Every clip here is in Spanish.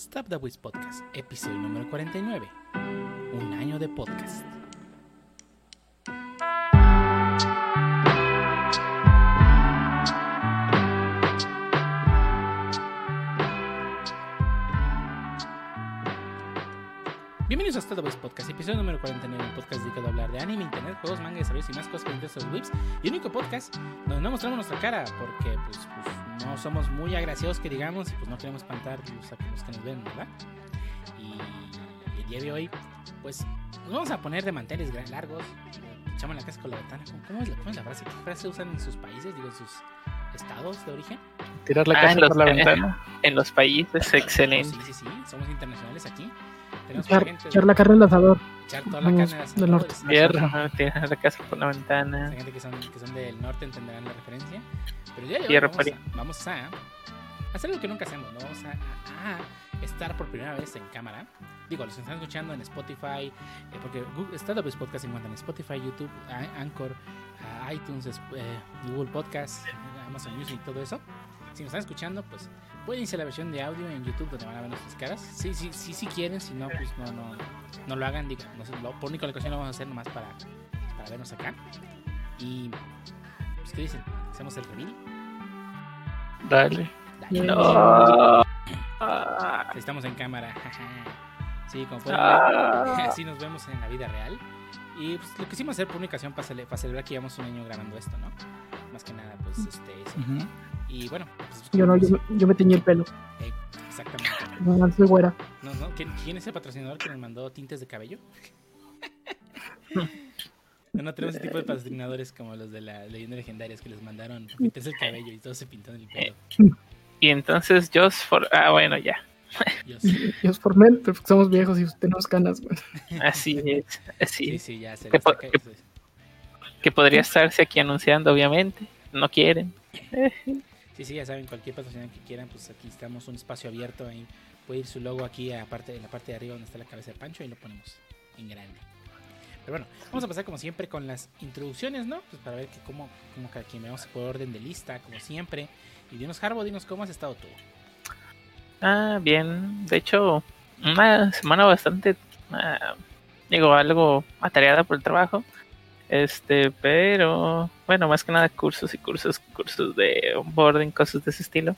Stop the Wiz Podcast, episodio número 49. Un año de podcast. Bienvenidos a Stop the Wiz Podcast, episodio número 49, un podcast dedicado a hablar de anime, internet, juegos, manga, desarrollos y más cosas que interesan los whips. Y el único podcast donde no mostramos nuestra cara, porque pues, pues, no somos muy agraciados que digamos, y pues no queremos espantar los, los que nos ven, ¿verdad? Y el día de hoy, pues nos vamos a poner de manteles largos, echamos la casa con la ventana. ¿Cómo, cómo es la, cómo es la frase? ¿Qué frase usan en sus países, digo, en sus estados de origen? Tirar la Ah, casa en los- por la ventana. En los países, excelente. Sí, sí, sí, somos internacionales aquí. Tenemos Echar, gente echar la carne al asador. echar toda la Vamos carne al del asador, norte. es- Tierra, tirar la casa por la ventana. Esa gente que son, que son del norte entenderán la referencia. Pero hoy Tierra vamos, a, vamos a hacer algo que nunca hacemos, ¿no? Vamos a, a- a estar por primera vez en cámara. Digo, los que están escuchando en Spotify, eh, porque Google, Startup Podcast se encuentran en Spotify, YouTube, Anchor, iTunes, es- eh, Google Podcast, Amazon Music y todo eso. Si nos están escuchando, pues pueden irse a la versión de audio en YouTube donde van a ver nuestras caras. Sí, sí, sí, sí quieren, si no, pues no, no, no lo hagan. Digo, no sé, lo, por única ocasión lo vamos a hacer nomás para, para vernos acá. Y, pues, ¿qué dicen? ¿Hacemos el reveal? Dale. Dale. No. Ah, Estamos en cámara. sí, como pueden ah. ver, así nos vemos en la vida real. Y pues, lo quisimos hacer por una ocasión para, cele- para celebrar que llevamos un año grabando esto, ¿no? Más que nada, pues, este, eso. Ujú. Y bueno, pues, Yo no, yo, me- yo me teñí el pelo. eh, exactamente. No, soy güera. No, no, ¿quién, quién es el patrocinador que nos mandó tintes de cabello? no, no tenemos ese tipo de patrocinadores como los de la leyenda legendarias que les mandaron pintarse el cabello y todos se pintaron el pelo. Y entonces Just for... Ah, bueno, ya. Es Formel, pero porque somos viejos y tenemos canas, güey. Así es. Así sí, sí, ya se ¿Qué les po- saca qué- eso. Que podría estarse aquí anunciando, obviamente. No quieren. Sí, sí, ya saben, cualquier patrocinador que quieran, pues aquí estamos, un espacio abierto ahí. Puede ir su logo aquí aparte, en la parte de arriba donde está la cabeza de Pancho y lo ponemos en grande. Pero bueno, vamos a pasar como siempre con las introducciones, ¿no? Pues para ver que cómo, cómo cada quien vamos por orden de lista, como siempre. Y dinos, Harbo, dinos cómo has estado tú. Ah, bien. De hecho, una semana bastante, ah, digo, algo atareada por el trabajo. Este, pero, bueno, más que nada cursos y cursos, cursos de onboarding, cosas de ese estilo.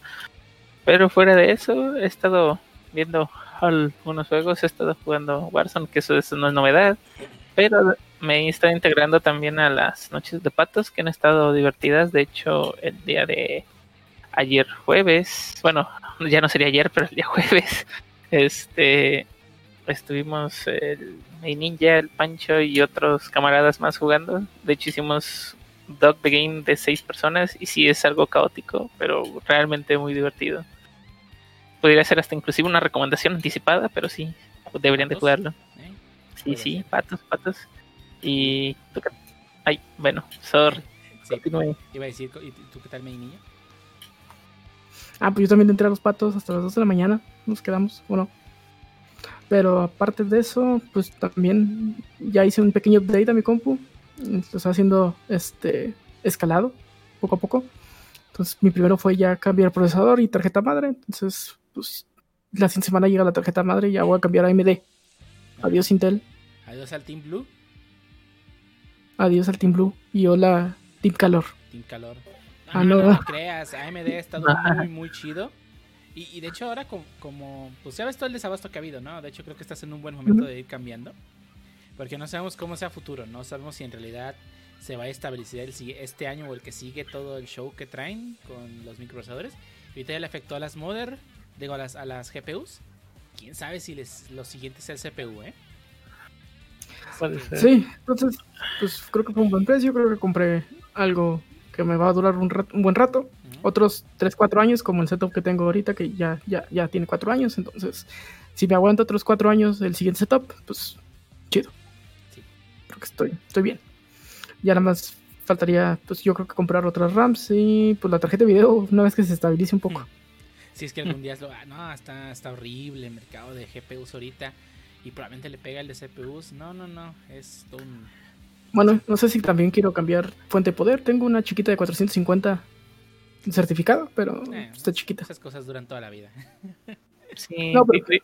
Pero fuera de eso, he estado viendo algunos juegos, he estado jugando Warzone, que eso, eso no es novedad. Pero me estado integrando también a las noches de patos, que han estado divertidas. De hecho, el día de ayer jueves, bueno, ya no sería ayer, pero el día jueves, este, estuvimos el, el Ninja, el Pancho y otros camaradas más jugando. De hecho, hicimos Dog the Game de seis personas y sí es algo caótico, pero realmente muy divertido. Podría ser hasta inclusive una recomendación anticipada, pero sí, deberían de jugarlo. ¿Eh? Sí, sí, patos, patos. Y... ¿tú qué- Ay, bueno, sorry. Sí, iba a decir, ¿y tú qué tal, mi niña? Ah, pues yo también entré a los patos hasta las 2 de la mañana. Nos quedamos, bueno. Pero aparte de eso, pues también ya hice un pequeño update a mi compu. Estoy haciendo este escalado, poco a poco. Entonces, mi primero fue ya cambiar procesador y tarjeta madre. Entonces, pues la siguiente semana llega la tarjeta madre y ya voy a cambiar a AMD. Adiós Intel, Adiós al Team Blue, adiós al Team Blue y hola Team Calor. Team Calor. Ah, no, no. no, creas, AMD ha estado muy, muy chido. Y, y de hecho ahora como, como, pues ya ves todo el desabasto que ha habido, ¿no? De hecho creo que estás en un buen momento de ir cambiando. Porque no sabemos cómo sea futuro, no sabemos si en realidad se va a establecer el, este año o el que sigue todo el show que traen con los microprocesadores. Y ahorita ya le afectó a las Mother, digo a las, a las GPUs. Quién sabe si les, los siguientes sea el CPU, ¿eh? Sí, entonces, pues creo que fue un buen precio. Creo que compré algo que me va a durar un, rat- un buen rato. Otros 3, 4 años, como el setup que tengo ahorita, que ya, ya, ya tiene 4 años. Entonces, si me aguanta otros 4 años el siguiente setup, pues chido. Sí. Creo que estoy, estoy bien. Ya nada más faltaría, pues yo creo que comprar otras RAMs y pues la tarjeta de video una vez que se estabilice un poco. Hmm. Si es que algún día es lo. ah, no, está, está horrible el mercado de GPUs ahorita. Y probablemente le pega el de CPUs. No, no, no. Es un. Bueno, no sé si también quiero cambiar fuente de poder. Tengo una chiquita de 450 certificada, pero Eh, está chiquita. Esas cosas duran toda la vida. Sí, No, pero- di- di-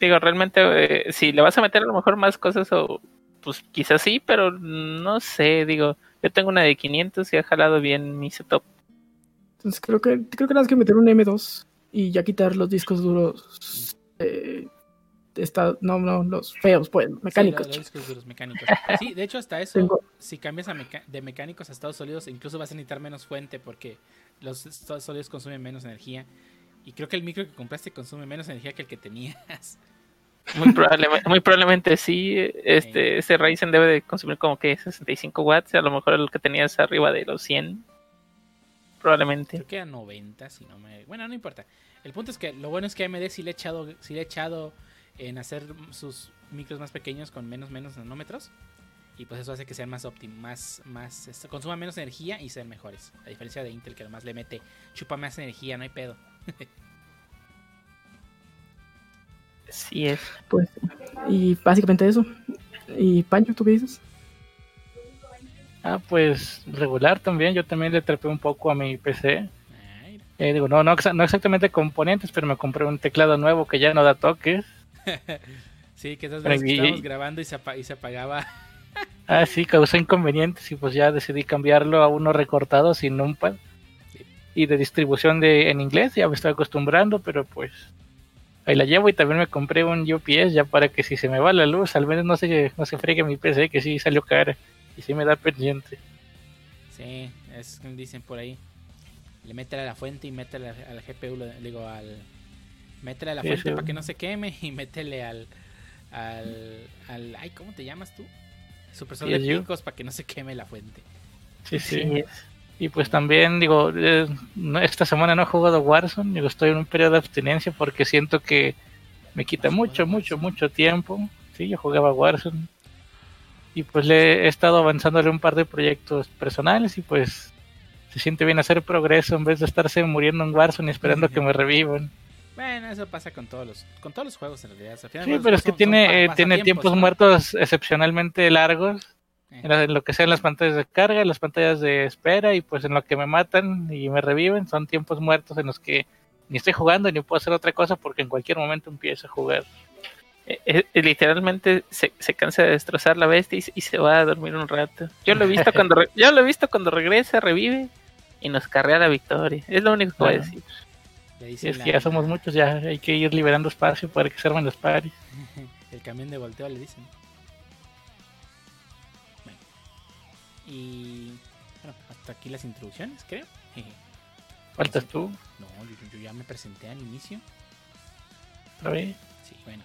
digo, realmente, eh, si le vas a meter a lo mejor más cosas, o pues quizás sí, pero no sé, digo, yo tengo una de 500 y ha jalado bien mi setup. Entonces creo que creo que tienes que meter un M2 y ya quitar los discos duros. eh, esta- no, no, los feos, pues, mecánicos. Sí, los- los discos duros mecánicos. Sí, de hecho, hasta eso, Tengo- si cambias a meca- de mecánicos a estados sólidos, incluso vas a necesitar menos fuente porque los estados sólidos consumen menos energía. Y creo que el micro que compraste consume menos energía que el que tenías. Muy, probablemente, muy probablemente sí, este, ese Ryzen debe de consumir como que 65 watts, a lo mejor el que tenías arriba de los 100, probablemente. Creo que a 90, si no me... Bueno, no importa. El punto es que lo bueno es que AMD sí le ha echado, sí le ha echado en hacer sus micros más pequeños con menos menos nanómetros. Y pues eso hace que sean más óptimos, más, más, este, consuman menos energía y sean mejores. A diferencia de Intel que además le mete, chupa más energía, no hay pedo. Sí es. Pues, y básicamente eso. ¿Y Pancho, tú qué dices? Ah, pues regular también. Yo también le trepé un poco a mi PC. Eh, digo, no, no, no exactamente componentes, pero me compré un teclado nuevo que ya no da toques. Sí, que esas veces que estábamos grabando y se, y se apagaba. Ah, sí, causó inconvenientes y pues ya decidí cambiarlo a uno recortado sin numpad Sí. y de distribución de en inglés. Ya me estoy acostumbrando, pero pues ahí la llevo y también me compré un UPS ya para que si se me va la luz, al menos no se, no se fregue mi PC, que sí salió cara y sí me da pendiente. Sí, es dicen por ahí. Le métele a la fuente y métele al, al GPU, le digo al... Métele a la fuente para que no se queme y métele al... al, al ay, ¿cómo te llamas tú? Supresor de picos para que no se queme la fuente. Sí, sí. Y pues también, digo, eh, no- esta semana no he jugado Warzone, digo, estoy en un periodo de abstinencia porque siento que me quita ¿Has mucho, mucho, mucho tiempo. Sí, yo jugaba Warzone. Y pues le he estado avanzándole un par de proyectos personales y pues se siente bien hacer progreso en vez de estarse muriendo en Warzone y esperando que me revivan. Bueno, eso pasa con todos los, con todos los juegos en realidad. Al final Sí, pero es que son- tiene, son eh, tiene tiempos ¿no? muertos excepcionalmente largos. Eh, en lo que sean las pantallas de carga, las pantallas de espera y pues en lo que me matan y me reviven son tiempos muertos en los que ni estoy jugando ni puedo hacer otra cosa porque en cualquier momento empiezo a jugar. Eh, eh, literalmente se, se cansa de destrozar la bestia y, se- y se va a dormir un rato. Yo lo he visto cuando re- yo lo he visto cuando regresa, revive y nos carrea la victoria. Es lo único que voy a Claro. decir. Es la- que ya somos muchos, ya hay que ir liberando espacio para que se armen los paris. El camión de volteo le dicen. Bueno. Y bueno, hasta aquí las introducciones, creo. Faltas tú, No, yo, yo ya me presenté al inicio. otra vez. Sí, bueno.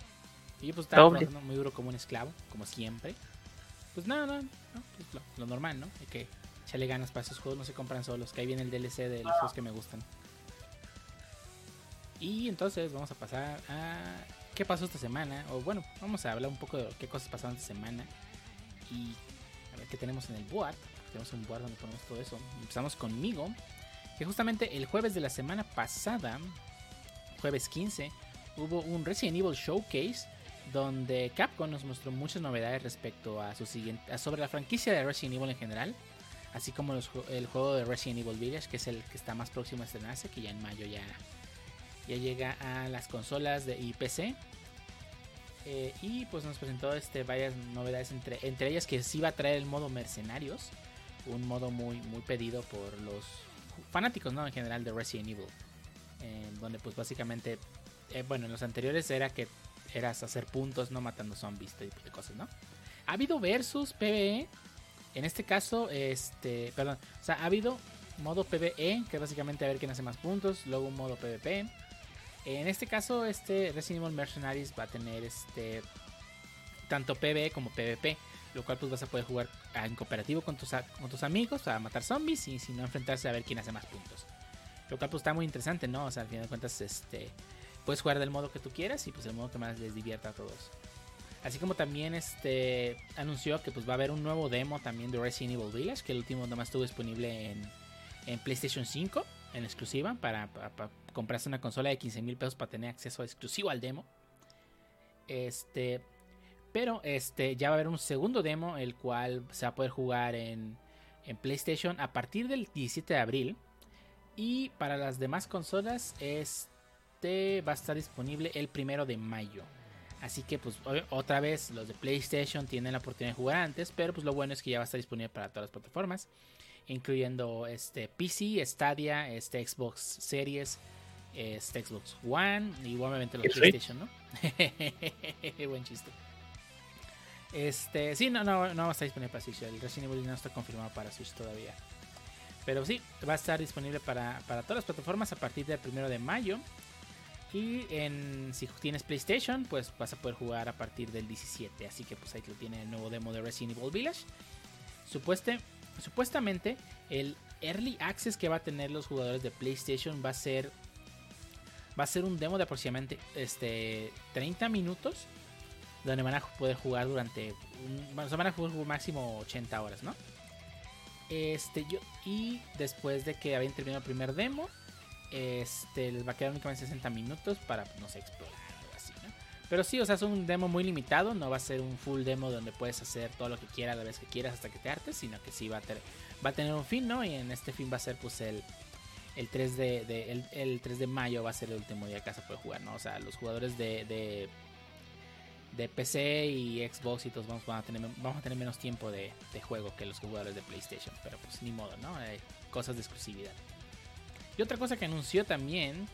Y yo pues estaba trabajando muy duro como un esclavo, como siempre. Pues nada, no, no, pues, lo, lo normal, ¿no? Hay que echarle ganas para esos juegos, no se compran solos, que ahí viene el DLC de los juegos que me gustan. Y entonces vamos a pasar a qué pasó esta semana. O bueno, vamos a hablar un poco de qué cosas pasaron esta semana. Y a ver qué tenemos en el board. Tenemos un board donde ponemos todo eso. Empezamos conmigo. Que justamente el jueves de la semana pasada, jueves 15, hubo un Resident Evil Showcase donde Capcom nos mostró muchas novedades respecto a su siguiente sobre la franquicia de Resident Evil en general, así como los el juego de Resident Evil Village, que es el que está más próximo a estrenarse, que ya en mayo ya ya llega a las consolas de y PC. Eh, y pues nos presentó este varias novedades entre entre ellas que sí va a traer el modo mercenarios, un modo muy muy pedido por los fanáticos, ¿no? En general de Resident Evil. eh, donde pues básicamente, eh, bueno, en los anteriores era que eras hacer puntos, no matando zombies, este tipo de cosas, ¿no? Ha habido versus PvE. En este caso, este, perdón, o sea, ha habido modo PvE, que básicamente a ver quién hace más puntos, luego un modo PvP. En este caso, este Resident Evil Mercenaries va a tener este tanto PvE como PvP, lo cual pues vas a poder jugar en cooperativo con tus, a- con tus amigos para matar zombies y si no enfrentarse a ver quién hace más puntos. Lo cual pues está muy interesante, ¿no? O sea, al final de cuentas, este puedes jugar del modo que tú quieras y pues el modo que más les divierta a todos. Así como también este anunció que pues va a haber un nuevo demo también de Resident Evil Village, que el último nomás estuvo disponible en PlayStation 5 en exclusiva para, comprarse una consola de 15 mil pesos para tener acceso exclusivo al demo. Este, pero este ya va a haber un segundo demo el cual se va a poder jugar en, en PlayStation a partir del 17 de abril y para las demás consolas es este va a estar disponible el primero de mayo. Así que pues otra vez los de PlayStation tienen la oportunidad de jugar antes, pero pues lo bueno es que ya va a estar disponible para todas las plataformas, incluyendo este PC, Stadia, este Xbox Series, este Xbox One y igualmente los PlayStation, ¿no? Buen chiste. Este, sí, no, no, no va a estar disponible para Switch. El Resident Evil no está confirmado para Switch todavía. Pero sí, va a estar disponible para, todas las plataformas a partir del primero de mayo. Y en, si tienes PlayStation, pues vas a poder jugar a partir del 17. Así que pues ahí lo tiene el nuevo demo de Resident Evil Village. Supueste, supuestamente el Early Access que va a tener los jugadores de PlayStation va a ser va a ser un demo de aproximadamente este 30 minutos donde van a poder jugar durante un, bueno, van a jugar máximo 80 horas, ¿no? Este, yo, y después de que habían terminado el primer demo, este, les va a quedar únicamente 60 minutos para, no sé, explorar o. Pero sí, o sea, es un demo muy limitado, no va a ser un full demo donde puedes hacer todo lo que quieras la vez que quieras hasta que te hartes, sino que sí va a, tener, va a tener un fin, ¿no? Y en este fin va a ser pues el, el 3 de, el, 3 de mayo va a ser el último día que a poder jugar, ¿no? O sea, los jugadores de de PC y Xbox y todos vamos, a tener, vamos a tener menos tiempo de, juego que los jugadores de PlayStation. Pero pues ni modo, ¿no? Hay cosas de exclusividad. Y otra cosa que anunció también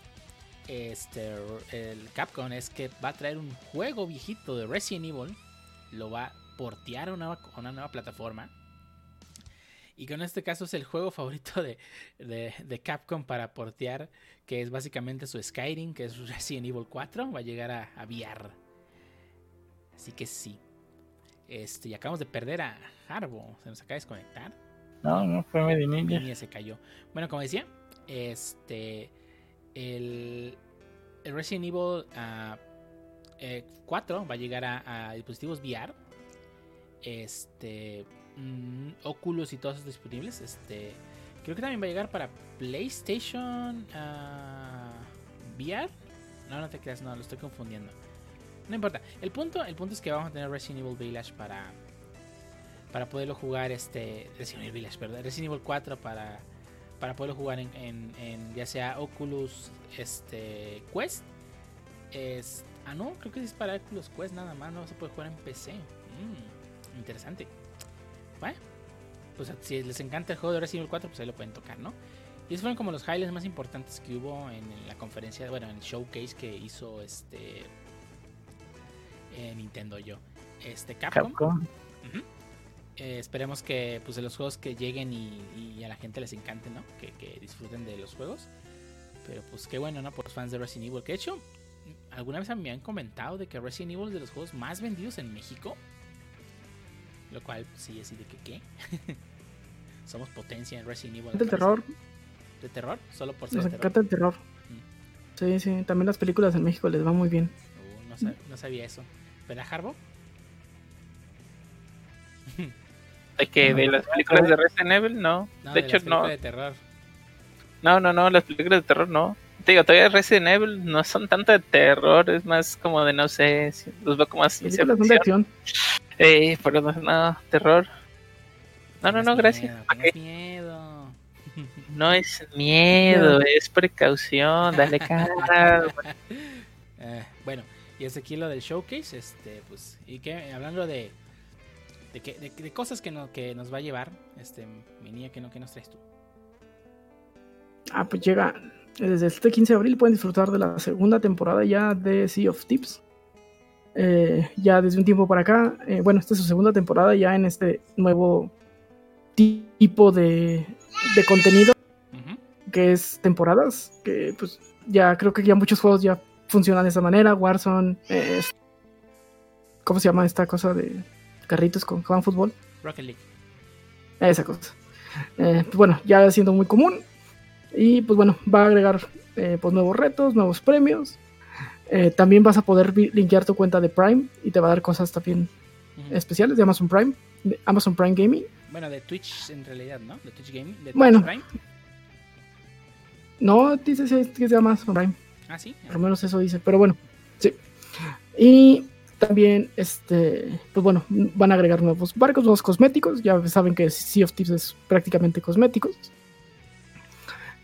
este, el Capcom es que va a traer un juego viejito de Resident Evil. Lo va a portear a una, nueva plataforma. Y con este caso es el juego favorito de, de, Capcom para portear, que es básicamente su Skyrim, que es Resident Evil 4. Va a llegar a, a VR. Así que sí. Este, y acabamos de perder a Harbo. Se nos acaba de desconectar. No, no fue Medinilla. Medinilla se cayó. Bueno, como decía, este. El, el Resident Evil 4 ah, eh, va a llegar a, dispositivos VR. Este. Mm, Oculus y todos esos disponibles. Este. Creo que también va a llegar para PlayStation uh, VR. No, no te creas, no, lo estoy confundiendo. No importa. El punto, el punto es que vamos a tener Resident Evil Village para. Para poderlo jugar este. Resident Evil Village, perdón. Resident Evil 4 para. Para poderlo jugar en, en, ya sea Oculus este, Quest. Es, ah, no, creo que es para Oculus Quest nada más. No se puede jugar en PC. Mm, interesante. Bueno, pues si les encanta el juego de Resident Evil 4, pues ahí lo pueden tocar, ¿no? Y esos fueron como los highlights más importantes que hubo en la conferencia, bueno, en el showcase que hizo este Nintendo yo. Este Capcom. Eh, esperemos que pues de los juegos que lleguen y, a la gente les encante, ¿no? Que, disfruten de los juegos. Pero pues qué bueno, ¿no? Por los fans de Resident Evil. Que de hecho, alguna vez me han comentado de que Resident Evil es de los juegos más vendidos en México. Lo cual, sí, así de que qué. Somos potencia en Resident Evil. ¿De terror? ¿De terror? Solo por ser Nos encanta el terror. Sí, sí. También las películas en México les va muy bien. Uh, no sabía eso. ¿Verdad, Harbo? ¿De que ¿De las películas de Resident Evil? No. de, hecho, no. De terror. No, no, no, las películas de terror no. Te digo, todavía Resident Evil no son tanto de terror, es más como de no sé, los veo como así. ciencia de acción. Eh, pero no, no, terror. No, no, no, gracias. Miedo, miedo. No es miedo, es precaución, dale cara. eh, bueno, y es aquí lo del showcase, este, pues, y que hablando de de, que, de, cosas que, no, que nos va a llevar, este, mi niña, que no, que nos traes tú? Ah, pues llega desde este 15 de abril pueden disfrutar de la segunda temporada ya de Sea of Tips. Eh, ya desde un tiempo para acá, eh, bueno, esta es su segunda temporada ya en este nuevo tipo de, de contenido que es temporadas, que pues ya creo que ya muchos juegos ya funciona de esa manera. Warzone, eh, ¿cómo se llama esta cosa de carritos con juegan fútbol? Rocket League. Esa cosa. Eh, pues bueno, ya siendo muy común. Y pues bueno, va a agregar eh, pues nuevos retos, nuevos premios. también vas a poder linkear tu cuenta de Prime y te va a dar cosas también especiales de Amazon Prime, de Amazon Prime Gaming. Bueno, de Twitch en realidad, ¿no? De Twitch Gaming. De Twitch bueno, Prime. No, dice que se llama Amazon Prime. Ah, sí. Por lo menos eso dice. Pero bueno, sí. Y también, este, pues bueno, van a agregar nuevos barcos, nuevos cosméticos. Ya saben que Sea of Thieves es prácticamente cosméticos.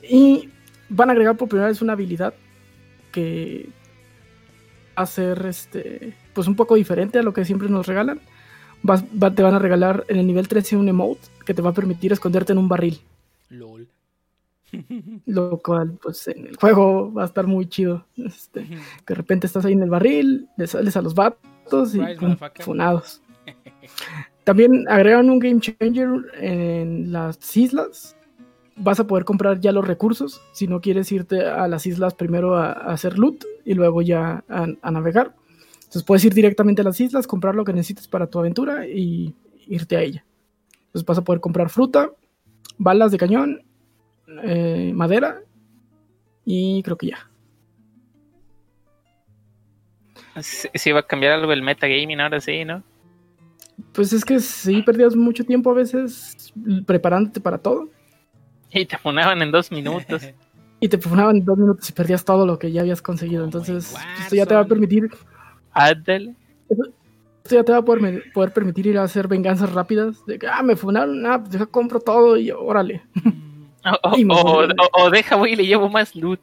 Y van a agregar por primera vez una habilidad que hacer este pues un poco diferente a lo que siempre nos regalan. Vas- va- te van a regalar en el nivel 13 un emote que te va a permitir esconderte en un barril. LOL. Lo cual, pues en el juego va a estar muy chido. Este, que de repente estás ahí en el barril, le sales a los vatos y pum, funados. También agregan un game changer en las islas. Vas a poder comprar ya los recursos. Si no quieres irte a las islas primero a, a hacer loot y luego ya a, a navegar. Entonces puedes ir directamente a las islas, comprar lo que necesites para tu aventura y irte a ella. Entonces vas a poder comprar fruta, balas de cañón, eh, madera y creo que ya. Sí va a cambiar algo el metagaming ahora sí, ¿no? Pues es que sí perdías mucho tiempo a veces preparándote para todo. Y te funaban en dos minutos. Y te funaban en dos minutos y perdías todo lo que ya habías conseguido. Como Entonces, en pues, esto ya te va a permitir, Ándale. esto ya te va a poder, me- poder permitir ir a hacer venganzas rápidas. De que, ah, me funaron, ah, pues deja, compro todo y órale. O, o- o- o- o deja, güey, y le llevo más loot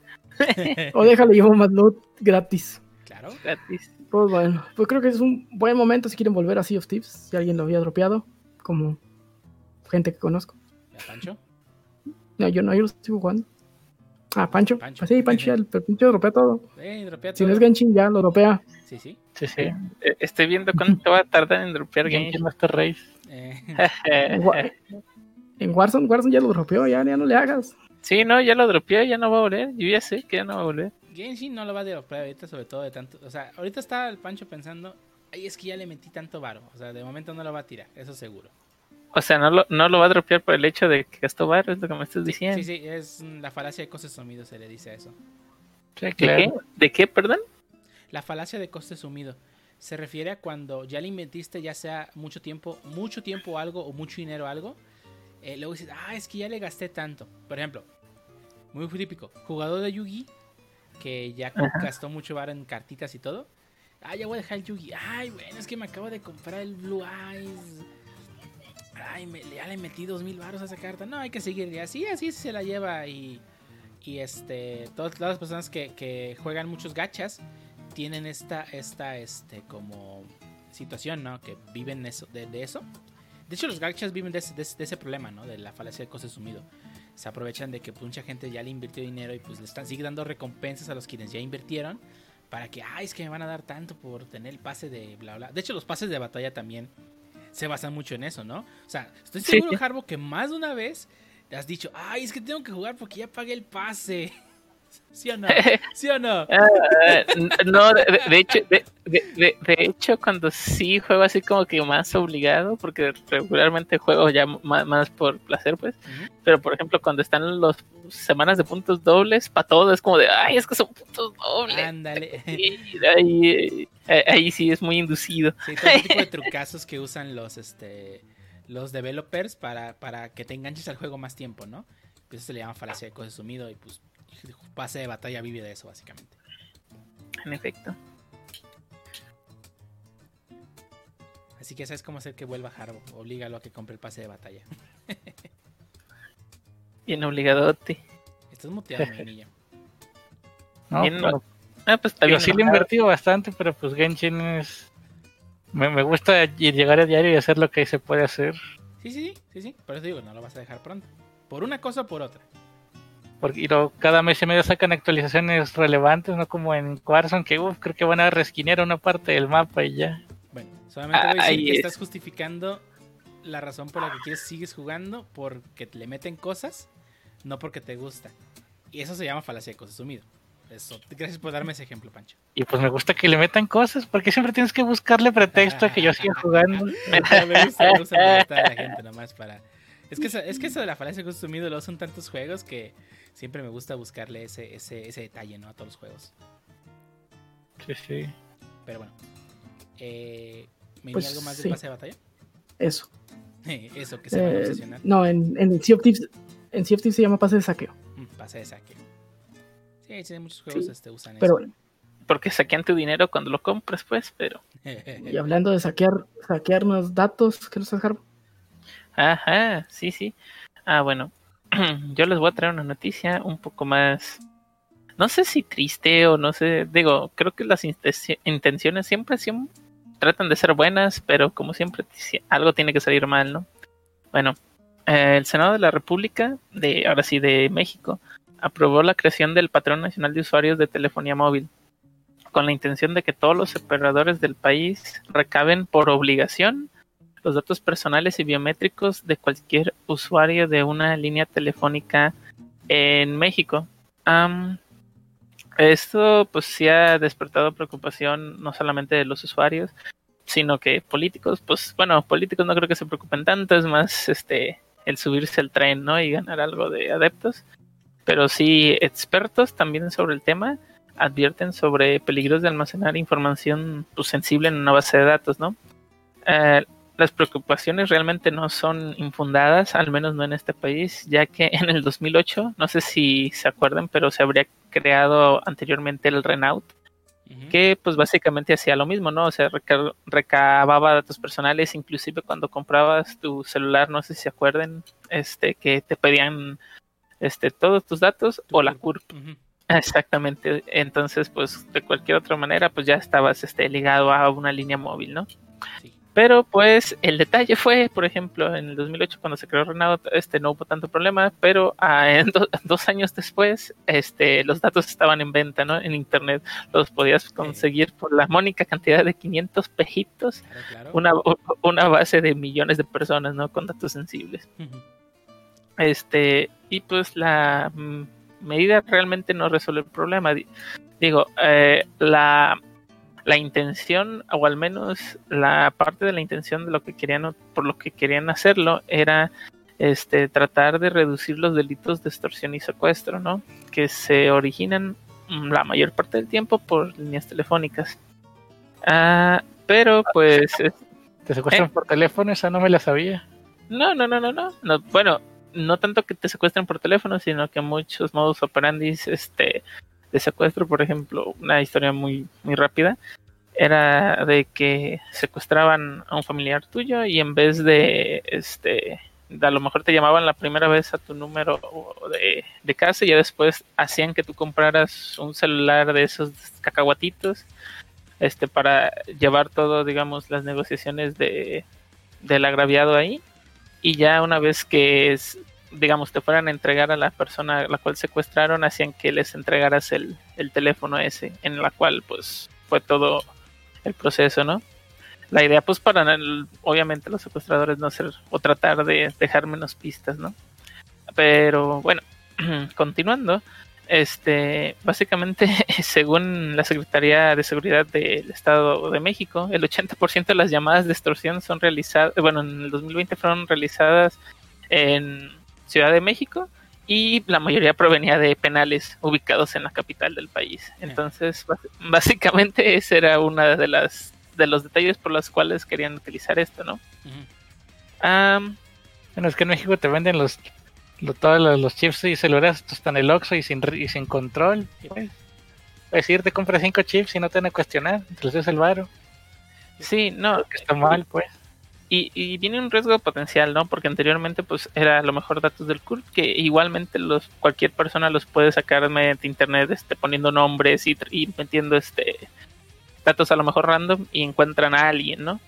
O déjale, llevo más loot gratis. claro. gratis. Pues bueno, pues creo que es un buen momento si quieren volver a Sea of Thieves. Si alguien lo había dropeado, como gente que conozco. ¿Ya, Pancho? No, yo no, yo lo sigo jugando. Ah, Pancho. Pancho. Pues sí, Pancho ya, el Pancho dropea todo. Eh, dropea Si no todo. es Genshin, ya lo dropea. Sí, sí. Sí, sí. Eh, Estoy viendo cuánto va a tardar en dropear Genshin Genshin. Master Race. Eh, En, Wa- en Warzone, Warzone ya lo dropeó, ya, ya no le hagas. Sí, no, ya lo dropeé, ya no va a volver. Yo ya sé que ya no va a volver. Genshin no lo va a dropear ahorita, sobre todo de tanto. O sea, ahorita está el Pancho pensando. Ay, es que ya le metí tanto varo. O sea, de momento no lo va a tirar, eso seguro. O sea, no lo, no lo va a dropear por el hecho de que gastó barro, es lo que me estás diciendo. Sí, sí, es la falacia de costes sumido, se le dice a eso. ¿De qué? ¿De qué, perdón? La falacia de coste sumido se refiere a cuando ya le invertiste ya sea mucho tiempo, mucho tiempo algo o mucho dinero algo. Eh, luego dices, ah, es que ya le gasté tanto. Por ejemplo, muy típico, jugador de Yugi que ya Ajá. gastó mucho bar en cartitas y todo. Ah, ya voy a dejar el Yugi. Ay, bueno, es que me acabo de comprar el Blue Eyes. Ay, me- ya le metí dos mil baros a esa carta. No, hay que seguir. Y así, así se la lleva. Y, y este, todas, todas las personas que, que juegan muchos gachas tienen esta, esta, este, como situación, ¿no? Que viven eso, de, de eso. De hecho, los gachas viven de ese, de ese- de ese problema, ¿no? De la falacia de coste sumido. Se aprovechan de que pues, mucha gente ya le invirtió dinero y pues le están sigue dando recompensas a los quienes ya invirtieron para que, ay, es que me van a dar tanto por tener el pase de bla bla. De hecho, los pases de batalla también se basan mucho en eso, ¿no? O sea, estoy seguro, sí. Harbo, que más de una vez te has dicho, ay, es que tengo que jugar porque ya pagué el pase. ¿Sí o no? ¿Sí o no? Eh, n- no, de, de hecho, de, de- hecho, cuando sí juego así como que más obligado, porque regularmente juego ya más, más por placer, pues. Pero por ejemplo, cuando están los semanas de puntos dobles, para todo es como de, ay, es que son puntos dobles. Ándale. Ahí, eh, ahí sí es muy inducido. Sí, todo tipo de trucazos que usan los este los developers para, para que te enganches al juego más tiempo, ¿no? Pues eso se le llama falacia de coste sumido y pues pase de batalla vive de eso básicamente. En efecto. Así que sabes cómo hacer que vuelva Harbo, oblígalo a que compre el pase de batalla. Bien obligadote. Estás muteado, mi niño. No, Bien, pero- Ah, pues está bien. sí le he invertido bastante, pero pues Genshin es... Me, me gusta ir- llegar a diario y hacer lo que se puede hacer. Sí, sí, sí, sí, sí, por eso digo, no lo vas a dejar pronto. Por una cosa o por otra. Porque y cada mes y medio sacan actualizaciones relevantes, no como en Warzone, que uf, creo que van a resquinear una parte del mapa y ya. Bueno, solamente voy a decir que es. estás justificando la razón por la que quieres sigues jugando porque le meten cosas, no porque te gusta. Y eso se llama falacia de cosas sumido. Eso. Gracias por darme ese ejemplo, Pancho. Y pues me gusta que le metan cosas, porque siempre tienes que buscarle pretexto a que yo siga jugando. me gusta, me gusta a la gente nomás para. Es que, eso, es que eso de la falacia de cosas sumido lo son tantos juegos que siempre me gusta buscarle ese, ese, ese detalle, ¿no? A todos los juegos. Sí, sí. Pero bueno. Eh, ¿Me Pues, algo más del sí. pase de batalla? Eso. Eso, que se van a Eh, obsesionar. no, en, en Sea of Thieves, en Sea of Thieves se llama pase de saqueo. Mm, Pase de saque. Sí, sí, muchos juegos Sí, este, usan Pero eso. Porque saquean tu dinero cuando lo compras, pues, pero. y hablando de saquear, saquearnos datos, ¿qué nos Harbo? Ajá, sí, sí. Ah, bueno. Yo les voy a traer una noticia un poco más no sé si triste o no sé, digo, creo que las intenciones siempre, siempre tratan de ser buenas, pero como siempre algo tiene que salir mal, ¿no? Bueno, eh, el Senado de la República, de ahora sí de México, aprobó la creación del Patrón Nacional de Usuarios de Telefonía Móvil, con la intención de que todos los operadores del país recaben por obligación los datos personales y biométricos de cualquier usuario de una línea telefónica en México. esto pues sí ha despertado preocupación no solamente de los usuarios, sino que políticos, pues bueno, políticos no creo que se preocupen tanto, es más este el subirse al tren, ¿no? y ganar algo de adeptos. Pero sí expertos también sobre el tema advierten sobre peligros de almacenar información pues, sensible en una base de datos, ¿no? Eh, las preocupaciones realmente no son infundadas, al menos no en este país, ya que en el 2008, no sé si se acuerdan, pero se habría creado anteriormente el Renault, que pues básicamente hacía lo mismo, ¿no? O sea, recababa datos personales, inclusive cuando comprabas tu celular, no sé si se acuerden, este, que te pedían este, todos tus datos o la CURP. Exactamente, entonces pues de cualquier otra manera pues ya estabas este, ligado a una línea móvil, ¿no? Sí. Pero pues el detalle fue, por ejemplo, en el 2008 cuando se creó Renault, este no hubo tanto problema, pero ah, dos años después, este los datos estaban en venta, ¿no? En internet los podías conseguir por la mónica cantidad de 500 pejitos, Una, una base de millones de personas, ¿no? Con datos sensibles. Este y pues la medida realmente no resuelve el problema. Digo, eh, la la intención, o al menos la parte de la intención de lo que querían, por lo que querían hacerlo, era este, tratar de reducir los delitos de extorsión y secuestro, ¿no? Que se originan la mayor parte del tiempo por líneas telefónicas. Ah, pero pues... ¿Te secuestran ¿Eh? por teléfono? Esa no me la sabía. No, no, no, no, no. no bueno, no tanto que te secuestren por teléfono, sino que muchos modos operandis este, de secuestro, por ejemplo, una historia muy, muy rápida, era de que secuestraban a un familiar tuyo y en vez de, este, a lo mejor te llamaban la primera vez a tu número de, de casa y ya después hacían que tú compraras un celular de esos cacahuatitos, este, para llevar todo, digamos, las negociaciones de, del agraviado ahí. Y ya una vez que es, digamos, te fueran a entregar a la persona a la cual secuestraron, hacían que les entregaras el, el teléfono ese, en la cual pues fue todo el proceso, ¿no? La idea pues para obviamente los secuestradores no hacer o tratar de dejar menos pistas, ¿no? Pero bueno, continuando, este, básicamente, según la Secretaría de Seguridad del Estado de México, el 80% de las llamadas de extorsión son realizadas, bueno, en el 2020 fueron realizadas en Ciudad de México y la mayoría provenía de penales ubicados en la capital del país. Entonces, básicamente ese era una de las de los detalles por los cuales querían utilizar esto, ¿no? bueno, es que en México te venden los, todos los, chips y celulares están en el Oxxo y sin, y sin control. Pues, decir, te compras cinco chips y no te van a cuestionar, entonces es el varo. Sí, no. Está mal, pues. Y, y, viene un riesgo potencial, ¿no? Porque anteriormente pues era a lo mejor datos del CURP que igualmente los cualquier persona los puede sacar mediante internet este poniendo nombres y, metiendo este datos a lo mejor random y encuentran a alguien, ¿no?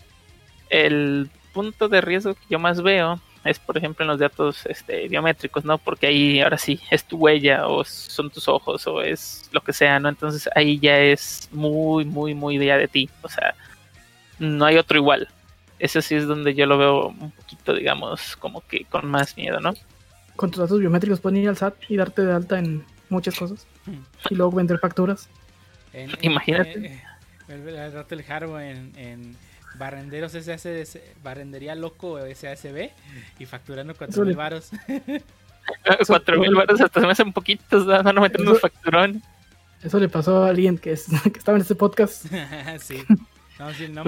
El punto de riesgo que yo más veo es por ejemplo en los datos este, biométricos, ¿no? Porque ahí ahora sí es tu huella o son tus ojos o es lo que sea, ¿no? Entonces ahí ya es muy, muy, muy día de ti. O sea, no hay otro igual ese sí es donde yo lo veo un poquito, digamos, como que con más miedo, ¿no? Con tus datos biométricos pueden ir al SAT y darte de alta en muchas cosas. Hmm. Y luego vender facturas. Imagínate. el rato el hardware en, en barrenderos SAC, barrendería loco SASB y facturando 4 mil varos. 4 mil varos hasta se me hacen poquitos, van a meter unos facturón. Eso le pasó a alguien que, que estaba en este podcast. sí. No, sí, no.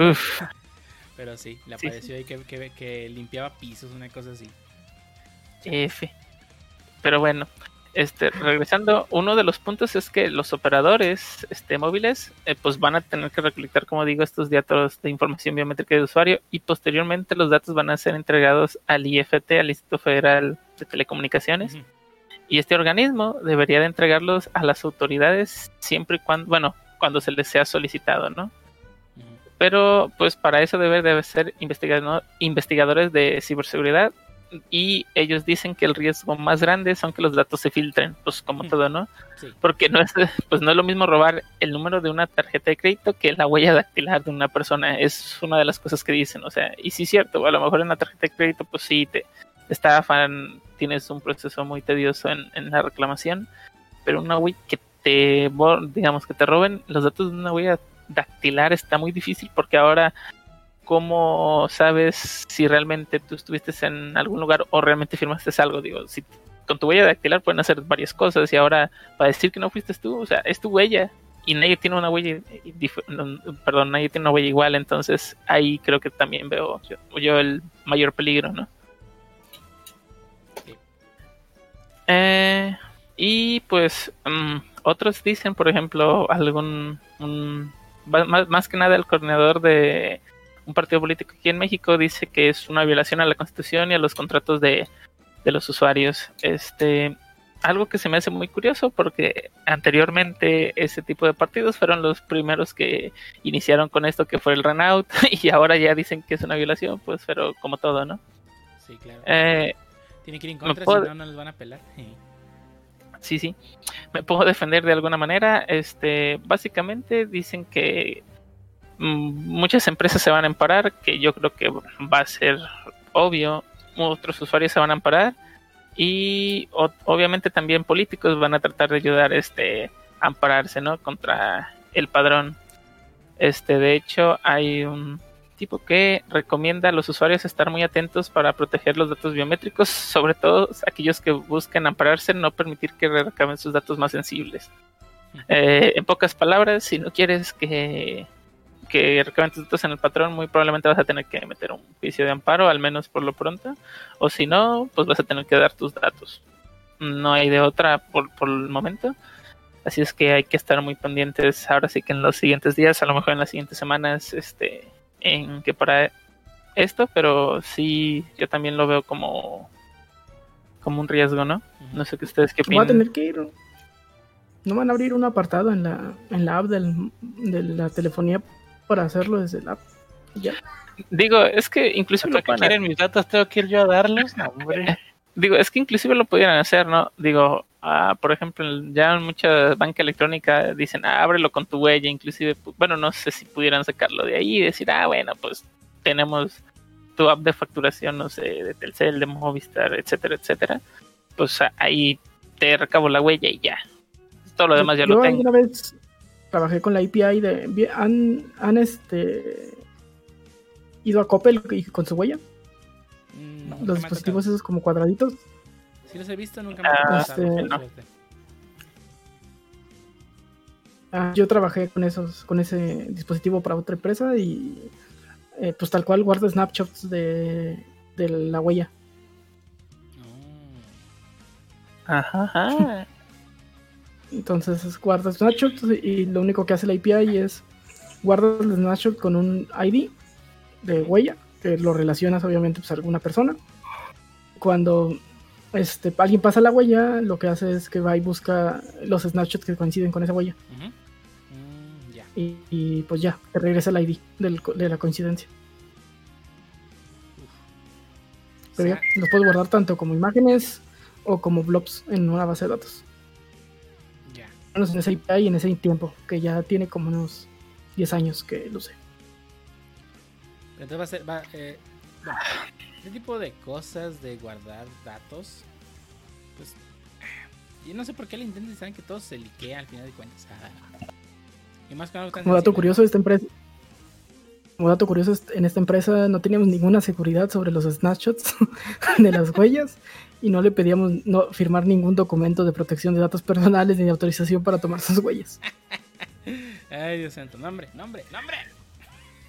Pero sí, le apareció ahí que, que, limpiaba pisos, una cosa así. F. Pero bueno, este, regresando, uno de los puntos es que los operadores este, móviles eh, pues van a tener que recolectar, como digo, estos datos de información biométrica de usuario y posteriormente los datos van a ser entregados al IFT, al Instituto Federal de Telecomunicaciones. y este organismo debería de entregarlos a las autoridades siempre y cuando, bueno, cuando se les sea solicitado, ¿no? Pero pues para eso debe de ser investigado- investigadores de ciberseguridad y ellos dicen que el riesgo más grande son que los datos se filtren, pues como Mm. todo, ¿no? Sí. Porque no es, pues no es lo mismo robar el número de una tarjeta de crédito que la huella dactilar de una persona. Es una de las cosas que dicen, o sea, y sí es cierto, a lo mejor en la tarjeta de crédito, pues sí, te, te estafan, tienes un proceso muy tedioso en, en la reclamación, pero una huella que te, digamos, que te roben los datos de una huella dactilar está muy difícil porque ahora cómo sabes si realmente tú estuviste en algún lugar o realmente firmaste algo, digo, si con tu huella dactilar pueden hacer varias cosas y ahora para decir que no fuiste tú, o sea, es tu huella y nadie tiene una huella, perdón, nadie tiene una huella igual, entonces ahí creo que también veo yo, el mayor peligro, ¿no? Eh, y pues mm, otros dicen, por ejemplo, algún más, más que nada el coordinador de un partido político aquí en México dice que es una violación a la Constitución y a los contratos de, de los usuarios. Este, algo que se me hace muy curioso porque anteriormente ese tipo de partidos fueron los primeros que iniciaron con esto que fue el runout y ahora ya dicen que es una violación, pues pero como todo, ¿no? Sí, claro. Eh, Tiene que ir en contra, puedo- si no, no les van a pelar. Sí. sí. Me puedo defender de alguna manera. Este, básicamente dicen que mm, muchas empresas se van a amparar, que yo creo que va a ser obvio. Otros usuarios se van a amparar y obviamente también políticos van a tratar de ayudar este a ampararse, ¿no? Contra el padrón. Este, de hecho, hay un tipo que recomienda a los usuarios estar muy atentos para proteger los datos biométricos, sobre todo aquellos que busquen ampararse, no permitir que recaben sus datos más sensibles. Eh, en pocas palabras, si no quieres que, que recaben tus datos en el patrón, muy probablemente vas a tener que meter un juicio de amparo, al menos por lo pronto, o si no, pues vas a tener que dar tus datos. No hay de otra por, por el momento. Así es que hay que estar muy pendientes ahora sí que en los siguientes días, a lo mejor en las siguientes semanas, este, en que para esto, pero sí, yo también lo veo como, como un riesgo, ¿no? No sé qué ustedes qué Voy a opinan. tener que ir. No van a abrir un apartado en la, en la app del- de la telefonía para hacerlo desde la app. Ya. Digo, es que inclusive lo ¿Para qué pueden quieren mis datos? ¿Tengo que ir yo a darlos? No, hombre. digo, es que inclusive lo pudieran hacer, ¿no? Digo, ah, por ejemplo, ya en mucha banca electrónica dicen, ah, ábrelo con tu huella, inclusive, bueno, no sé si pudieran sacarlo de ahí y decir, ah, bueno, pues tenemos tu app de facturación, no sé, de Telcel, de Movistar, etcétera, etcétera. Pues ah, ahí te recabo la huella y ya. Todo lo demás ya Yo lo tengo. alguna vez trabajé con la API de. ¿Han, han este, ido a Coppel y- con su huella? Mm, Los dispositivos esos como cuadraditos. Sí los he visto, nunca me Ah, este, no. Ah, yo trabajé con esos, con ese dispositivo para otra empresa y eh, pues tal cual guarda snapshots de, de la huella. No. Ajá, ajá. Entonces es- guardas snapshots y lo único que hace la API es guardas el snapshot con un ID de huella que lo relacionas obviamente pues, a alguna persona. Cuando este, alguien pasa la huella, lo que hace es que va y busca los snapshots que coinciden con esa huella. Mm, ya. y, y, pues ya, te regresa el ID del de la coincidencia. Pero O ya, los puedes guardar tanto como imágenes o como blobs en una base de datos. ya. menos en ese API y en ese tiempo, que ya tiene como unos 10 años que lo sé. Entonces va a ser, va, eh, bueno, este tipo de cosas de guardar datos, pues, yo no sé por qué le intentan y saben que todo se liquea al final de cuentas. Ah. Y más tan Como dato curioso, esta empresa, como dato curioso, en esta empresa no teníamos ninguna seguridad sobre los snapshots de las huellas y no le pedíamos no firmar ningún documento de protección de datos personales ni de autorización para tomar sus huellas. Ay, Dios santo, nombre, nombre, nombre.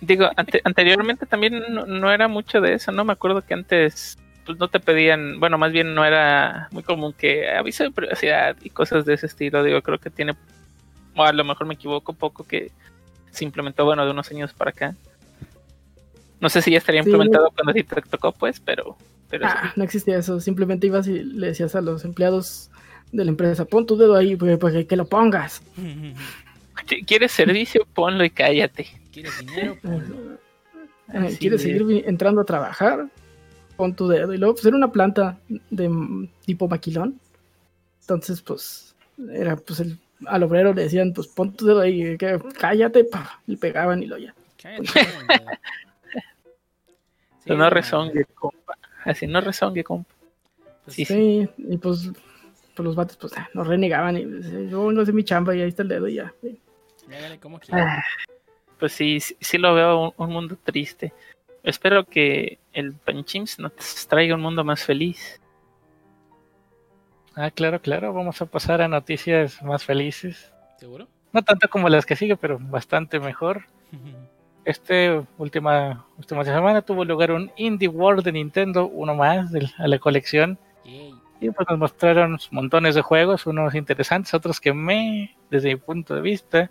Digo, ante- anteriormente también no, no era mucho de eso, ¿no? Me acuerdo que antes pues no te pedían, bueno, más bien no era muy común que aviso de privacidad y cosas de ese estilo. Digo, creo que tiene, o a lo mejor me equivoco un poco que se implementó, bueno, de unos años para acá. No sé si ya estaría Sí. implementado cuando ti te tocó, pues, pero, pero sí. Ah, no existía eso, simplemente ibas y le decías a los empleados, de la empresa, pon tu dedo ahí, pues, pues, que lo pongas. Si ¿Quieres servicio? Ponlo y cállate. ¿Quieres dinero? Ponlo. Eh, Así ¿Quieres es. seguir entrando a trabajar? Pon tu dedo. Y luego, pues era una planta de tipo maquilón. Entonces, pues, era pues el, al obrero le decían, pues pon tu dedo ahí, que, cállate, pa, le pegaban y lo ya. Cállate. Sí, no no, rezongue, compa. Así no rezongue, compa. pues, Sí, Sí, y pues, pues los vatos, pues, ah, nos renegaban y decían, yo vengo a hacer mi chamba y ahí está el dedo y ya. Sí. Como. Ah, Pues sí, sí, sí lo veo un, un mundo triste. Espero que el Panchims nos traiga un mundo más feliz. Ah, claro, claro. Vamos a pasar a noticias más felices. ¿Seguro? No tanto como las que sigue, pero bastante mejor. Este última, última semana tuvo lugar un Indie World de Nintendo, uno más de a la colección. Yay. Y pues nos mostraron montones de juegos, unos interesantes, otros que me, desde mi punto de vista.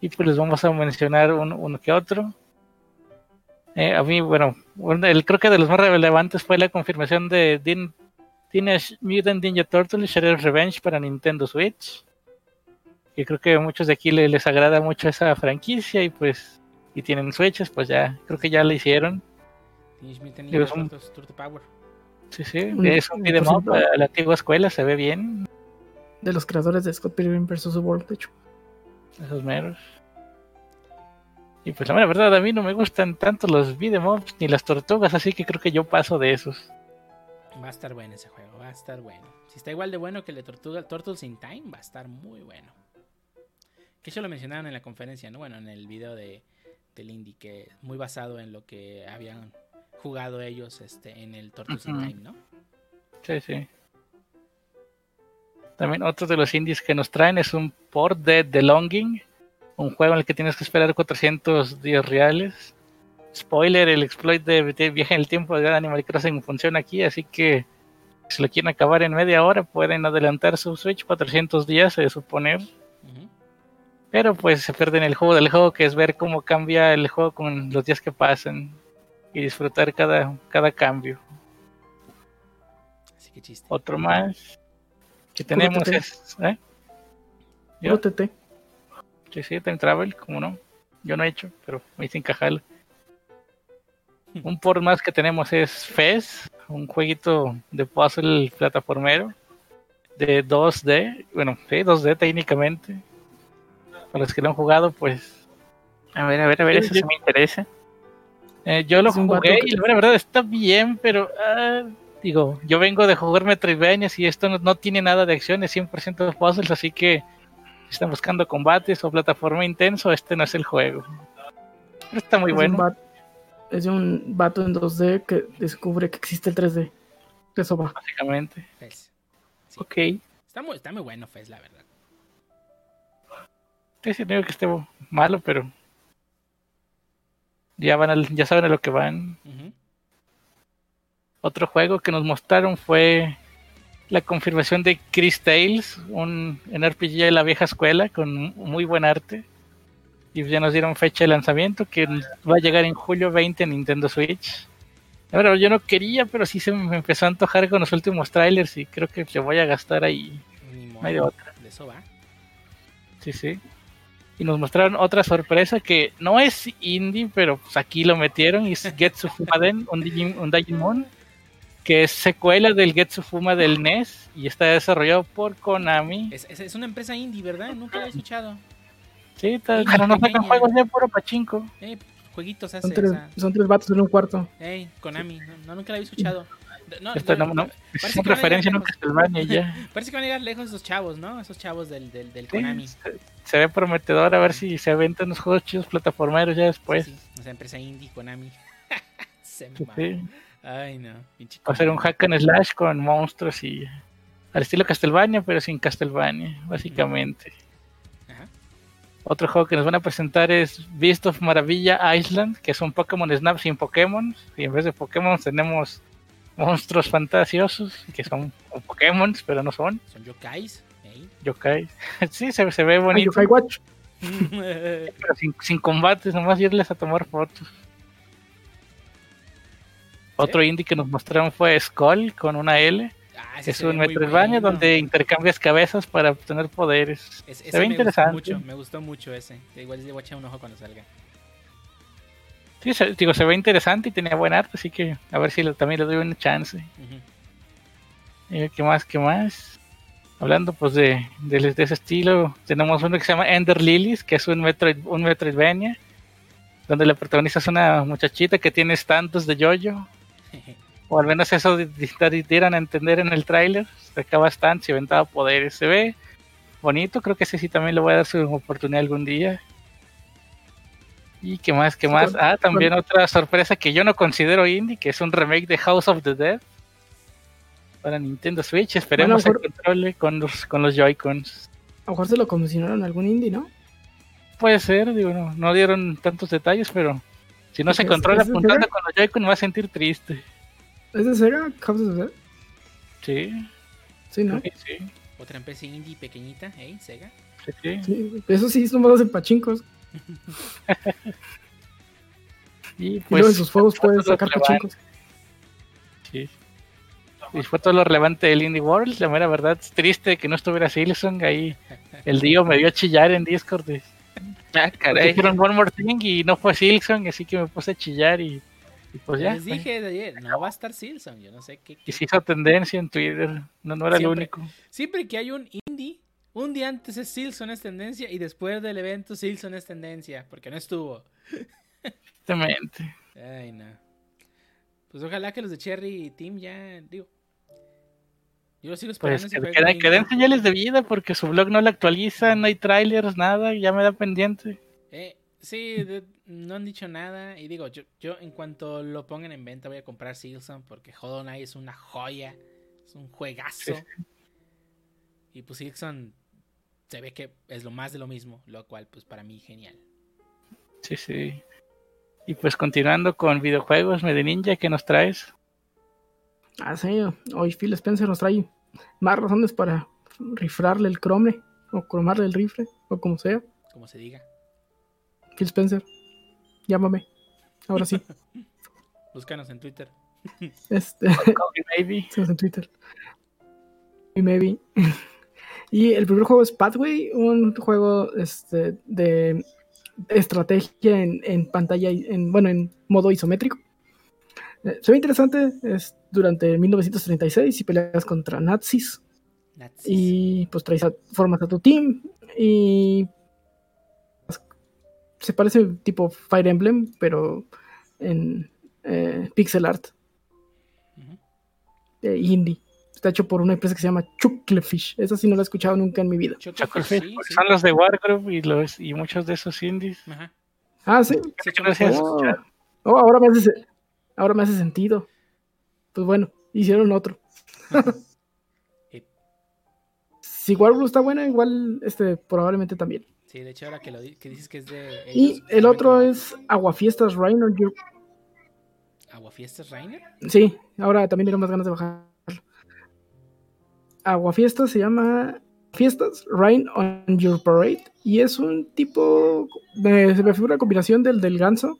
Y pues les vamos a mencionar uno, uno que otro. Eh, a mí, bueno, el, creo que de los más relevantes fue la confirmación de Din- Teenage Mutant Ninja Turtles Shredder's Revenge para Nintendo Switch. Y creo que a muchos de aquí le- les agrada mucho esa franquicia y pues, y tienen Switches, pues ya, creo que ya la hicieron. Teenage Mutant Ninja son- Turtles Turtle Power. Sí, sí, es un porcentaje. a la antigua escuela, se ve bien. De los creadores de Scott Pilgrim vs. World, de hecho. Esos meros. Y pues la mera verdad, a mí no me gustan tanto los ups ni las tortugas, así que creo que yo paso de esos. Va a estar bueno ese juego, va a estar bueno. Si está igual de bueno que el de Tortuga, Turtles in Time, va a estar muy bueno. Que eso lo mencionaron en la conferencia, ¿no? Bueno, en el video de, del indie, que es muy basado en lo que habían jugado ellos este, en el Turtles in Ujú. Time, ¿no? Sí, sí. También otro de los indies que nos traen es un port de The Longing, un juego en el que tienes que esperar 400 días reales. Spoiler, el exploit de, viaje en el tiempo de Animal Crossing funciona aquí, así que si lo quieren acabar en media hora pueden adelantar su Switch 400 días, se suponer. Ujú. Pero pues se pierden el juego del juego, que es ver cómo cambia el juego con los días que pasan y disfrutar cada, cada cambio. Así que chiste. Otro más que tenemos es... ¿eh? ¿Yo? Puro TT. Sí, sí, Time Travel, como no. Yo no he hecho, pero me hice encajarlo. Un por más que tenemos es Fez, un jueguito de puzzle plataformero de 2D. Bueno, sí, 2D técnicamente. Para los que lo han jugado, pues A ver, a ver, a ver, eso sí. me interesa. Eh, yo lo jugué y la verdad está bien, pero ah, digo, yo vengo de jugar Metroidvanias y esto no, no tiene nada de acción, es 100% de puzzles, así que si están buscando combates o plataforma intenso, este no es el juego. Pero está muy es bueno. Un vato, es de un vato en 2D que descubre que existe el 3D. Eso va. básicamente. Fez. Sí. Ok. Está, muy, está muy bueno Fez, la verdad. Sí, sí, no que esté malo, pero ya van al- ya saben a lo que van. Otro juego que nos mostraron fue la confirmación de Chris Tales, un, RPG de la vieja escuela con muy buen arte. Y ya nos dieron fecha de lanzamiento que va a llegar en julio 20 en Nintendo Switch. Ahora, yo no quería, pero sí se me empezó a antojar con los últimos trailers y creo que le voy a gastar ahí. Ni modo. No hay de otra. De eso va. Sí, sí. Y nos mostraron otra sorpresa que no es indie, pero pues aquí lo metieron y es Getsu Fumaden, un Digimon, que es secuela del Getsu Fuma del NES y está desarrollado por Konami. Es, es, es una empresa indie, ¿verdad? Nunca la he escuchado. Sí, está- pero no sacan pequeña. juegos de puro pachinko. Eh, jueguitos hace. Son tres, o sea, son tres vatos en un cuarto. Ey, Konami. No, no, nunca la había escuchado. No, Esto no, no, no, parece es que una van a referencia llegar no y ya. Parece que van a llegar lejos esos chavos, ¿no? Esos chavos del, del, del Sí, Konami. se, se ve prometedor a ver si se aventan los juegos chidos plataformeros ya después. Sí, sí, esa empresa indie, Konami. Se. Ay, no. Va a ser un hack and slash con monstruos y al estilo Castlevania, pero sin Castlevania, básicamente. Ajá. Otro juego que nos van a presentar es Beast of Maravilla Island, que es un Pokémon Snap sin Pokémon. Y en vez de Pokémon tenemos monstruos fantasiosos, que son Pokémon, pero no son Son yokais. Ey. yokai. sí, se, se ve Ay, bonito, Yokai Watch. pero sin, sin combates, nomás irles a tomar fotos. Otro indie que nos mostraron fue Skull con una L. Ah, Es un Metroidvania bueno. donde intercambias cabezas para obtener poderes. Es- se ve me interesante. Gustó mucho, me gustó mucho ese. Igual le voy a echar un ojo cuando salga. Sí, se, digo, se ve interesante y tenía buen arte, así que a ver si también le doy una chance. Eh, ¿Qué más? ¿Qué más? Hablando pues de, de, de ese estilo, tenemos uno que se llama Ender Lilies, que es un, Metroid, un Metroidvania, donde la protagonista es una muchachita que tiene stands de yoyo, o al menos eso di- di- dieran a entender en el tráiler, sacaba stands y aventaba poderes, se ve bonito, creo que ese sí también le voy a dar su oportunidad algún día. Y qué más, qué más. Ah, también otra sorpresa que yo no considero indie, que es un remake de House of the Dead para Nintendo Switch. Esperemos Bueno, que controle con los, con los Joy-Cons. A lo mejor se lo comisionaron algún indie, ¿no? Puede ser, digo, no, no dieron tantos detalles, pero si no se ¿Es- controla de apuntando con los Joy-Con me va a sentir triste. ¿Es de Sega? House of the Dead? Sí, Sí, ¿no? sí. Otra empresa indie pequeñita, ¿eh? Sega. sí, sí. Sí, eso sí, son más en pachincos. Y y luego en sus juegos puedes sacar pachincos. sí. Y fue todo lo relevante del Indie World. La mera verdad, es triste que no estuviera Silsong ahí. El Dio me vio a chillar en Discord. de- Ah, caray. Dijeron One More Thing y no fue Silsong, así que me puse a chillar y, y pues ya. Les dije de ayer, no va a estar Silson. Yo no sé qué. Y se hizo tendencia en Twitter. No, no era el único. Siempre que hay un indie, un día antes es Silson es tendencia y después del evento Silson es tendencia, porque no estuvo. Exactamente. Ay, no. Pues ojalá que los de Cherry Team ya, digo. Yo sigo esperando. Pues que, den- y- que den señales de vida porque su blog no lo actualiza, no hay trailers, nada, ya me da pendiente. Eh, sí, de- no han dicho nada. Y digo, yo, yo en cuanto lo pongan en venta voy a comprar Silson porque Hollow Knight es una joya. Es un juegazo. Sí, Y pues Silson se ve que es lo más de lo mismo, lo cual pues para mí genial. Sí, sí. Y pues continuando con videojuegos, Medeninja, ¿qué nos traes? Ah, sí, hoy Phil Spencer nos trae más razones para rifrarle el crome o cromarle el rifle o como sea. Como se diga. Phil Spencer, llámame. Ahora sí. Búscanos en Twitter. Este, Maybe. estamos en Twitter. Y maybe. Y el primer juego es Pathway, un juego este, de estrategia en, en pantalla, en, bueno, en modo isométrico. Eh, se ve interesante, es durante 1936 y peleas contra nazis Nazis. y pues traes a, formas a tu team y se parece tipo Fire Emblem, pero en eh, pixel art eh, indie. Está hecho por una empresa que se llama Chucklefish. Esa sí no la he escuchado nunca en mi vida. Chucklefish, sí, pues sí. son los de Wargroup y, los, y muchos de esos indies. Ajá. Ah, sí. Sí, Gracias. Oh, Oh, ahora, me hace, se- ahora me hace sentido. Pues bueno, hicieron otro. Si Warblue está buena, igual este probablemente también. Sí, de hecho ahora que, lo di- que dices que es de... Y el otro es Aguafiestas Rain on Your Aguafiestas Rainer. Sí, ahora también tengo más ganas de bajarlo. Aguafiestas se llama Fiestas Rain on Your Parade y es un tipo. de- se me figura una combinación del del ganso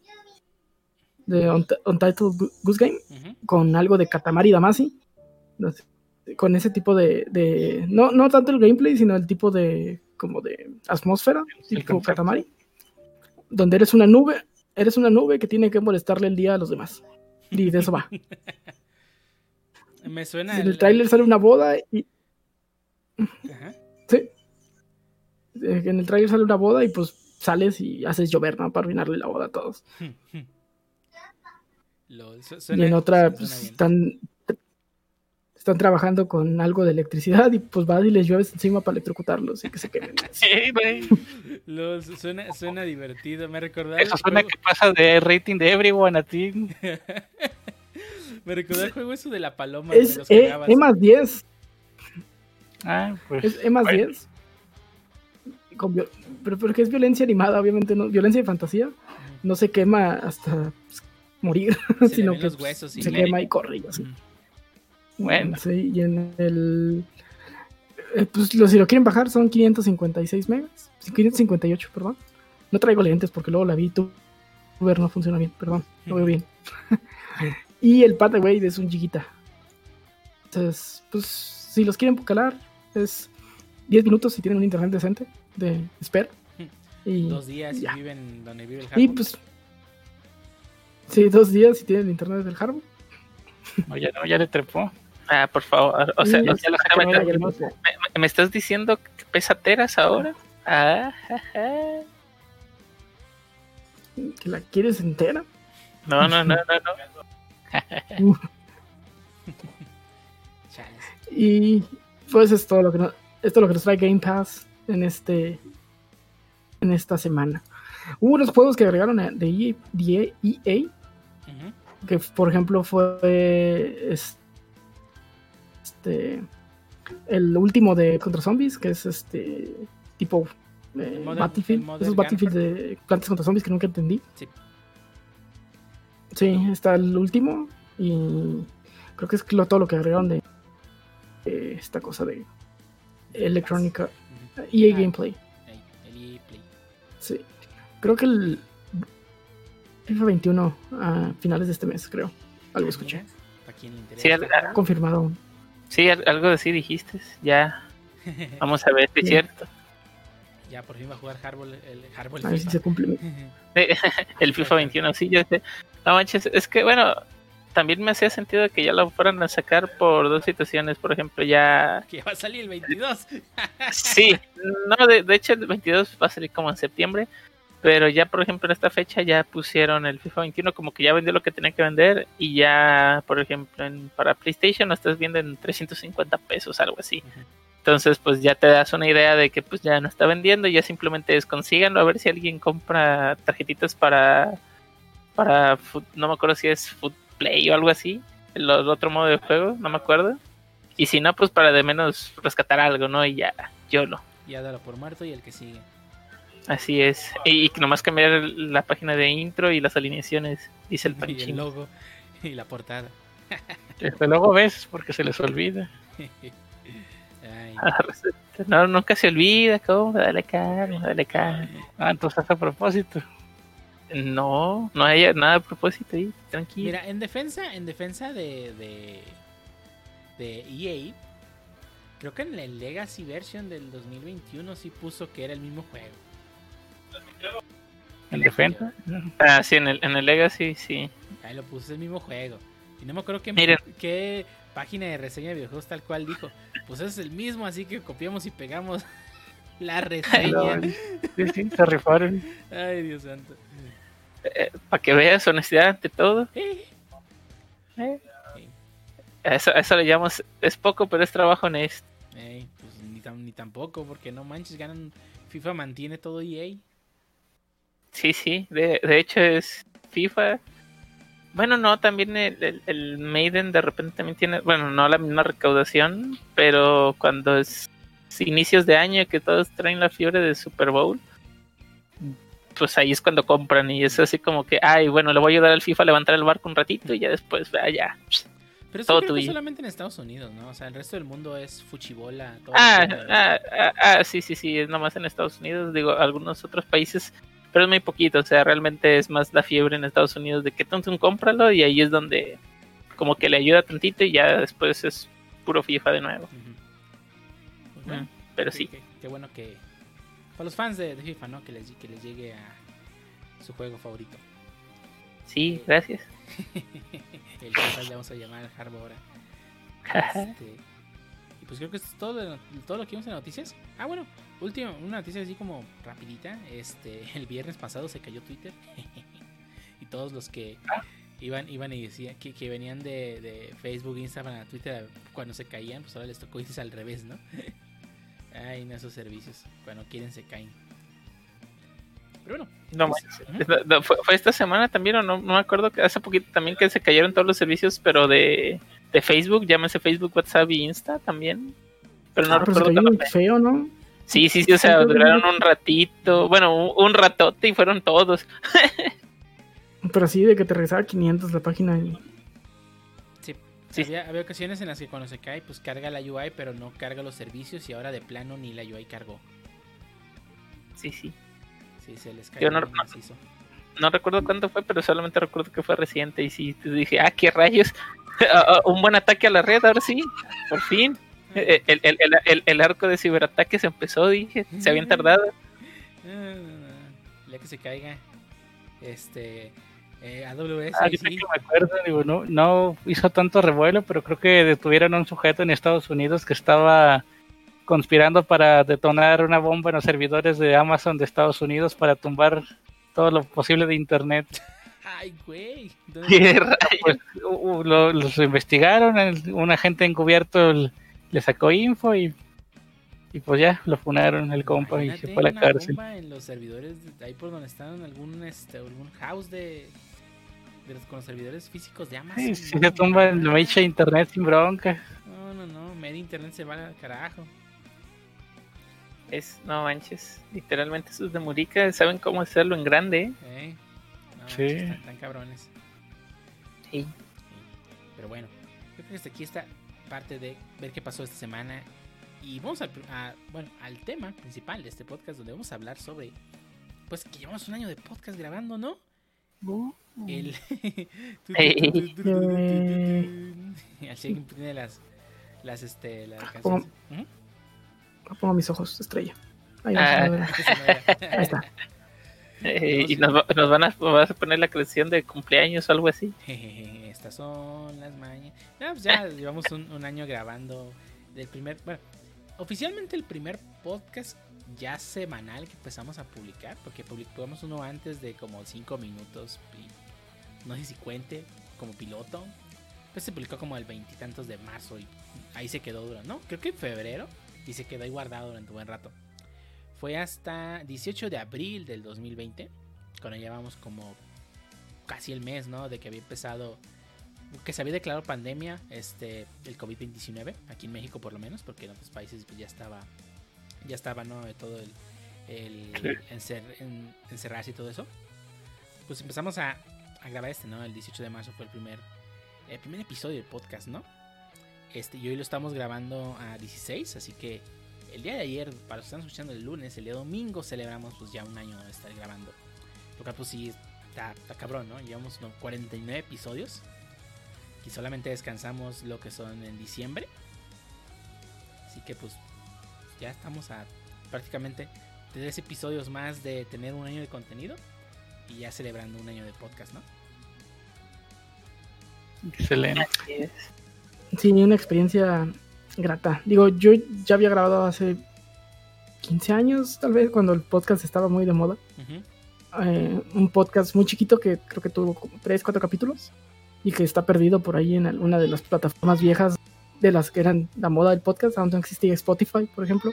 de Unt- Untitled Goose Game con algo de Katamari sé, Con ese tipo de, de- No, no tanto el gameplay, sino el tipo de. como de atmósfera, tipo concepto. Katamari. Donde eres una nube. Eres una nube que tiene que molestarle el día a los demás. Y de eso va. Me suena... En el tráiler sale una boda y Ajá. sí. En el tráiler sale una boda y pues sales y haces llover, ¿no? Para arruinarle la boda a todos. Lol, y en otra suena pues, están están trabajando con algo de electricidad y pues vas y les llueves encima para electrocutarlos y que se quemen. Sí, güey. Lol, su- suena, suena divertido. Me recordaba Eso suena juego- que pasa de rating de Everyone a ti. Me recordó el juego eso de la paloma. Es los E. E más 10. Ah, pues. Es E más bueno. 10. Con viol- pero porque es violencia animada, obviamente, no, violencia de fantasía. No se quema hasta pues, morir, Se sino que los huesos y se quema y corre y así. Bueno. Sí, y en el. eh, pues lo- si lo quieren bajar son 556 megas. 558, perdón. No traigo lentes porque luego la vi. Tu ver no funciona bien, perdón. No veo bien. y el Pathway es un chiquita. Entonces, pues, si los quieren calar, es 10 minutos si tienen un internet decente de espera. Y Dos días y ya. viven donde vive el Y Harbour. pues, sí, dos días si tienen internet del Harbor. No, ya, no, ya le trepó. Ah, por favor. O sea, Sí, o sea, la espérame, gente ¿me, me- me estás diciendo que pesateras ahora? Ah, ja, ja. que la quieres entera. No, no, no, no, no. Y pues es todo lo que nos, esto es lo que nos trae Game Pass en este en esta semana. Hubo unos juegos que agregaron a- de EA, de EA, Que por ejemplo fue es- este el último de contra zombies, que es este tipo eh, Modern- Battlefield, esos Battlefield de plantas contra zombies que nunca entendí. Sí. Sí, está el último y creo que es lo- todo lo que agregaron de eh, esta cosa de electrónica. EA Ah. Gameplay. EA Play. Sí. Creo que el FIFA 21 a finales de este mes, creo. Algo escuché. Mira, ¿Para quién le interesa? Sí, al- al- Confirmado. sí, al- algo así dijiste. Ya, vamos a ver si es Sí. cierto. ya por fin va a jugar Harbour el Harbour A ver si se cumple. El FIFA 21, sí, yo sé. No manches, es que bueno, también me hacía sentido que ya lo fueran a sacar por dos situaciones. Por ejemplo, ya. que va a salir el 22. Sí, no, de, de hecho el 22 va a salir como en septiembre. Pero ya, por ejemplo, en esta fecha ya pusieron el FIFA 21 como que ya vendió lo que tenía que vender. Y ya, por ejemplo, en, para PlayStation lo estás viendo en 350 pesos, algo así. Entonces, pues ya te das una idea de que pues ya no está vendiendo, ya simplemente es consíganlo a ver si alguien compra tarjetitas para para no me acuerdo si es Foot Play o algo así, el, el otro modo de juego, no me acuerdo. Y si no, pues para de menos rescatar algo, ¿no? Y ya, yo lo. Ya dalo por muerto y el que sigue. Así es. Y, y nomás cambiar la página de intro y las alineaciones, dice el Y el panchín. logo y la portada. Desde luego ves, porque se les olvida. Ay, No, nunca se olvida, ¿cómo? Dale calma, dale calma. Ah, entonces a propósito. No, no hay nada a propósito ahí, tranquilo. Mira, en defensa, en defensa de, de, de EA, creo que en el Legacy version del 2021 sí puso que era el mismo juego. En defensa. Ah, sí, en el, en el Legacy, sí. Ahí lo puso, es el mismo juego. Y no me acuerdo qué, Miren. qué página de reseña de videojuegos tal cual dijo. Pues es el mismo, así que copiamos y pegamos la reseña. Sí, sí, se rifaron. Ay, Dios santo. Para que veas honestidad ante todo. Eh, eh. Eso, eso le llamamos, es poco, pero es trabajo honesto. ey, pues ni, tam- ni tampoco, porque no manches, ganan. FIFA mantiene todo EA. Sí, sí, de, de hecho es FIFA. Bueno, no, también el, el- el Maiden de repente también tiene, bueno, no la misma recaudación, pero cuando es inicios de año que todos traen la fiebre de Super Bowl, pues ahí es cuando compran y es así como que, ay, bueno, le voy a ayudar al FIFA a levantar el barco un ratito y ya después, vea, ya. Pero eso Todo creo que solamente en Estados Unidos, ¿no? O sea, el resto del mundo es fuchibola. todo Ah, ah, ah, ah, sí, sí, sí, es nomás en Estados Unidos, digo, algunos otros países, pero es muy poquito, o sea, realmente es más la fiebre en Estados Unidos de que tonto cómpralo y ahí es donde como que le ayuda tantito y ya después es puro FIFA de nuevo. Pues bueno, Mm, Pero sí, Qué, qué bueno que. Para los fans de, de FIFA, ¿no? Que les, que les llegue a su juego favorito. sí, gracias. el FIFA le vamos a llamar al Harbo ahora. Este, y pues creo que esto es todo, todo lo que vimos en las noticias. Ah, bueno, última, una noticia así como rapidita. Este, el viernes pasado se cayó Twitter. y todos los que iban, iban y decían que, que venían de, de Facebook, Instagram a Twitter cuando se caían, pues ahora les tocó irse al revés, ¿no? Ay, no esos servicios. Cuando quieren se caen. Pero bueno. No, pues. No, ¿Fue, fue esta semana también o no? No me acuerdo que hace poquito también que se cayeron todos los servicios, pero de, de Facebook, llámese Facebook, WhatsApp y Insta también. Pero no Ah, pero se recuerdo cayó feo, ¿no? Sí, sí, sí, o sea, duraron no. un ratito, bueno, un, ratote y fueron todos. Pero sí, de que te regresaba 500 la página. y- Sí, Sí. Había, había ocasiones en las que cuando se cae, pues carga la UI, pero no carga los servicios y ahora de plano ni la UI cargó. Sí, sí. Sí, se les Yo cayó no- bien macizo. No recuerdo cuánto fue, pero solamente recuerdo que fue reciente y sí, te dije, ah, qué rayos. Ah, ah, un buen ataque a la red, ahora sí. Por fin. El, el, el, el, el arco de ciberataques empezó, dije. Se habían tardado. Ya que se caiga. Este. Eh, AWS. Ah, sí. que me acuerdo, digo, no, no hizo tanto revuelo, pero creo que detuvieron a un sujeto en Estados Unidos que estaba conspirando para detonar una bomba en los servidores de Amazon de Estados Unidos para tumbar todo lo posible de Internet. Ay, güey. Pues u- u- lo- los investigaron, el- un agente encubierto l- le sacó info y, y pues ya lo funaron el compa y se fue a la una cárcel. bomba en los servidores, de- ahí por donde están algún, este, algún house de, de los, con los servidores físicos de Amazon. Sí, se tumba el no, mecha internet sin bronca. No, no, no, medio internet se va al carajo. Es, no manches. Literalmente esos de Murica saben cómo hacerlo en grande, ¿eh? ¿eh? No, Sí. Están, están cabrones. Sí. Sí. Pero bueno, yo creo que hasta aquí está parte de ver qué pasó esta semana. Y vamos al, pr- a- bueno, al tema principal de este podcast, donde vamos a hablar sobre. Pues que llevamos un año de podcast grabando, ¿no? El. Que tiene las. Las, este, las canciones. Ujú. Pongo mis ojos, estrella. Ahí Ah. Ahí está. Eh, y nos, va- nos van a, vas a poner la canción de cumpleaños o algo así. Jejeje, Estas son las mañas. No, pues ya llevamos un, un año grabando del primer. Bueno, oficialmente el primer podcast ya semanal que empezamos a publicar, porque publicamos uno antes de como 5 minutos, y no sé si cuente, como piloto. Pues se publicó como el veintitantos de marzo y ahí se quedó durante, ¿no? Creo que en febrero y se quedó ahí guardado durante un buen rato. Fue hasta 18 de abril del 2020, cuando llevamos como casi el mes, ¿no? De que había empezado, que se había declarado pandemia, este, el COVID-19, aquí en México por lo menos, porque en otros países pues, ya estaba, ya estaba, ¿no? Todo el, el encer- en- encerrarse y todo eso. Pues empezamos a, a grabar este, ¿no? El 18 de marzo fue el primer, el primer episodio del podcast, ¿no? Este, y hoy lo estamos grabando a 16, así que el día de ayer, para los que están escuchando el lunes, el día domingo celebramos pues ya un año de estar grabando. Lo cual pues sí está, está cabrón, ¿no? Llevamos ¿no? 49 episodios. Y solamente descansamos lo que son en diciembre. Así que pues ya estamos a prácticamente tres episodios más de tener un año de contenido. Y ya celebrando un año de podcast, ¿no? Excelente. Así es. Sí, una experiencia grata. Digo, yo ya había grabado hace 15 años, tal vez, cuando el podcast estaba muy de moda. Eh, un podcast muy chiquito que creo que tuvo como 3, 4 capítulos y que está perdido por ahí en alguna de las plataformas viejas de las que eran la moda del podcast. Aún no existía Spotify, por ejemplo.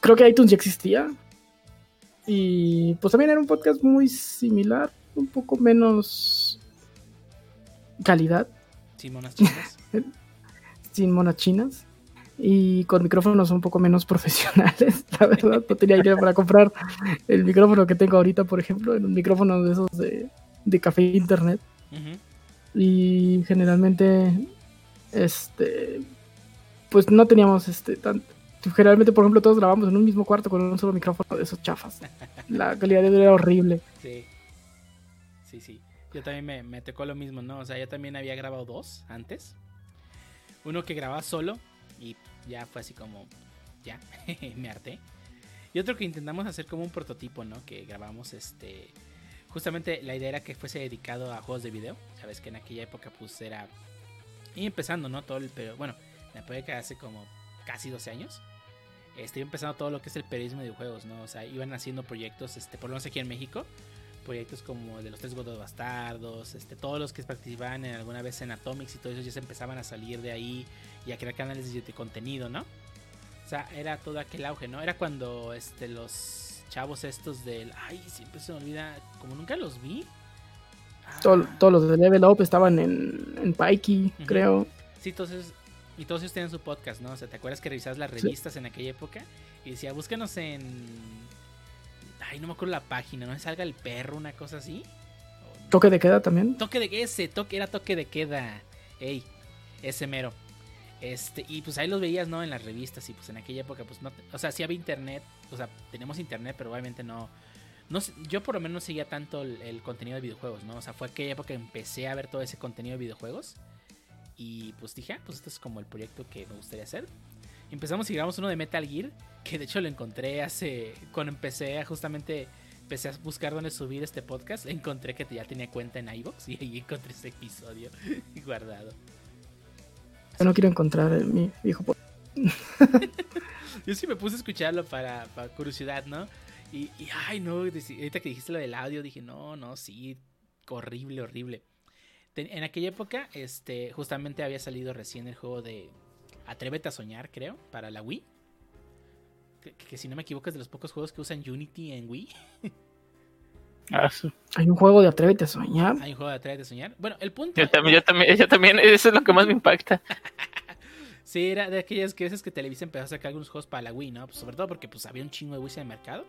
Creo que iTunes ya existía. Y pues también era un podcast muy similar, un poco menos calidad. Sí, monas chinas. sin monas chinas y con micrófonos un poco menos profesionales, la verdad. No tenía dinero para comprar el micrófono que tengo ahorita, por ejemplo, en un micrófono de esos de, de café e Y generalmente, este, pues no teníamos este tan. Generalmente, por ejemplo, todos grabamos en un mismo cuarto con un solo micrófono de esos chafas. La calidad de audio era horrible. Sí. Sí, sí. Yo también me, me tocó lo mismo, ¿no? O sea, yo también había grabado dos antes. Uno que grababa solo y ya fue así como, ya, me harté. Y otro que intentamos hacer como un prototipo, ¿no? Que grabamos este... Justamente la idea era que fuese dedicado a juegos de video. Sabes que en aquella época pues era... Y empezando, ¿no? Todo el... Pero bueno, en la época hace como casi 12 años. Este, empezando todo lo que es el periodismo de videojuegos, ¿no? O sea, iban haciendo proyectos, este, por lo menos aquí en México, proyectos como de los tres godos bastardos, este, todos los que participaban en alguna vez en Atomics y todo eso ya se empezaban a salir de ahí y a crear canales de contenido, ¿no? O sea, era todo aquel auge, ¿no? Era cuando este, los chavos estos del... Ay, siempre se me olvida, como nunca los vi. Ah, Todo- todos los de Level Up estaban en, en Pikey, creo. Sí, entonces... Y todos ellos tenían su podcast, ¿no? O sea, ¿te acuerdas que revisabas las Sí. revistas en aquella época? Y decía, búscanos en... Ay, no me acuerdo la página, ¿no? Salga el perro, una cosa así. Toque de queda también. Toque de ese, toque, era toque de queda. Ey, ese mero. Este, y pues ahí los veías, ¿no? En las revistas y pues en aquella época, pues no, o sea, sí había internet, o sea, tenemos internet, pero obviamente no, no yo por lo menos no seguía tanto el, contenido de videojuegos, ¿no? O sea, fue aquella época que empecé a ver todo ese contenido de videojuegos Y pues dije, ah, pues este es como el proyecto que me gustaría hacer. Empezamos y grabamos uno de Metal Gear, que de hecho lo encontré hace, cuando empecé a justamente, empecé a buscar dónde subir este podcast, encontré que ya tenía cuenta en iVoox y ahí encontré este episodio guardado. Yo no quiero encontrar mi viejo podcast. Yo sí me puse a escucharlo para, curiosidad, ¿no? Y, ay, no, ahorita que dijiste lo del audio, dije, no, no, sí, horrible, horrible. En aquella época, este, justamente había salido recién el juego de Atrévete a soñar, creo, para la Wii. Que si no me equivoco es de los pocos juegos que usan Unity en Wii. Ah, Hay un juego de Atrévete a soñar. Hay un juego de Atrévete a soñar. Bueno, el punto... Yo también, yo también, yo también, eso es lo que más me impacta. Sí, era de aquellas que veces que Televisa empezó a sacar algunos juegos para la Wii, ¿no? Pues sobre todo porque pues había un chingo de Wii en el mercado.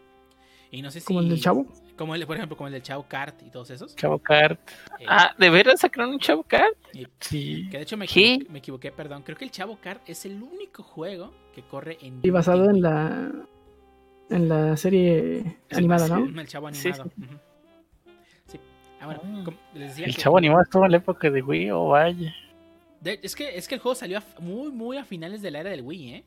Y no sé si... Como el del chavo. Como el, por ejemplo, como el del Chavo Kart y todos esos. Chavo Kart. Eh, Ah, ¿de veras sacaron un Chavo Kart? y- Sí. Que de hecho me ¿Qué? equivoqué, me equivoqué, perdón. Creo que el Chavo Kart es el único juego que corre en. Y basado en la en la serie Sí, animada, sí, ¿no? El Chavo Sí, animado. Sí. Ah, bueno, Ah. como les decía El que- chavo animado estuvo en la época de Wii, oh vaya. de- es, que, es que el juego salió a- muy, muy a finales de la era del Wii, ¿eh?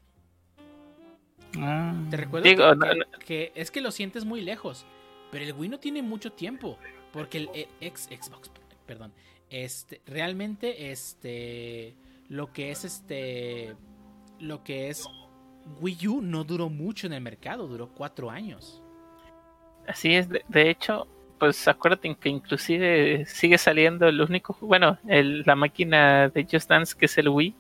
Ah. Te recuerdo Digo, que, no, que- no. que es que lo sientes muy lejos. Pero el Wii no tiene mucho tiempo. Porque el, el ex Xbox, perdón. Este, realmente, este. Lo que es este. Lo que es Wii U no duró mucho en el mercado, duró cuatro años. Así es, de, de hecho, pues acuérdate que inclusive sigue saliendo el único, bueno, el, la máquina de Just Dance que es el Wii.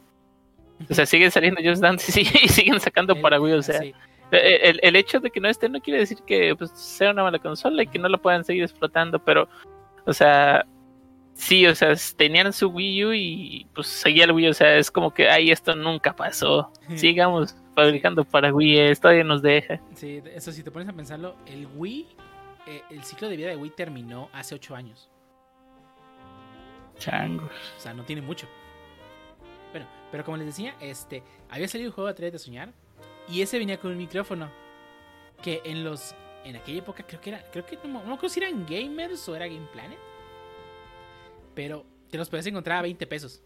O sea, sigue saliendo Just Dance y, y siguen sacando El- para Wii. O sea, sí. Eh, el, el hecho de que no esté no quiere decir que pues, sea una mala consola y que no la puedan seguir explotando, pero, o sea, sí, o sea, tenían su Wii U y pues seguía el Wii, o sea, es como que, ay, esto nunca pasó, sigamos fabricando para Wii, esto todavía nos deja. Sí, eso si te pones a pensarlo, el Wii, eh, el ciclo de vida de Wii terminó hace 8 años. Changos. O sea, no tiene mucho. Bueno, pero como les decía, este, había salido el juego de Atrévete a Soñar y ese venía con un micrófono que en los, en aquella época creo que era, creo que no, no acuerdo si eran Gamers o era Game Planet, pero te los podías encontrar a 20 pesos.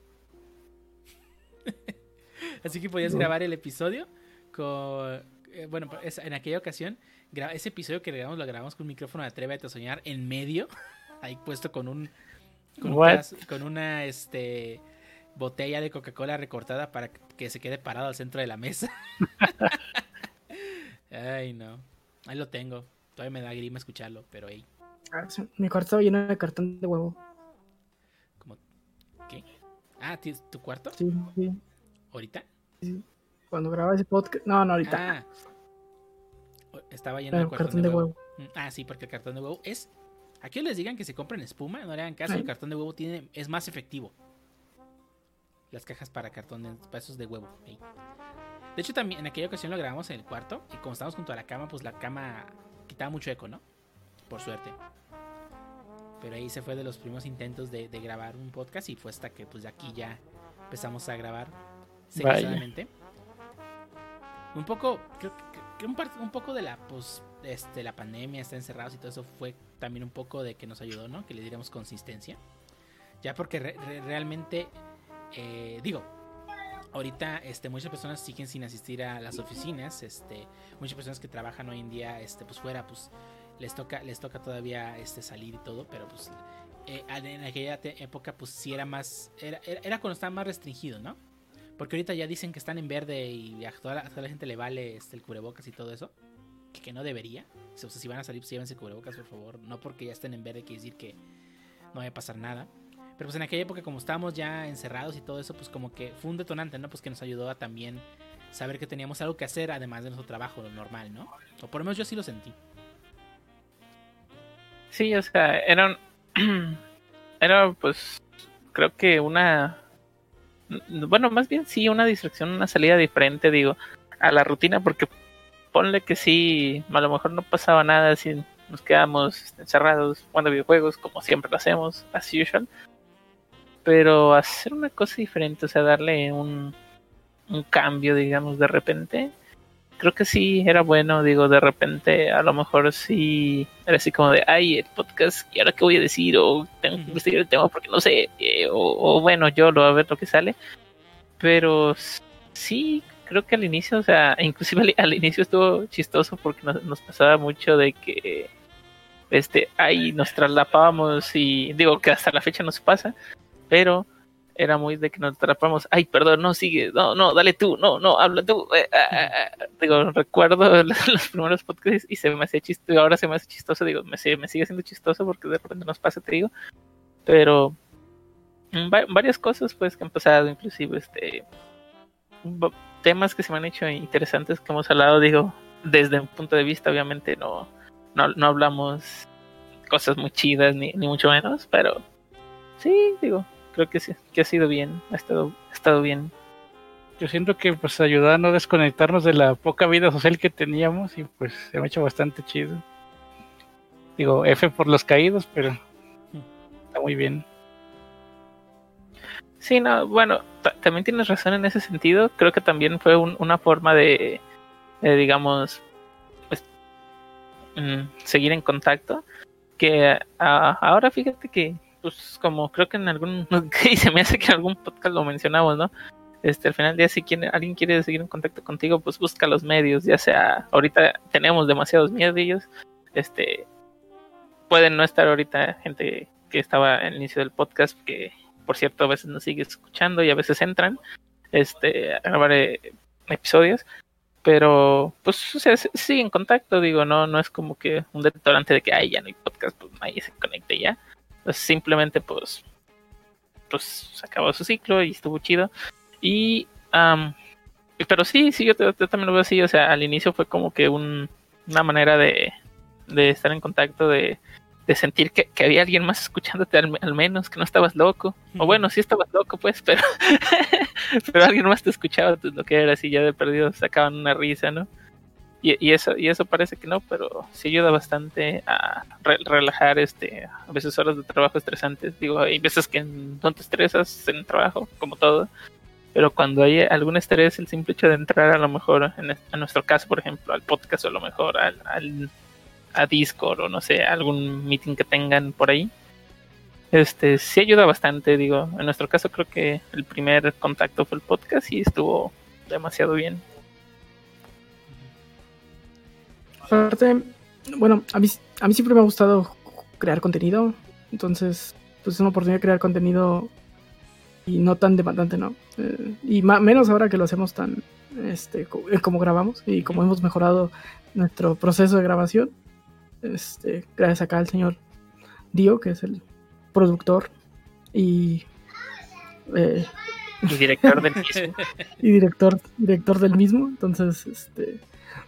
Así que podías No. grabar el episodio con, eh, bueno, en aquella ocasión ese episodio que grabamos lo grabamos con un micrófono de Atrévete a Soñar en medio, ahí puesto con un con, un What? pedazo- con una este botella de Coca-Cola recortada para que se quede parado al centro de la mesa. Ay, no. Ahí lo tengo. Todavía me da grima escucharlo, pero ahí, sí. Mi cuarto estaba lleno de cartón de huevo. ¿qué? Ah, ¿tienes tu cuarto? Sí, sí. ¿Ahorita? Cuando grababa ese podcast. No, no, ahorita. Ah. Estaba lleno de Pero cartón, cartón de de huevo. Mm, Ah, sí, porque el cartón de huevo es. A que les digan que se compren espuma, no le hagan caso. Ay. El cartón de huevo tiene, es más efectivo. Las cajas para cartón de de huevo. De hecho, también en aquella ocasión lo grabamos en el cuarto. Y como estábamos junto a la cama, pues la cama quitaba mucho eco, ¿no? Por suerte. Pero ahí se fue de los primeros intentos de, de grabar un podcast. Y fue hasta que, pues de aquí ya empezamos a grabar seguidamente. Un poco, creo que que un, par- un poco de la, pues, este, la pandemia, estar encerrados y todo eso fue también un poco de que nos ayudó, ¿no? Que le diéramos consistencia. Ya porque re- re- realmente, eh, digo, ahorita este, muchas personas siguen sin asistir a las oficinas, este, muchas personas que trabajan hoy en día, este, pues fuera, pues les toca, les toca todavía este, salir y todo, pero pues eh, en aquella época pues sí era más, era, era, era cuando estaba más restringido, ¿no? Porque ahorita ya dicen que están en verde y a toda la, gente le vale este, el cubrebocas y todo eso. Que, no debería. O sea, si van a salir, pues llévense cubrebocas, por favor. No porque ya estén en verde quiere decir que no vaya a pasar nada. Pero pues en aquella época, como estábamos ya encerrados y todo eso, pues como que fue un detonante, ¿no? Pues que nos ayudó a también saber que teníamos algo que hacer además de nuestro trabajo normal, ¿no? O por lo menos yo sí lo sentí. Sí, o sea, era un- era pues creo que una bueno, más bien sí una distracción, una salida diferente, digo, a la rutina porque ponle que sí, a lo mejor no pasaba nada si nos quedamos encerrados jugando videojuegos como siempre lo hacemos, as usual. Pero hacer una cosa diferente, o sea, darle un un cambio, digamos, de repente, creo que sí era bueno, digo, de repente a lo mejor sí era así como de, ay, el podcast, ¿y ahora qué voy a decir? O tengo que investigar el tema porque no sé, eh, o, bueno, yo lo a ver lo que sale. Pero sí, creo que al inicio, o sea, inclusive al, inicio estuvo chistoso porque nos, pasaba mucho de que, este, ahí nos traslapábamos y digo que hasta la fecha nos pasa, pero era muy de que nos atrapamos. Ay, perdón, no, sigue, no, no, dale tú, no, no, habla tú. Eh, ah, ah, ah. Digo, recuerdo los, primeros podcasts y se me hacía chistoso, ahora se me hace chistoso, digo, me, me sigue siendo chistoso porque de repente nos pasa, te digo. Pero mm, varias cosas, pues, que han pasado, inclusive, este, temas que se me han hecho interesantes que hemos hablado, digo, desde un punto de vista, obviamente, no, no, no hablamos cosas muy chidas, ni, ni mucho menos, pero sí, digo, creo que sí, que ha sido bien, ha estado, ha estado bien. Yo siento que pues ayudó a no desconectarnos de la poca vida social que teníamos y pues se me ha hecho bastante chido. Digo, F por los caídos, pero está muy bien. Sí, no, bueno, también tienes razón en ese sentido. Creo que también fue una forma de, digamos, pues, mm, seguir en contacto. Que ah, ahora fíjate que pues como creo que en algún, y se me hace que en algún podcast lo mencionamos, ¿no? Este, al final del día, si alguien quiere seguir en contacto contigo, pues busca los medios, ya sea, ahorita tenemos demasiados medios, este, pueden no estar ahorita gente que estaba el inicio del podcast, que por cierto a veces nos sigue escuchando y a veces entran, este, a grabar eh, episodios, pero pues o sea, sigue en contacto, digo, no, no es como que un detonante de que, ay, ya no hay podcast, pues nadie se conecte ya, simplemente pues pues se acabó su ciclo y estuvo chido. Y pero sí, sí, yo, también lo veo así, o sea, al inicio fue como que un, una manera de, de estar en contacto, de, de sentir que, había alguien más escuchándote al, menos, que no estabas loco. O bueno, sí estabas loco, pues, pero, pero alguien más te escuchaba pues, lo que era así, ya de perdido sacaban una risa, ¿no? Y, eso y eso parece que no pero sí ayuda bastante a relajar este a veces horas de trabajo estresantes. Digo hay veces que no te estresas en el trabajo como todo pero cuando hay algún estrés el simple hecho de entrar a lo mejor en, nuestro caso por ejemplo al podcast o a lo mejor al a Discord o no sé algún meeting que tengan por ahí este sí ayuda bastante. Digo en nuestro caso creo que el primer contacto fue el podcast y estuvo demasiado bien Aparte, bueno, a mí, a mí siempre me ha gustado crear contenido. Entonces, pues es una oportunidad de crear contenido y no tan demandante, ¿no? Eh, y menos ahora que lo hacemos tan, este, eh, como grabamos y como hemos mejorado nuestro proceso de grabación. Este, gracias acá al señor Dio, que es el productor y, eh, y director del mismo. y director, director del mismo. Entonces, este,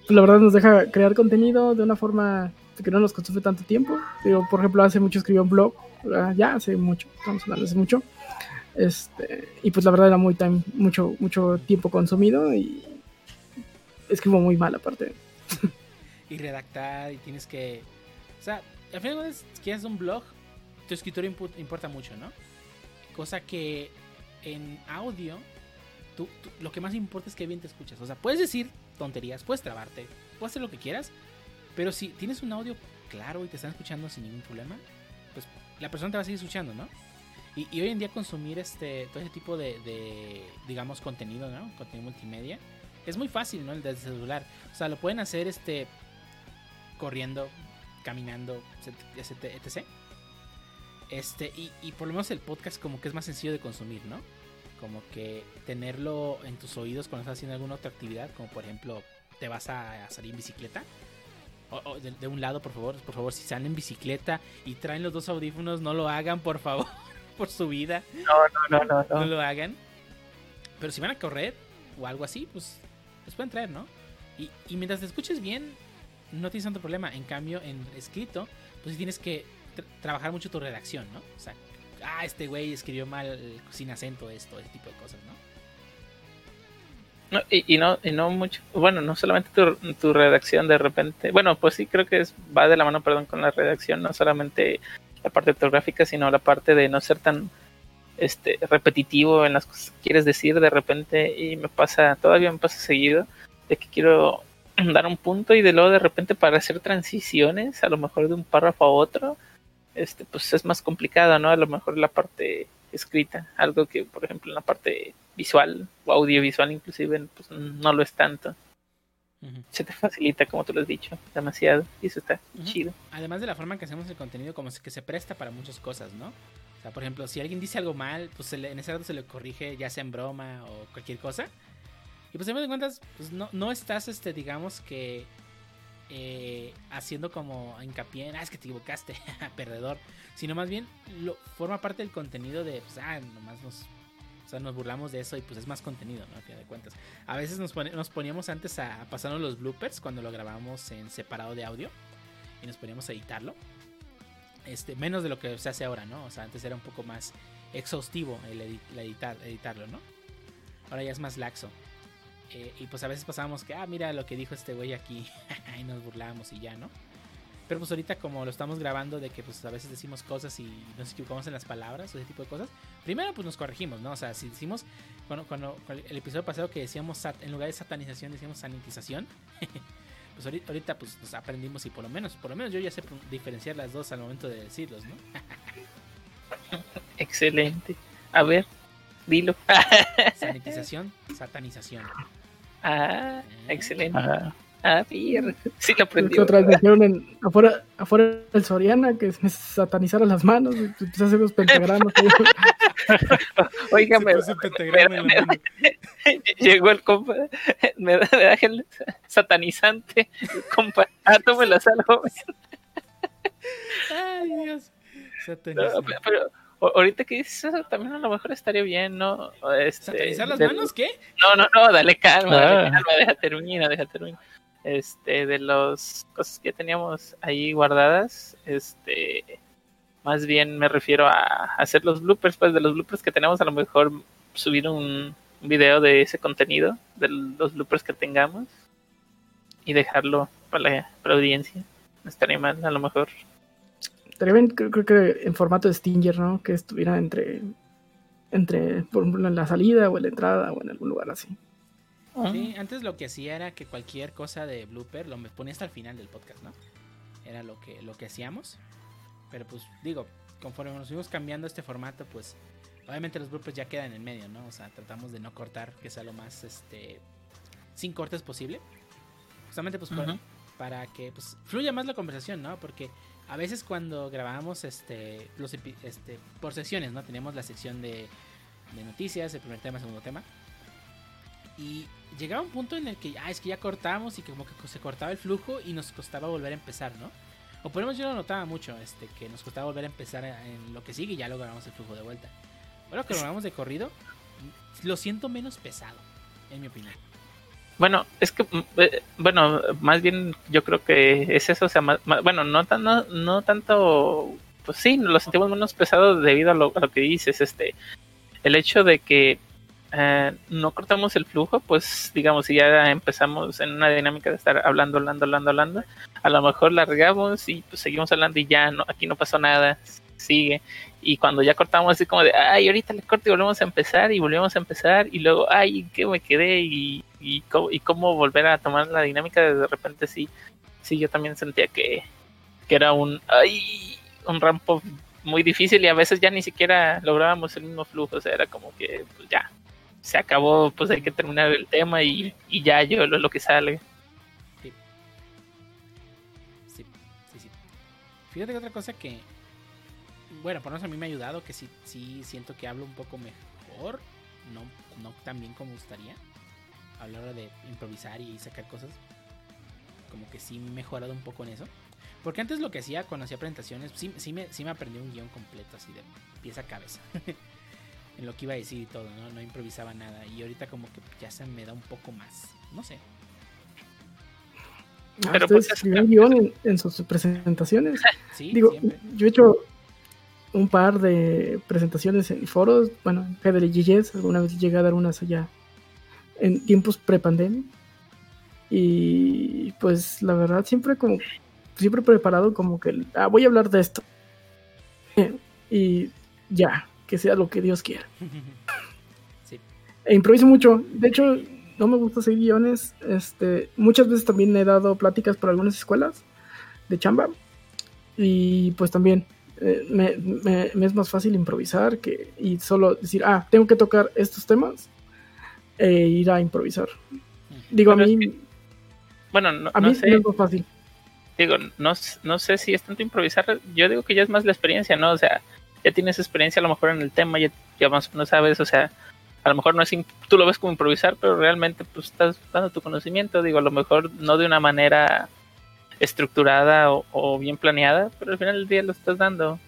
la verdad nos deja crear contenido de una forma que no nos consume tanto tiempo. Digo, por ejemplo, hace mucho escribió un blog, ya hace mucho, estamos hablando hace mucho. Este, y pues la verdad era muy time, mucho, mucho tiempo consumido y escribo muy mal aparte. y redactar y tienes que... O sea, al final si quieres un blog, tu escritura importa mucho, ¿no? Cosa que en audio, lo que más importa es que bien te escuchas. O sea, puedes decir tonterías, puedes trabarte, puedes hacer lo que quieras, pero si tienes un audio claro y te están escuchando sin ningún problema, pues la persona te va a seguir escuchando, ¿no? Y, hoy en día consumir este todo ese tipo de, digamos, contenido, ¿no? Contenido multimedia, es muy fácil, ¿no? El del celular. O sea, lo pueden hacer este corriendo, caminando, etc. Este, y, y por lo menos el podcast como que es más sencillo de consumir, ¿no? Como que tenerlo en tus oídos cuando estás haciendo alguna otra actividad, como por ejemplo te vas a, salir en bicicleta. O, de, un lado, por favor, por favor, si salen en bicicleta y traen los dos audífonos, no lo hagan, por favor, por su vida. No, no, no, no. No lo hagan. Pero si van a correr o algo así, pues les pueden traer, ¿no? Y, y mientras te escuches bien, no tienes tanto problema. En cambio, en escrito, pues tienes que trabajar mucho tu redacción, ¿no? O sea, ah, este güey escribió mal sin acento esto, ese tipo de cosas, ¿no? No, y, no, y no mucho, bueno, no solamente tu, redacción de repente, bueno, pues sí creo que va de la mano, perdón, con la redacción, no solamente la parte ortográfica, sino la parte de no ser tan este repetitivo en las cosas que quieres decir de repente y me pasa, todavía me pasa seguido, de que quiero dar un punto y de luego de repente para hacer transiciones, a lo mejor de un párrafo a otro, este pues es más complicado, ¿no? A lo mejor la parte escrita, algo que por ejemplo en la parte visual o audiovisual inclusive pues no lo es tanto. Se te facilita, como tú lo has dicho, demasiado y eso está chido. Además de la forma en que hacemos el contenido, como que se presta para muchas cosas, ¿no? O sea, por ejemplo, si alguien dice algo mal, pues le- en ese rato se le corrige, ya sea en broma o cualquier cosa. Y pues, a fin de cuentas, pues no, no estás, este, digamos que eh, haciendo como hincapié en, ah, es que te equivocaste, perdedor. Sino más bien, lo, forma parte del contenido de, pues, ah, nomás nos, o sea, nos burlamos de eso y pues es más contenido, ¿no? A fin de cuentas. A veces nos, nos poníamos antes a, a pasarnos los bloopers cuando lo grabamos en separado de audio y nos poníamos a editarlo. Este, menos de lo que se hace ahora, ¿no? O sea, antes era un poco más exhaustivo el, la editar, editarlo, ¿no? Ahora ya es más laxo. Eh, y pues a veces pasábamos que, ah, mira lo que dijo este güey aquí. y nos burlábamos y ya, ¿no? Pero pues ahorita como lo estamos grabando de que pues a veces decimos cosas y nos equivocamos en las palabras o ese tipo de cosas. Primero pues nos corregimos, ¿no? O sea, si decimos, cuando, cuando, el episodio pasado que decíamos, sat- en lugar de satanización decíamos sanitización. pues ahorita, ahorita, pues nos aprendimos y por lo menos, por lo menos yo ya sé diferenciar las dos al momento de decirlos, ¿no? Excelente. A ver, dilo. Sanitización, satanización. ah, excelente. Ajá. Ah, bien. Sí lo aprendí. otra vez me dijeron en, afuera, afuera del Soriana que me satanizaran las manos. Y empecé a hacer los pentagramas. Oiga, me, pentagrama la mano. llegó el compa. Me da, me da el satanizante. Compa, ah, tome la salvo. Ay, Dios. No, pero, pero o- ahorita que dices eso, también a lo mejor estaría bien, ¿no? Este, ¿Satanizar las de- manos? ¿Qué? No, no, no, dale calma, dale Ah. calma, deja terminar, deja terminar. Este, de las cosas que teníamos ahí guardadas, este, más bien me refiero a hacer los bloopers, pues de los bloopers que tenemos, a lo mejor subir un, un video de ese contenido, de los bloopers que tengamos, y dejarlo para la, para la audiencia. No estaría mal, a lo mejor. Estaría bien, creo, creo que en formato de Stinger, ¿no? Que estuviera entre, entre, por ejemplo, en la salida o en la entrada o en algún lugar así. Sí, antes lo que hacía era que cualquier cosa de blooper lo me ponía hasta el final del podcast, ¿no? Era lo que, lo que hacíamos. Pero pues digo, conforme nos fuimos cambiando este formato, pues obviamente los bloopers ya quedan en medio, ¿no? O sea, tratamos de no cortar, que sea lo más este sin cortes posible. Justamente pues para, Ujú. para que pues fluya más la conversación, ¿no? Porque a veces cuando grabábamos este los este por secciones, ¿no? Teníamos la sección de, de noticias, el primer tema, segundo tema. Y llegaba un punto en el que ah, es que ya cortamos y que como que se cortaba el flujo y nos costaba volver a empezar, ¿no? O por lo menos yo lo notaba mucho, este, que nos costaba volver a empezar en lo que sigue y ya lo grabamos el flujo de vuelta. Ahora que lo grabamos de corrido, lo siento menos pesado, en mi opinión. Bueno, es que, mm, eh, bueno, más bien yo creo que es eso, o sea, más- bueno, no, tan, no, no tanto, pues sí, lo sentimos menos pesado debido a lo, a lo que dices, este, el hecho de que eh, no cortamos el flujo, pues digamos, si ya empezamos en una dinámica de estar hablando, hablando, hablando, hablando, a lo mejor largamos y pues seguimos hablando y ya no, aquí no pasó nada, sigue, y cuando ya cortamos así como de, ay, ahorita le corto y volvemos a empezar y volvemos a empezar y luego, ay, ¿en ¿qué me quedé? Y, y, cómo, y cómo volver a tomar la dinámica, de repente sí, sí, yo también sentía que, que era un, ay, un rampo muy difícil y a veces ya ni siquiera lográbamos el mismo flujo, o sea, era como que pues ya, se acabó, pues hay que terminar el tema y, y ya yo lo, lo que sale. Sí, sí, sí. Fíjate que otra cosa que, bueno, por lo menos a mí me ha ayudado, que sí, sí siento que hablo un poco mejor, no, no tan bien como gustaría, a la hora de improvisar y sacar cosas. Como que sí me he mejorado un poco en eso. Porque antes lo que hacía cuando hacía presentaciones, sí, sí, me, sí me aprendí un guion completo, así de pieza a cabeza. en lo que iba a decir y todo, ¿no? No improvisaba nada. Y ahorita como que ya se me da un poco más. No sé. Ah, Pero, ¿Ustedes pues, es- escribían guion en, en sus presentaciones? Sí, Digo, siempre. yo he hecho un par de presentaciones en foros, bueno, en GDLGS, alguna vez llegué a dar unas allá en tiempos prepandemia. Y pues la verdad siempre como siempre preparado como que ah, voy a hablar de esto. Y ya, que sea lo que Dios quiera. sí. E improviso mucho. De hecho, no me gusta seguir guiones. Este, muchas veces también he dado pláticas por algunas escuelas de chamba. Y pues también eh, me, me- me es más fácil improvisar que y solo decir, ah, tengo que tocar estos temas e ir a improvisar. Digo, Bueno, a es mí, Bueno, no, a no mí sé, me es más fácil. digo, no, no sé si es tanto improvisar, yo digo que ya es más la experiencia, ¿no? O sea, ya tienes experiencia a lo mejor en el tema, ya, ya más o menos sabes, o sea, a lo mejor no es, tú lo ves como improvisar, pero realmente pues estás dando tu conocimiento, digo, a lo mejor no de una manera estructurada o, bien planeada, pero al final del día lo estás dando.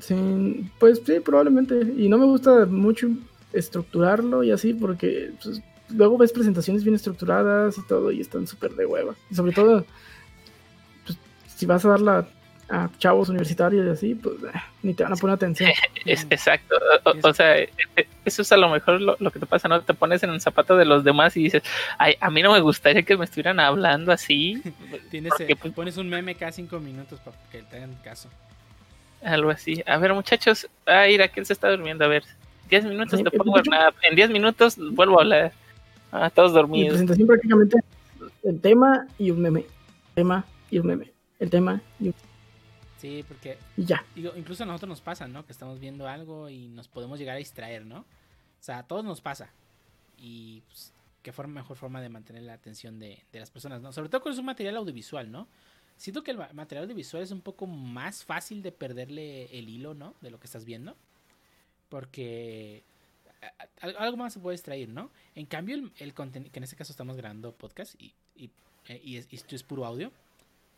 Sí, pues sí, probablemente. Y no me gusta mucho estructurarlo y así porque pues, luego ves presentaciones bien estructuradas y todo y están súper de hueva. Y sobre todo, pues, si vas a darla a chavos universitarios y así, pues eh, ni te van a poner atención. Es, exacto, o, sea, e- e- eso es a lo mejor lo, lo que te pasa, ¿no? Te pones en el zapato de los demás y dices, ay, a mí no me gustaría que me estuvieran hablando así, Tienes, Porque, eh, pues- pones un meme cada cinco minutos para que te hagan caso. algo así. A ver, muchachos, ah, mira, que él se está durmiendo, a ver, 10 minutos te ¿me pongo nada, en 10 minutos vuelvo a hablar. Ah, todos Mi dormidos. presentación prácticamente el tema y un meme. Tema y un meme. El tema y, un- Sí, porque y ya. digo, incluso a nosotros nos pasa, ¿no? Que estamos viendo algo y nos podemos llegar a distraer, ¿no? O sea, a todos nos pasa. Y pues, qué forma, mejor forma de mantener la atención de, de las personas, ¿no? Sobre todo con un material audiovisual, ¿no? Siento que el ma- material audiovisual es un poco más fácil de perderle el hilo, ¿no? De lo que estás viendo. Porque algo más se puede distraer, ¿no? En cambio, el, el contenido, que en este caso estamos grabando podcast y, y, eh, y es- y esto es puro audio.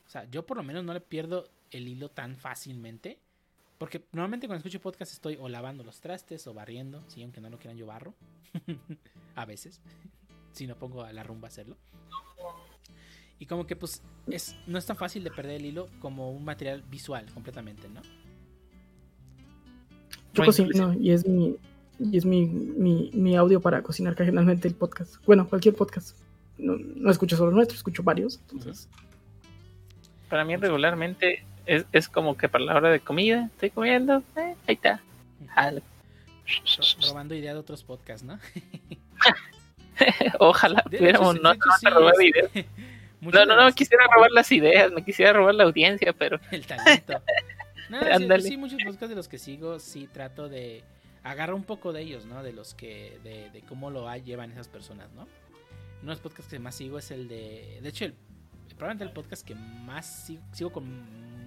O sea, yo por lo menos no le pierdo el hilo tan fácilmente. Porque normalmente cuando escucho podcast estoy o lavando los trastes o barriendo, sí, aunque no lo quieran yo barro. a veces. si no pongo a la rumba a hacerlo. Y como que pues es, no es tan fácil de perder el hilo como un material visual completamente, ¿no? Yo cocino y es mi y es mi, mi, mi audio para cocinar que generalmente el podcast. Bueno, cualquier podcast. No, no escucho solo nuestro, escucho varios. Entonces, Para mí regularmente es, es como que para la hora de comida, estoy comiendo, eh, ahí está. Jalo. Robando idea de otros podcasts, ¿no? Ojalá tuviéramos no, hecho, no, sí, robar ideas. muchas No, no, no, quisiera robar las ideas, me quisiera robar la audiencia, pero El talento. No, sí, sí, muchos podcasts de los que sigo, sí trato de agarrar un poco de ellos, ¿no? De los que, de, de cómo lo llevan esas personas, ¿no? Uno de los podcasts que más sigo es el de, de hecho, el, probablemente el podcast que más sigo, sigo con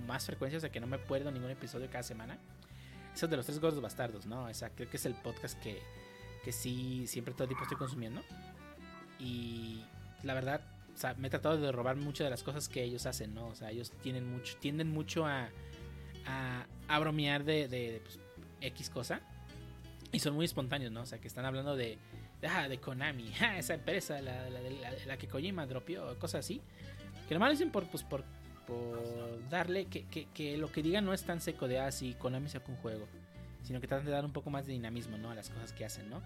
más frecuencia, o sea, que no me pierdo ningún episodio cada semana, es el de los tres gordos bastardos, ¿no? O sea, creo que es el podcast que, que sí, siempre todo el tiempo estoy consumiendo. Y la verdad, o sea, me he tratado de robar muchas de las cosas que ellos hacen, ¿no? O sea, ellos tienen mucho, tienden mucho a, a, bromear de, de, pues, X cosa. Y son muy espontáneos, ¿no? O sea, que están hablando de, ah, de Konami, ah, esa empresa, la, la, la, la que Kojima dropeó, cosas así. Que nomás lo dicen por, pues, por, por darle, que, que, lo que digan no es tan seco de, ah, sí, Konami sacó un juego. Sino que tratan de dar un poco más de dinamismo, ¿no? A las cosas que hacen, ¿no?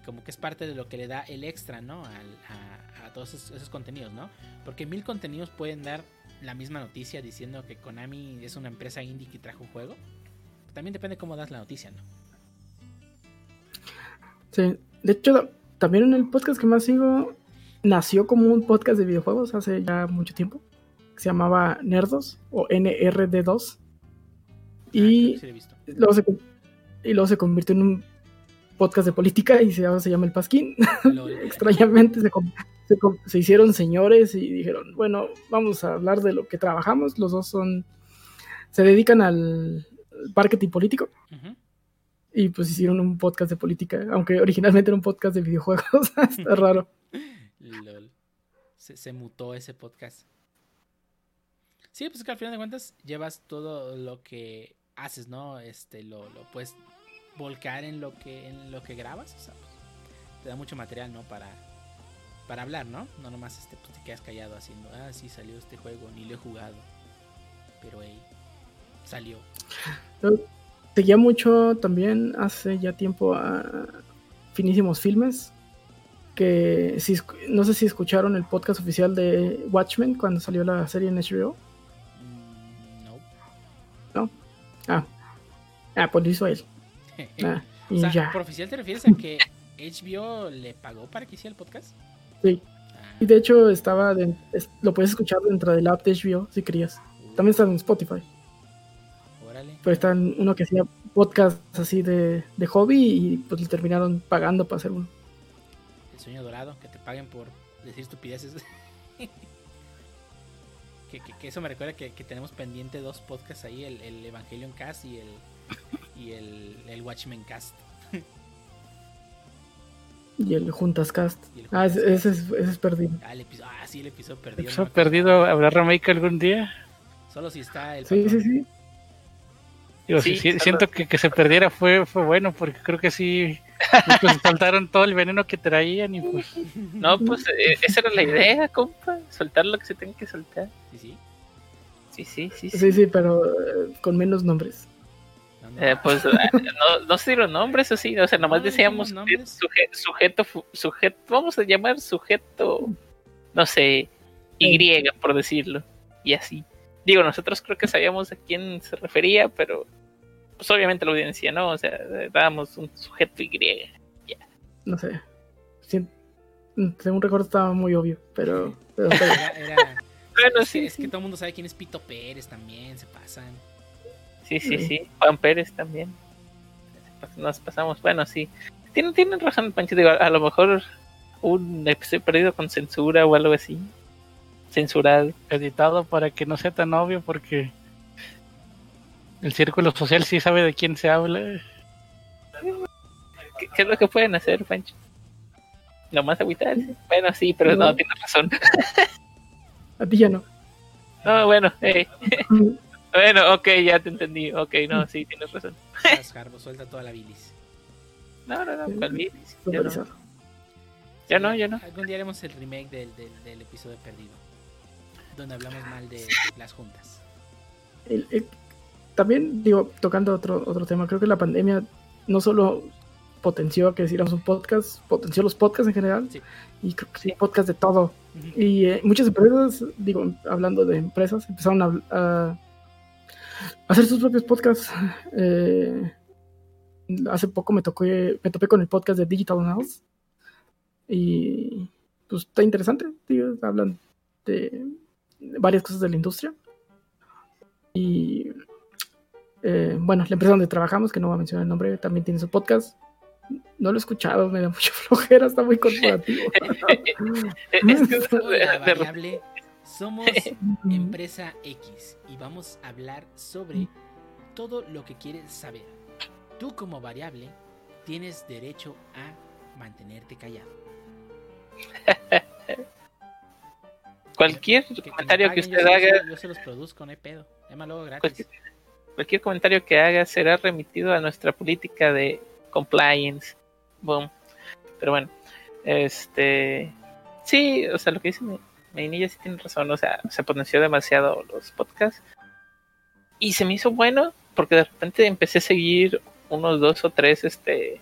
Y como que es parte de lo que le da el extra, ¿no? A todos esos, esos contenidos, ¿no? Porque mil contenidos pueden dar la misma noticia diciendo que Konami es una empresa indie que trajo un juego. También depende cómo das la noticia, ¿no? sí. De hecho, también en el podcast que más sigo, nació como un podcast de videojuegos hace ya mucho tiempo. Que se llamaba Nerdos o NRD2. Ah, Y sí luego se, y luego se convirtió en un podcast de política y se, ahora se llama El Pasquín. Extrañamente se, hicieron señores y dijeron, bueno, vamos a hablar de lo que trabajamos. Los dos son, se dedican al marketing político y pues hicieron un podcast de política, aunque originalmente era un podcast de videojuegos. Está raro. Lol. Se, se mutó ese podcast. Sí, pues que al final de cuentas llevas todo lo que haces, ¿no? Este, lo, lo puedes volcar en lo que, en lo que grabas. O sea, pues, te da mucho material, ¿no? Para, para hablar, ¿no? No nomás este, pues, te quedas callado haciendo, ah, sí, salió este juego, ni lo he jugado. Pero, hey, salió. Seguía mucho también hace ya tiempo a Finísimos Filmes. Que si, no sé si escucharon el podcast oficial de Watchmen cuando salió la serie en HBO. Ah, ah pues lo hizo él. Ah, y o sea, ya. por oficial te refieres a que HBO le pagó para que hiciera el podcast. Sí. Ah, Y de hecho estaba de- es- lo puedes escuchar dentro del app de HBO si querías. También está en Spotify. órale. Pero está en uno que hacía podcast así de, de hobby y pues le terminaron pagando para hacer uno. El sueño dorado, que te paguen por decir estupideces. que, que- que eso me recuerda que, que tenemos pendiente dos podcasts ahí, el, el Evangelion Cast y el y el, el Watchmen Cast. Y el Juntas Cast. Ah, ese, es, ese es perdido. Ah, el episodio, ah, sí, el episodio perdido. ¿Episodio no perdido habrá remake algún día? Solo si está el Sí, patrón. sí, sí. Digo, Sí, sí, sí, solo- siento que que se perdiera fue, fue bueno, porque creo que sí, pues soltaron todo el veneno que traían y pues No, pues eh, esa era la idea, compa. Soltar lo que se tenga que soltar. Sí, sí. Sí, sí, sí. sí. Sí, sí, pero eh, con menos nombres. Eh, pues eh, no, no sé los nombres así, o sea, nomás No, decíamos suje- sujeto, sujeto, vamos a llamar sujeto, no sé, Y, por decirlo, y así. Digo, nosotros creo que sabíamos a quién se refería, pero pues obviamente la audiencia no, o sea, eh, dábamos un sujeto Y. No sé. Sí, según recuerdo estaba muy obvio, pero... pero está bien. Era, era- Bueno, es, que, sí, es que todo el mundo sabe quién es Pito Pérez también, se pasan. Sí, sí, sí. Juan Pérez también. Nos pasamos, bueno, sí. Tienen, tienen razón, Pancho, digo, a lo mejor un episodio perdido con censura o algo así. Censurado. editado para que no sea tan obvio, porque el círculo social sí sabe de quién se habla. ¿Qué, qué es lo que pueden hacer, Pancho? Nomás agüitarse. Bueno, sí, pero no, No. tienes razón. A ti ya no. No, bueno, eh, bueno, ok, ya te entendí. Ok, no, sí, tienes razón. Vas, Jarbo, suelta toda la bilis. No, no, no, Sí. ¿cuál bilis? Ya no, ya no, ya no. Algún día haremos el remake del, del, del episodio perdido. Donde hablamos mal de las juntas. El- el- también, digo, tocando otro, otro tema, creo que la pandemia no solo potenció a que hiciéramos un podcast, potenció los podcasts en general, Sí. y creo que sí, podcast de todo. Y eh, muchas empresas, digo, hablando de empresas, empezaron a, a hacer sus propios podcasts. Eh, hace poco me, tocó, me topé con el podcast de Digital House. Y pues está interesante, tío, hablan de varias cosas de la industria. Y eh, bueno, la empresa donde trabajamos, que no voy a mencionar el nombre, también tiene su podcast. No lo he escuchado, me da mucha flojera, está muy corporativo. Es que de- Hola, de- variable. Somos Empresa X y vamos a hablar sobre todo lo que quieres saber. Tú como variable tienes derecho a mantenerte callado. cualquier Que- comentario me que paguen, usted yo, haga, Yo, yo se los produzco, no hay pedo. Luego gratis. Cualquier- cualquier comentario que haga será remitido a nuestra política de compliance. Boom. Pero bueno, este. Sí, o sea, lo que dice mi, mi niña sí tiene razón. O sea, se potenció demasiado los podcasts. Y se me hizo bueno porque de repente empecé a seguir unos dos o tres, este.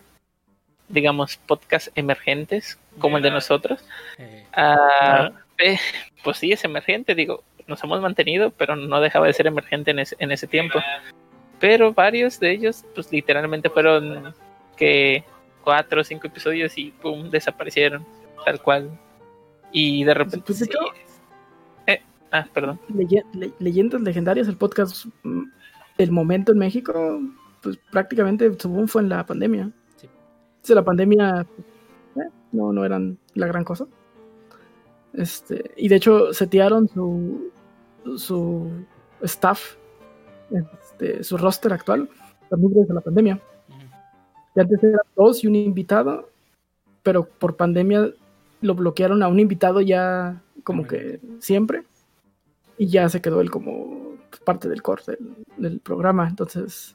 Digamos, podcasts emergentes, como el de nosotros. Eh, Ah, eh, pues sí, es emergente, digo, nos hemos mantenido, pero no dejaba de ser emergente en ese, en ese tiempo. Pero varios de ellos, pues literalmente fueron que cuatro o cinco episodios y pum, desaparecieron, tal cual. Y de repente... Pues, de hecho- Eh, ah, perdón. Leye- le- Leyendas Legendarias, el podcast mm, del momento en México, pues prácticamente su boom fue en la pandemia. Sí. Entonces, la pandemia eh, no, no eran la gran cosa. Este, y de hecho setearon su, su staff, este, su roster actual, también desde la pandemia. ujú. Y antes eran dos y un invitado, pero por pandemia lo bloquearon a un invitado ya como que siempre. Y ya se quedó él como parte del core del, del programa. Entonces.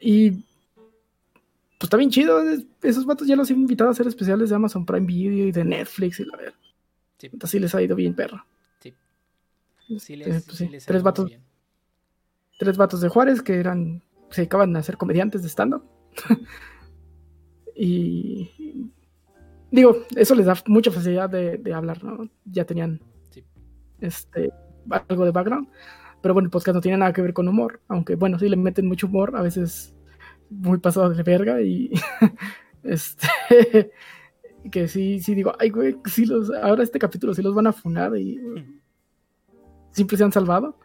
Y. Pues está bien chido. es- Esos vatos ya los he invitado a hacer especiales de Amazon Prime Video y de Netflix y la verdad. Sí. Entonces sí les ha ido bien, perro. Sí. Sí les, pues sí les tres vatos bien. tres vatos de Juárez que eran se dedicaban a ser comediantes de stand-up. y digo, eso les da mucha facilidad de, de hablar, ¿no? Ya tenían Sí. este algo de background. Pero bueno, el podcast no tiene nada que ver con humor, aunque bueno, sí le meten mucho humor, a veces muy pasado de verga y, Este. que sí, sí digo, ay, güey, sí los, ahora este capítulo sí los van a funar y siempre se han salvado.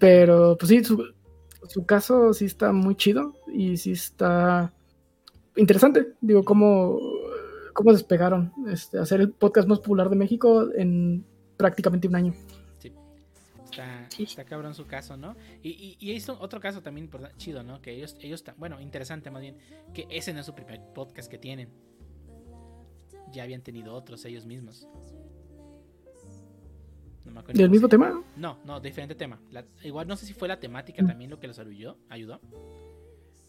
Pero, pues sí, su, su caso sí está muy chido y sí está interesante. Digo, cómo, cómo despegaron este, hacer el podcast más popular de México en prácticamente un año. Sí. Está, está cabrón su caso, ¿no? Y, y, y otro caso también chido, ¿no? Que ellos, ellos, bueno, interesante más bien, que ese no es su primer podcast que tienen. Ya habían tenido otros ellos mismos. No ¿Del mismo tema? No, no, diferente tema. igual no sé si fue la temática mm. también lo que los ayudó, ayudó.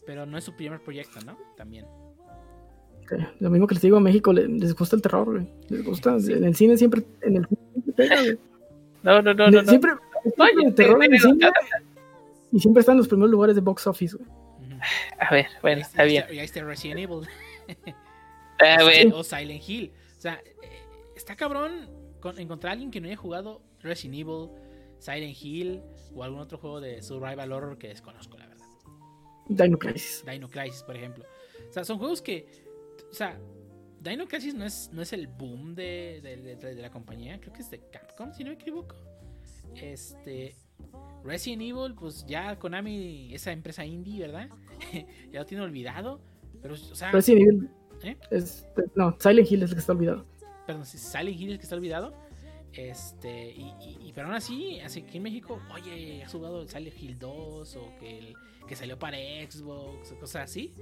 Pero no es su primer proyecto, ¿no? También. Lo mismo que les digo, a México les, gusta el terror, güey. Les gusta. En el cine siempre. En el cine No, no, no, no. Siempre. el terror en el cine, y siempre están en los primeros lugares de box office, güey. A ver, bueno, está bien. Ya está Resident Evil. Ah, o Silent Hill. O sea, eh, está cabrón encontrar a alguien que no haya jugado Resident Evil, Silent Hill o algún otro juego de survival horror que desconozco, la. Dino Crisis. Dino Crisis, por ejemplo. O sea, son juegos que. O sea, Dino Crisis no es, no es el boom de, de, la compañía. Creo que es de Capcom, si no me equivoco. Este. Resident Evil, pues ya Konami, esa empresa indie, ¿verdad? ya lo tiene olvidado. Pero, o sea. Resident Evil. ¿Eh? no, Silent Hill es el que está olvidado. Perdón, Silent Hill es el que está olvidado. Este, y, pero aún así, así que en México, oye, ¿has jugado el Silent Hill 2? O que, el, que salió para Xbox, o cosas así.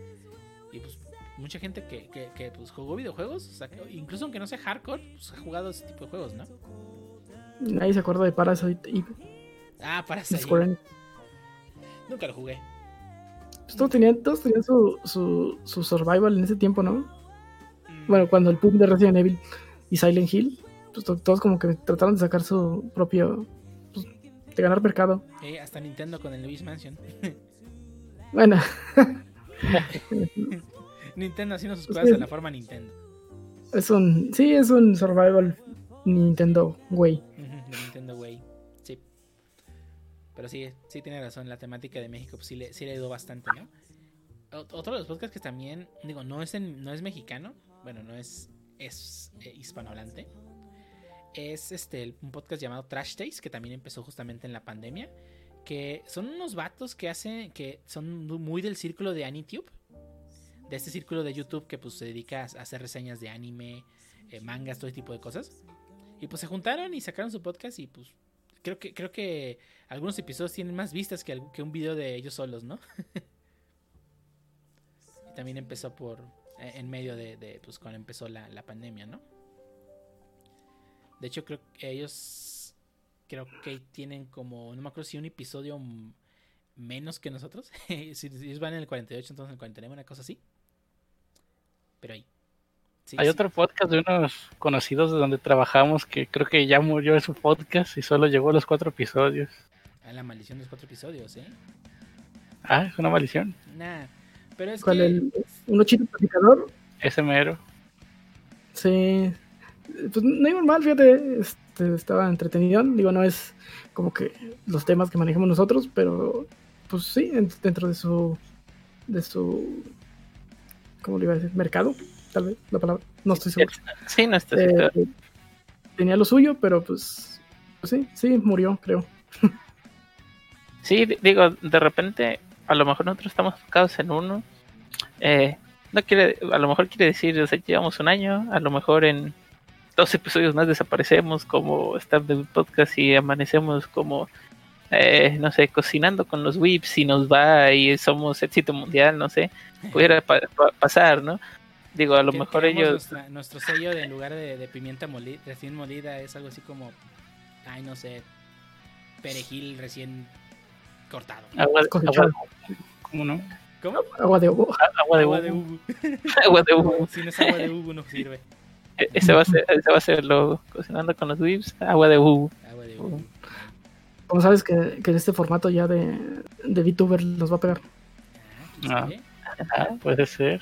Y pues mucha gente que, que, pues, jugó videojuegos, o sea, incluso aunque no sea hardcore, pues ha jugado ese tipo de juegos, ¿no? Nadie se acuerda de Parasite y... Ah, Parasite. Nunca lo jugué. Pues todos tenían, todos tenían su, su, su, survival en ese tiempo, ¿no? Mm. Bueno, cuando el pub de Resident Evil y Silent Hill, pues todos como que trataron de sacar su propio. Pues, de ganar mercado. Eh, hasta Nintendo con el Luis Mansion. bueno. Nintendo haciendo sus cosas de la forma Nintendo. Es un. Sí, es un survival Nintendo Way. Nintendo Way. Sí. Pero sí, sí tiene razón. La temática de México pues, sí, le, sí le ayudó bastante, ¿no? Otro de los podcasts que también, digo, no es, no es mexicano, bueno, no es, es eh, hispanohablante, es este un podcast llamado Trash Taste, que también empezó justamente en la pandemia. Que son unos vatos que hacen, que son muy del círculo de AniTube. De este círculo de YouTube que pues se dedica a hacer reseñas de anime, eh, mangas, todo ese tipo de cosas. Y pues se juntaron y sacaron su podcast y pues creo que, creo que algunos episodios tienen más vistas que, que un video de ellos solos, ¿no? y también empezó por, eh, en medio de, pues cuando empezó la, la pandemia, ¿no? De hecho, creo que ellos creo que tienen como, no me acuerdo si un episodio menos que nosotros. si, ellos van en el 48, entonces en el 49, una cosa así. Pero ahí. Hay otro podcast de unos conocidos de donde trabajamos que creo que ya murió su podcast y solo llegó a los cuatro episodios. Ah, la maldición de los cuatro episodios, ¿eh? Ah, es una maldición. Nah, pero es ¿Cuál el uno chino platicador? Ese mero. Sí, pues no iba mal, fíjate, este, estaba entretenido. Digo, no es como que los temas que manejamos nosotros, pero pues sí, dentro de su, de su, ¿cómo le iba a decir? Mercado, tal vez, la palabra, no estoy seguro. Sí, no estoy seguro. Eh, tenía lo suyo, pero pues, pues sí, sí, murió, creo. Sí, digo, de repente, a lo mejor nosotros estamos enfocados en uno. Eh, no quiere, a lo mejor quiere decir, o sea, llevamos un año, a lo mejor en dos episodios más desaparecemos como staff de podcast y amanecemos como, eh, no sé, cocinando con los whips y nos va y somos éxito mundial, no sé, pudiera pasar, ¿no? Digo, a lo mejor ellos... nuestro sello de en lugar de, pimienta molida, recién molida es algo así como, ay, no sé, perejil recién cortado. Agua, agua, ¿Cómo no? ¿Cómo? Agua de uva. Agua de uva. agua de uva. Si no es agua de uva no sirve. E-, ese va a ser, ese va a ser lo cocinando con los whips, agua de ubu. Agua de ubu. ¿Cómo sabes que, que este formato ya de, de VTuber los va a pegar? Ah, ah, puede ser.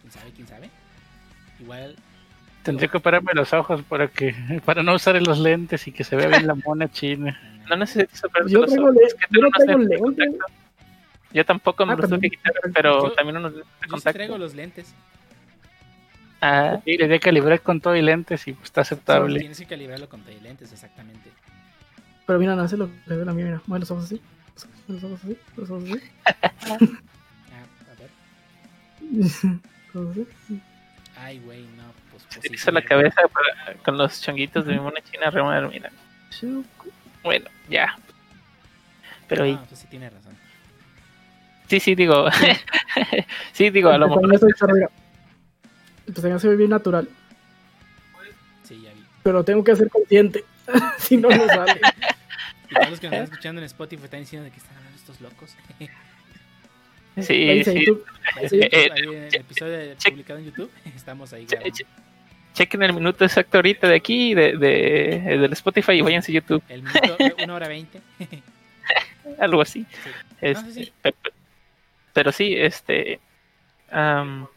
¿Quién sabe? ¿Quién sabe? Igual. Tendría que operarme los ojos para que para no usar los lentes y que se vea bien la mona china. No necesito Yo tengo, lentes. yo no tengo lentes. Yo tampoco me Ah, los también. que quitar, pero Yo- también unos lentes de Yo sí contacto. traigo los lentes. Ah, Y le de calibrar con todo y lentes y pues, está aceptable. Tienes que calibrarlo con lentes, exactamente. Pero mira, no hace lo que ve la mía, mira. Mueve los ojos así. Los ojos así. Los ojos así. Ah, a ver. Los ojos así. Ay, güey, no, pues. pues se sí, la sí. cabeza para- con los chonguitos de mi mona china remar, mira. Bueno, ya. Pero ahí, Ah, pues sí tiene razón. sí, sí, digo. sí, digo, a lo mejor. A se ve bien natural. Sí, ya vi. Pero tengo que ser consciente. si no, no sale. Y todos los que nos están escuchando en Spotify están diciendo de que están hablando estos locos. Sí, Dice, sí. tú, Ahí Eh, eh, en el episodio publicado en YouTube, estamos ahí grabando. che- Chequen el minuto exacto ahorita de aquí, de, de, del Spotify, y váyanse a YouTube, El minuto, una hora veinte. algo así. Sí. Este, No, sí, sí. pe- pe- Pero sí, este. pu-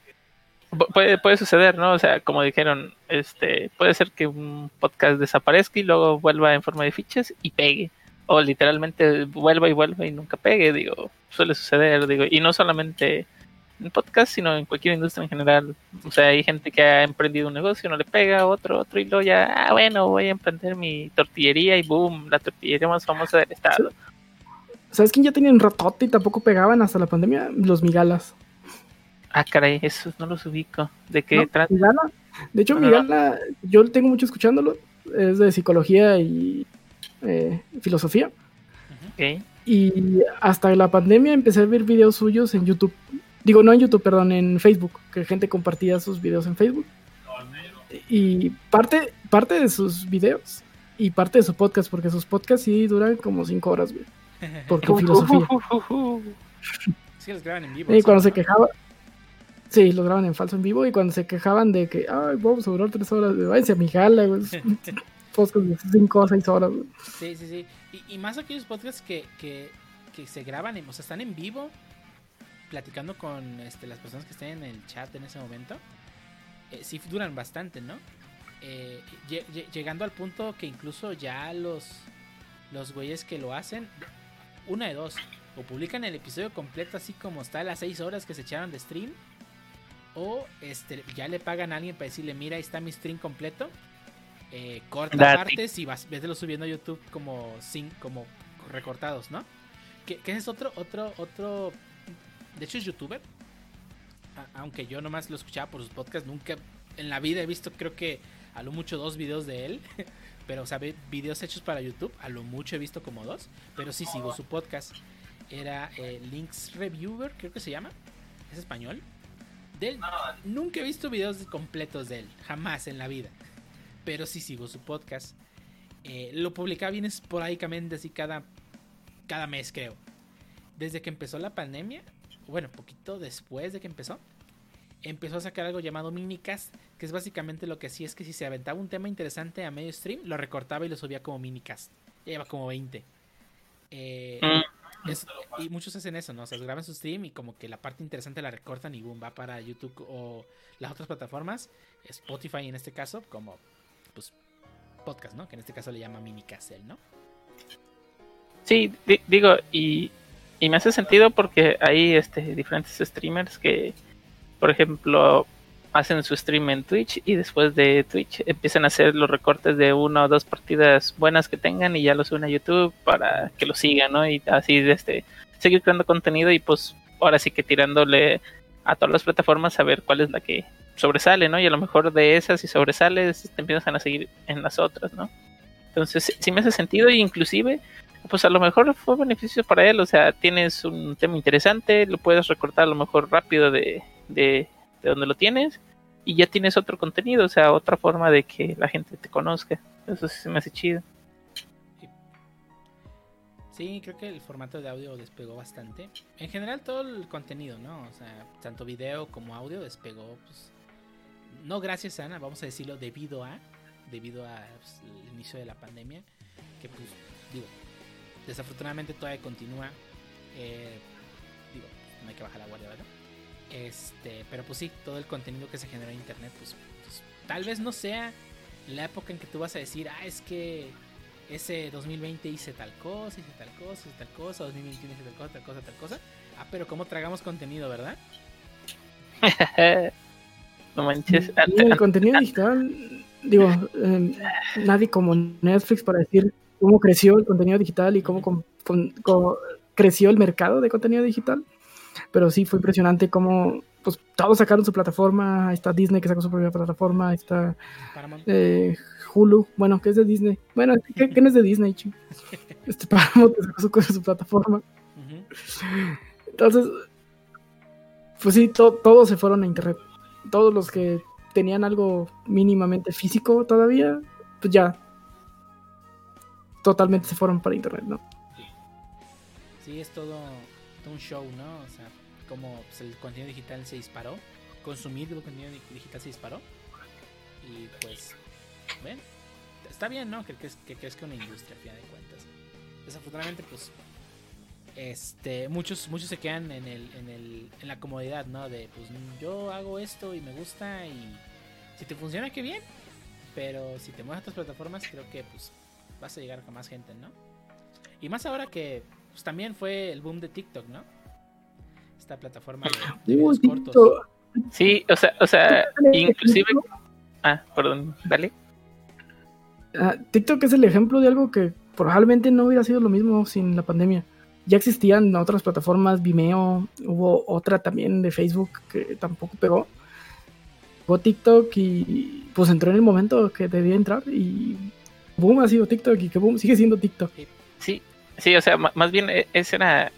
puede, puede suceder, ¿no? O sea, como dijeron, este puede ser que un podcast desaparezca y luego vuelva en forma de fichas y pegue. O literalmente vuelva y vuelva y nunca pegue, digo, suele suceder, digo, y no solamente en podcast, sino en cualquier industria en general. O sea, hay gente que ha emprendido un negocio, no le pega, otro, otro, y luego ya, ah, bueno, voy a emprender mi tortillería y boom, la tortillería más famosa del estado. ¿Sabes quién ya tenía un ratote y tampoco pegaban hasta la pandemia? Los migalas. Ah, caray, esos no los ubico. ¿De qué ¿No? trata? Migala. De hecho, No, no, Migala, yo tengo mucho escuchándolo. Es de psicología y eh, filosofía. Ok. Y hasta la pandemia empecé a ver videos suyos en YouTube. Digo, no en YouTube, perdón, en Facebook. Que gente compartía sus videos en Facebook. Y parte, parte de sus videos y parte de su podcast, porque sus podcasts sí duran como 5 horas, güey. Porque filosofía. Sí, los graban en vivo. Y cuando se quejaba. Sí, los graban en falso en vivo. Y cuando se quejaban de que, ay, vamos a durar 3 horas, váyanse a mi jala, güey. Podcast de 5 o 6 horas, güey. Sí, sí, sí. Y, y más aquellos podcasts que, que, que se graban, en- o sea, están en vivo, platicando con este, las personas que estén en el chat en ese momento. Eh, sí duran bastante, ¿no? Eh, lle- lle- llegando al punto que incluso ya los, los güeyes que lo hacen, una de dos, o publican el episodio completo así como está a las 6 horas que se echaron de stream, o este, ya le pagan a alguien para decirle, mira, ahí está mi stream completo. Eh, corta Date. partes y vas, lo subiendo a YouTube como sin, como recortados, ¿no? Que, es otro, otro, otro. De hecho es youtuber. A- aunque yo nomás lo escuchaba por sus podcasts, nunca en la vida he visto, creo que a lo mucho dos videos de él. Pero, o sea, ve- videos hechos para YouTube, a lo mucho he visto como dos. Pero sí sigo su podcast. Era eh, Links Reviewer, creo que se llama. Es español. De él, nunca he visto videos completos de él, jamás en la vida. Pero sí sigo su podcast. Eh, lo publicaba bien esporádicamente, así cada, cada mes, creo. Desde que empezó la pandemia, bueno, poquito después de que empezó, empezó a sacar algo llamado minicast, que es básicamente lo que hacía es que si se aventaba un tema interesante a medio stream, lo recortaba y lo subía como minicast. Ya lleva como 20. Eh, Mm. Es- y muchos hacen eso, ¿no? O sea, graban su stream y como que la parte interesante la recortan y boom, va para YouTube o las otras plataformas, Spotify en este caso, como pues podcast, ¿no? Que en este caso le llama minicast él, ¿no? Sí, di- digo, y, y me hace sentido porque hay este, diferentes streamers que, por ejemplo, hacen su stream en Twitch y después de Twitch empiezan a hacer los recortes de una o dos partidas buenas que tengan y ya los suben a YouTube para que lo sigan, ¿no? Y así este, seguir creando contenido y pues ahora sí que tirándole a todas las plataformas a ver cuál es la que sobresale, ¿no? Y a lo mejor de esas si sobresales te empiezan a seguir en las otras, ¿no? Entonces sí- sí me hace sentido e inclusive pues a lo mejor fue beneficio para él, o sea, tienes un tema interesante, lo puedes recortar a lo mejor rápido de, de, de donde lo tienes y ya tienes otro contenido, o sea, otra forma de que la gente te conozca. Eso sí se me hace chido. Sí, creo que el formato de audio despegó bastante. En general todo el contenido, ¿no? O sea, tanto video como audio despegó, pues, no gracias a Ana, vamos a decirlo debido a, debido a pues, inicio de la pandemia, que pues, digo, desafortunadamente todavía continúa. eh, digo, no hay que bajar la guardia, ¿verdad? Este, pero pues sí, todo el contenido que se genera en internet, pues, pues, tal vez no sea la época en que tú vas a decir, ah, es que ese 2020 hice tal cosa, hice tal cosa, hice tal cosa, 2021 hice tal cosa, tal cosa, tal cosa. Ah, pero cómo tragamos contenido, ¿verdad? no manches. El contenido digital, digo, eh, nadie como Netflix para decir cómo creció el contenido digital y cómo, con- con- cómo creció el mercado de contenido digital. Pero sí fue impresionante cómo pues, todos sacaron su plataforma. Ahí está Disney que sacó su propia plataforma. Ahí está eh, Hulu, bueno, que es de Disney. Bueno, no es de Disney, chico. Este Paramount que sacó su, su plataforma. Entonces, pues sí, to- todos se fueron a internet. Todos los que tenían algo mínimamente físico todavía, pues ya totalmente se fueron para internet, ¿no? Sí, es todo un show, ¿no? O sea, como pues, el contenido digital se disparó, consumir el contenido di- digital se disparó. Y pues, ven, está bien, ¿no? Que, que, que crezca una industria, a fin de cuentas. Desafortunadamente, pues, este, muchos, muchos se quedan en, el, en, el, en la comodidad, ¿no? De, pues, yo hago esto y me gusta y si te funciona, qué bien. Pero si te mueves a otras plataformas, creo que, pues, vas a llegar a más gente, ¿no? Y más ahora que pues, también fue el boom de TikTok, ¿no? Esta plataforma de, videos cortos. Sí, o sea, o sea, inclusive. Ah, perdón, dale. Ah, TikTok es el ejemplo de algo que probablemente no hubiera sido lo mismo sin la pandemia. Ya existían otras plataformas, Vimeo, hubo otra también de Facebook que tampoco pegó. Fue TikTok y pues entró en el momento que debía entrar y boom ha sido TikTok y que boom sigue siendo TikTok. Sí, sí, o sea, más bien e- ese era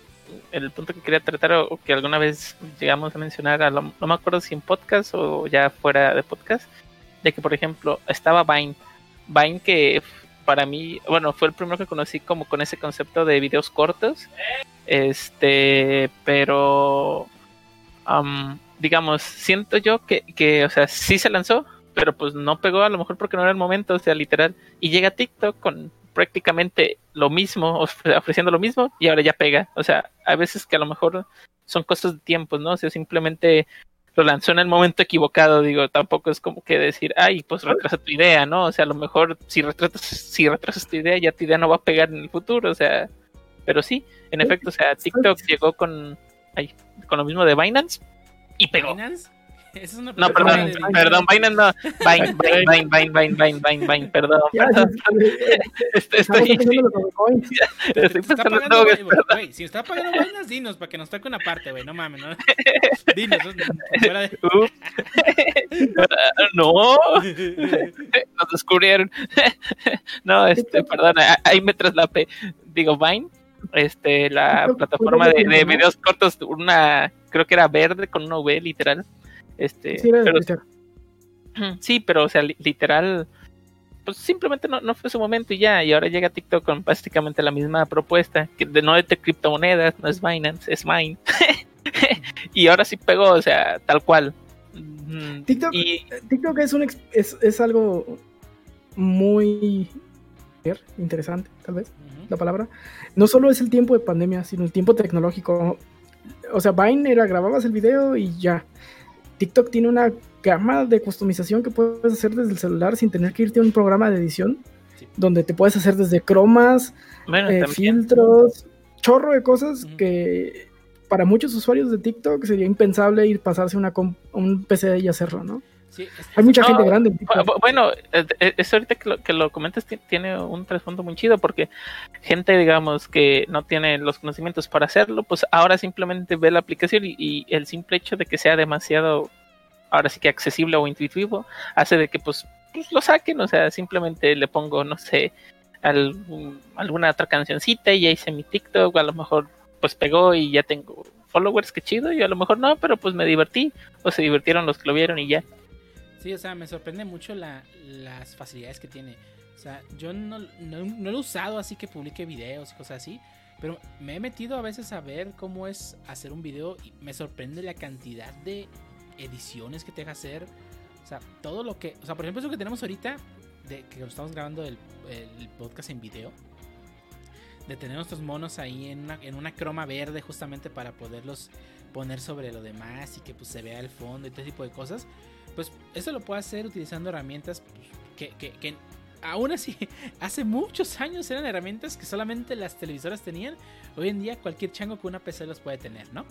el punto que quería tratar o, que alguna vez llegamos a mencionar, a lo- no me acuerdo si en podcast o ya fuera de podcast, de que por ejemplo estaba Vine, Vine que para mí, bueno, fue el primero que conocí como con ese concepto de videos cortos, este, pero am, digamos, siento yo que, que, o sea, sí se lanzó, pero pues no pegó a lo mejor porque no era el momento, o sea, literal, y llega TikTok con prácticamente lo mismo, of- ofreciendo lo mismo, y ahora ya pega. O sea, a veces que a lo mejor son cosas de tiempos, ¿no? O sea, simplemente lo lanzó en el momento equivocado, digo, tampoco es como que decir, ay, pues retrasa tu idea, ¿no? O sea, a lo mejor si retrasas, si retrasas tu idea, ya tu idea no va a pegar en el futuro, o sea, pero sí, en efecto, o sea, TikTok llegó con, ay, con lo mismo de Binance y pegó. ¿Binance? Esa es una no, perdón, perdón, Binance no. Binance, Binance, Binance, Binance, Binance, perdón. perdón. Este, estoy, estoy, estoy pensando si está pagando Binance, dinos para que nos toque una parte, güey. No mames. Dinos. No. Nos descubrieron. no, este, perdón, ahí me traslapé. Digo, Vine este la plataforma de, de, videos cortos, una creo que era verde con una V literal. Este, Sí, pero, Twitter. sí, pero, o sea, li- literal, pues simplemente no, no fue su momento y ya. Y ahora llega TikTok con básicamente la misma propuesta, que de no de criptomonedas, no es Binance, es Mine. y ahora sí pegó, o sea, tal cual. Mm, TikTok- y TikTok es, un ex- es, es algo muy interesante, tal vez, la palabra. No solo es el tiempo de pandemia, sino el tiempo tecnológico. O sea, Vine era grababas el video y ya. TikTok tiene una gama de customización que puedes hacer desde el celular sin tener que irte a un programa de edición, Sí. donde te puedes hacer desde cromas, bueno, eh, filtros, chorro de cosas que para muchos usuarios de TikTok sería impensable ir pasarse una un PC y hacerlo, ¿no? Sí, es- Hay mucha No, gente grande Bueno, eh, eh, eso ahorita que lo, que lo comentas ti- tiene un trasfondo muy chido porque gente, digamos, que no tiene los conocimientos para hacerlo, pues ahora simplemente ve la aplicación y, y el simple hecho de que sea demasiado, ahora sí que accesible o intuitivo, hace de que pues, pues, lo saquen, o sea, simplemente le pongo, no sé, algún- alguna otra cancioncita y ya hice mi TikTok, a lo mejor pues pegó y ya tengo followers, qué chido, y a lo mejor no, pero pues me divertí, o se divirtieron los que lo vieron y ya. Sí, o sea, me sorprende mucho la, las facilidades que tiene. O sea, yo no, no, no lo he usado así que publique videos y cosas así. Pero me he metido a veces a ver cómo es hacer un video y me sorprende la cantidad de ediciones que te deja hacer. O sea, todo lo que... O sea, por ejemplo, eso que tenemos ahorita, de que estamos grabando el, el podcast en video. De tener nuestros monos ahí en una, en una croma verde justamente para poderlos poner sobre lo demás y que pues se vea el fondo y todo tipo de cosas pues eso lo puedo hacer utilizando herramientas pues, que, que- que aún así, hace muchos años eran herramientas que solamente las televisoras tenían. Hoy en día cualquier chango con una PC los puede tener, ¿no?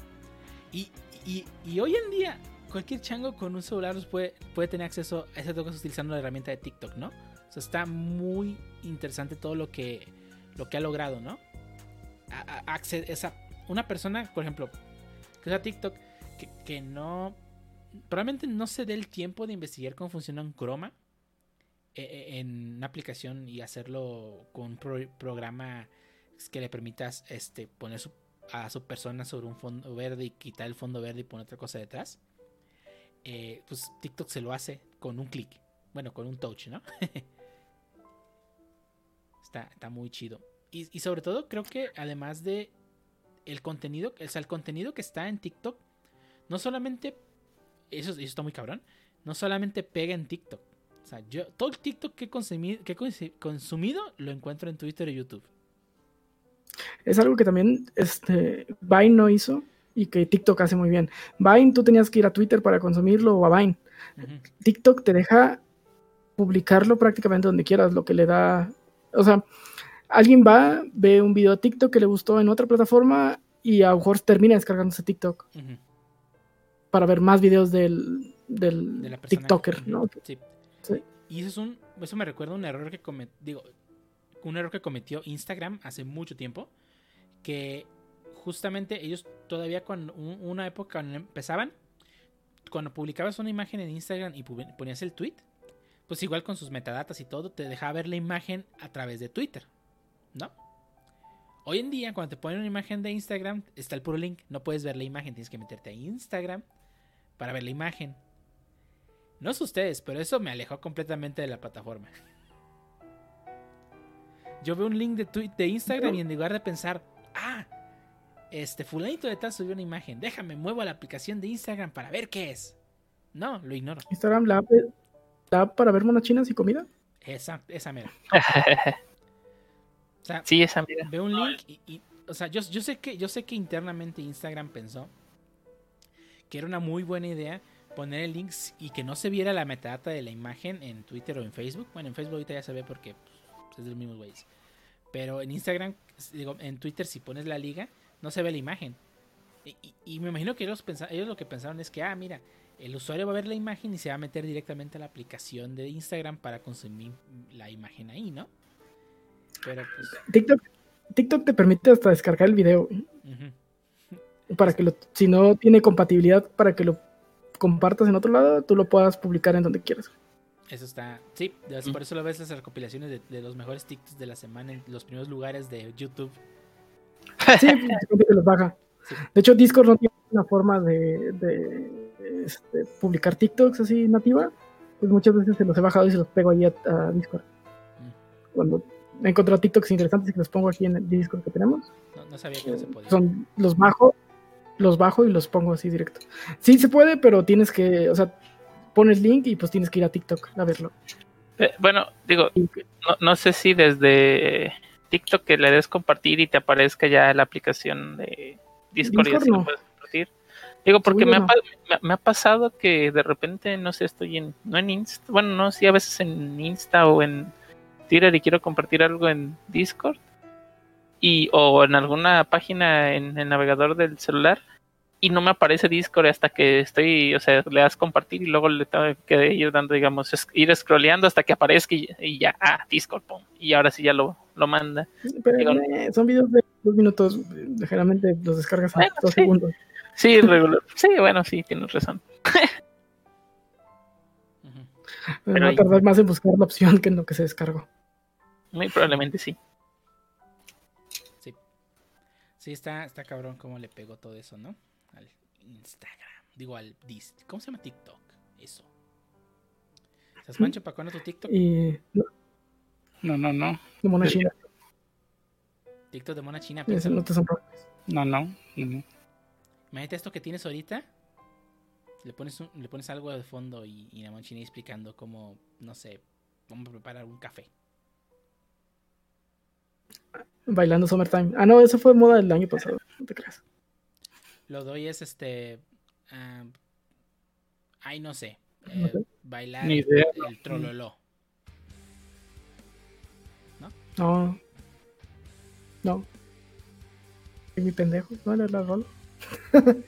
Y, y, y hoy en día cualquier chango con un celular los puede, puede tener acceso a esas cosas utilizando la herramienta de TikTok, ¿no? O sea, está muy interesante todo lo que, lo que ha logrado, ¿no? Una persona, por ejemplo, que usa TikTok, que, que no probablemente no se dé el tiempo de investigar cómo funciona un Chroma eh, eh, en una aplicación y hacerlo con un programa que le permitas este, poner a su persona sobre un fondo verde y quitar el fondo verde y poner otra cosa detrás. Eh, pues TikTok se lo hace con un clic. Bueno, con un touch, ¿no? está, está, muy chido. Y, sobre todo creo que además de el contenido, el contenido que está en TikTok, no solamente eso, está muy cabrón. No solamente pega en TikTok. O sea, yo todo el TikTok que he, consumido, que he consumido lo encuentro en Twitter y YouTube. Es algo que también este, Vine no hizo y que TikTok hace muy bien. Vine tú tenías que ir a Twitter para consumirlo o a Vine. TikTok te deja publicarlo prácticamente donde quieras, lo que le da... O sea, alguien va, ve un video de TikTok que le gustó en otra plataforma y a lo mejor termina descargándose TikTok para ver más videos del, del TikToker, ¿no? Sí. Y eso es un, eso me recuerda un error que cometió, digo, un error que cometió Instagram hace mucho tiempo, que justamente ellos todavía con una época cuando empezaban, cuando publicabas una imagen en Instagram y ponías el tweet, pues igual con sus metadatas y todo, te dejaba ver la imagen a través de Twitter, ¿no? Hoy en día, cuando te ponen una imagen de Instagram, está el puro link, no puedes ver la imagen, tienes que meterte a Instagram, para ver la imagen. No sé ustedes, pero eso me alejó completamente de la plataforma. Yo veo un link de, tweet, de Instagram y en lugar de pensar, ah, este fulanito de tal subió una imagen, déjame, muevo a la aplicación de Instagram para ver qué es. No, lo ignoro. ¿Instagram la app, para ver monas chinas y comida? Esa, esa mera. o sea, sí, esa mera. Veo un link y, o sea, yo, yo, sé que, yo sé que internamente Instagram pensó que era una muy buena idea poner el link y que no se viera la metadata de la imagen en Twitter o en Facebook. Bueno, en Facebook ahorita ya se ve porque pues, es de los mismos güeyes. Pero en Instagram, digo, en Twitter si pones la liga, no se ve la imagen. Y, me imagino que ellos, ellos lo que pensaron es que, ah, mira, el usuario va a ver la imagen y se va a meter directamente a la aplicación de Instagram para consumir la imagen ahí, ¿no? Pero pues... TikTok, TikTok te permite hasta descargar el video para que lo, si no tiene compatibilidad para que lo compartas en otro lado, tú lo puedas publicar en donde quieras. Eso está, sí, por eso lo ves las recopilaciones de, los mejores TikToks de la semana en los primeros lugares de YouTube. Sí, pues, que los baja. De hecho, Discord no tiene una forma de, de este, publicar TikToks así nativa. Pues muchas veces se los he bajado y se los pego ahí a, Discord. Mm. Cuando he encontrado TikToks interesantes y los pongo aquí en el Discord que tenemos. No, no sabía que no se podía. Son, los bajo los bajo y los pongo así directo. Sí se puede, pero tienes que, o sea, pones link y pues tienes que ir a TikTok a verlo. Eh, bueno, digo, no, sé si desde TikTok que le des compartir y te aparezca ya la aplicación de Discord, y así lo puedes compartir. Digo, porque me, ha, me, ha, pasado que de repente, no sé, estoy en, no en Insta, bueno, no, sí, a veces en Insta o en Twitter y quiero compartir algo en Discord y o en alguna página en el navegador del celular y no me aparece Discord hasta que estoy, o sea, le das compartir y luego le tengo que ir dando, digamos, ir scrolleando hasta que aparezca y, ya, ah, Discord, pum, y ahora sí ya lo, lo manda. Pero eh, son videos de dos minutos, generalmente los descargas a dos segundos. Sí, regular. sí, bueno, sí, tienes razón. Pero va a tardar más en buscar la opción que en lo que se descargó. Muy probablemente sí. Sí, está, está cabrón cómo le pegó todo eso, ¿no? Al Instagram. Digo, al ¿Cómo se llama TikTok? Eso. ¿Estás mancho para cuándo tu TikTok? No, no, no. De mona china. TikTok de mona china. No, no, no. Imagínate esto que tienes ahorita. Le pones, le pones algo de fondo y, y la mona china explicando cómo, no sé, vamos a preparar un café. Bailando Summertime. Ah, no, eso fue moda del año pasado, no te creas. Lo doy es este. ay, no sé. Eh, bailar el trololo. No. No. ¿Y mi pendejo? ¿No era la rola?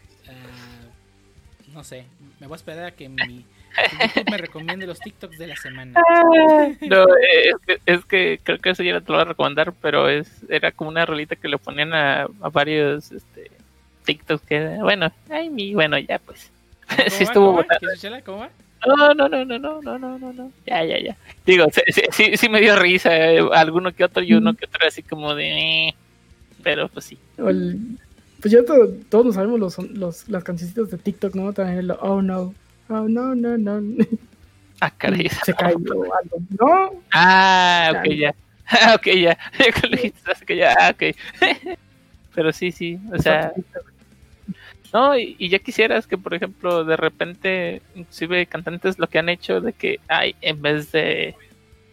Ah, no sé, me voy a esperar a que mi YouTube me recomiende los TikToks de la semana. No, eh, es que, es que creo que eso ya no te lo voy a recomendar, pero es era como una rolita que le ponían a, a varios este, TikToks que, bueno, ay, mi, bueno, ya pues. ¿Cómo sí va? estuvo ¿Cómo va? No, no, no, no, no, no, no, no, no. Ya, ya, ya. Digo, sí, sí, sí, sí me dio risa eh, alguno que otro y uno que otro así como de... eh, Pero pues sí. Pues ya to- todos nos sabemos los, los, las cancioncitas de TikTok, ¿no? También el Oh no. Oh no, no, no. Ah, caray. Se cayó algo. No. Ah, ok, ya. Ah, ok, ya. Ya que ah, ok. Pero sí, sí, o sea, no, y, y ya quisieras que, por ejemplo, de repente, inclusive cantantes lo que han hecho de que, ay, en vez de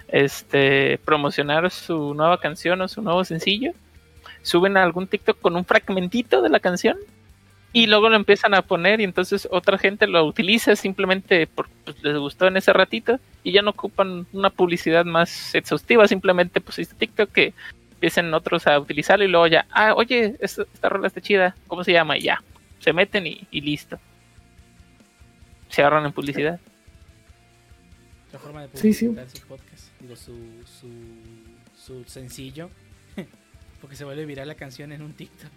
este promocionar su nueva canción o su nuevo sencillo, suben a algún TikTok con un fragmentito de la canción y luego lo empiezan a poner y entonces otra gente lo utiliza simplemente porque pues, les gustó en ese ratito y ya no ocupan una publicidad más exhaustiva, simplemente pusiste TikTok que empiecen otros a utilizarlo y luego ya, ah, oye, esta, esta rola está chida, ¿cómo se llama? Y ya, se meten y, y listo. Se ahorran en publicidad. Otra forma de Sí, sí. publicitar su podcast. Digo, su, su, su sencillo. Porque se vuelve viral la canción en un TikTok.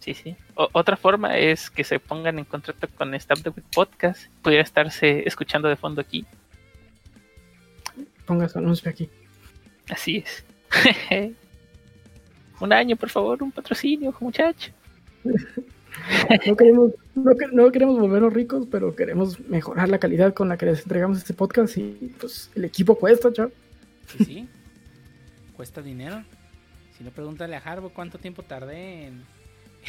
Sí, sí. O- otra forma es que se pongan en contacto con Stop the Week Podcast. Pudiera estarse escuchando de fondo aquí. Ponga su anuncio aquí. Así es. un año, por favor, un patrocinio, muchacho. No queremos, no, que- no queremos volvernos ricos, pero queremos mejorar la calidad con la que les entregamos este podcast y pues el equipo cuesta, chaval. Sí, sí. Cuesta dinero. Si no, pregúntale a Harbo cuánto tiempo tardé en,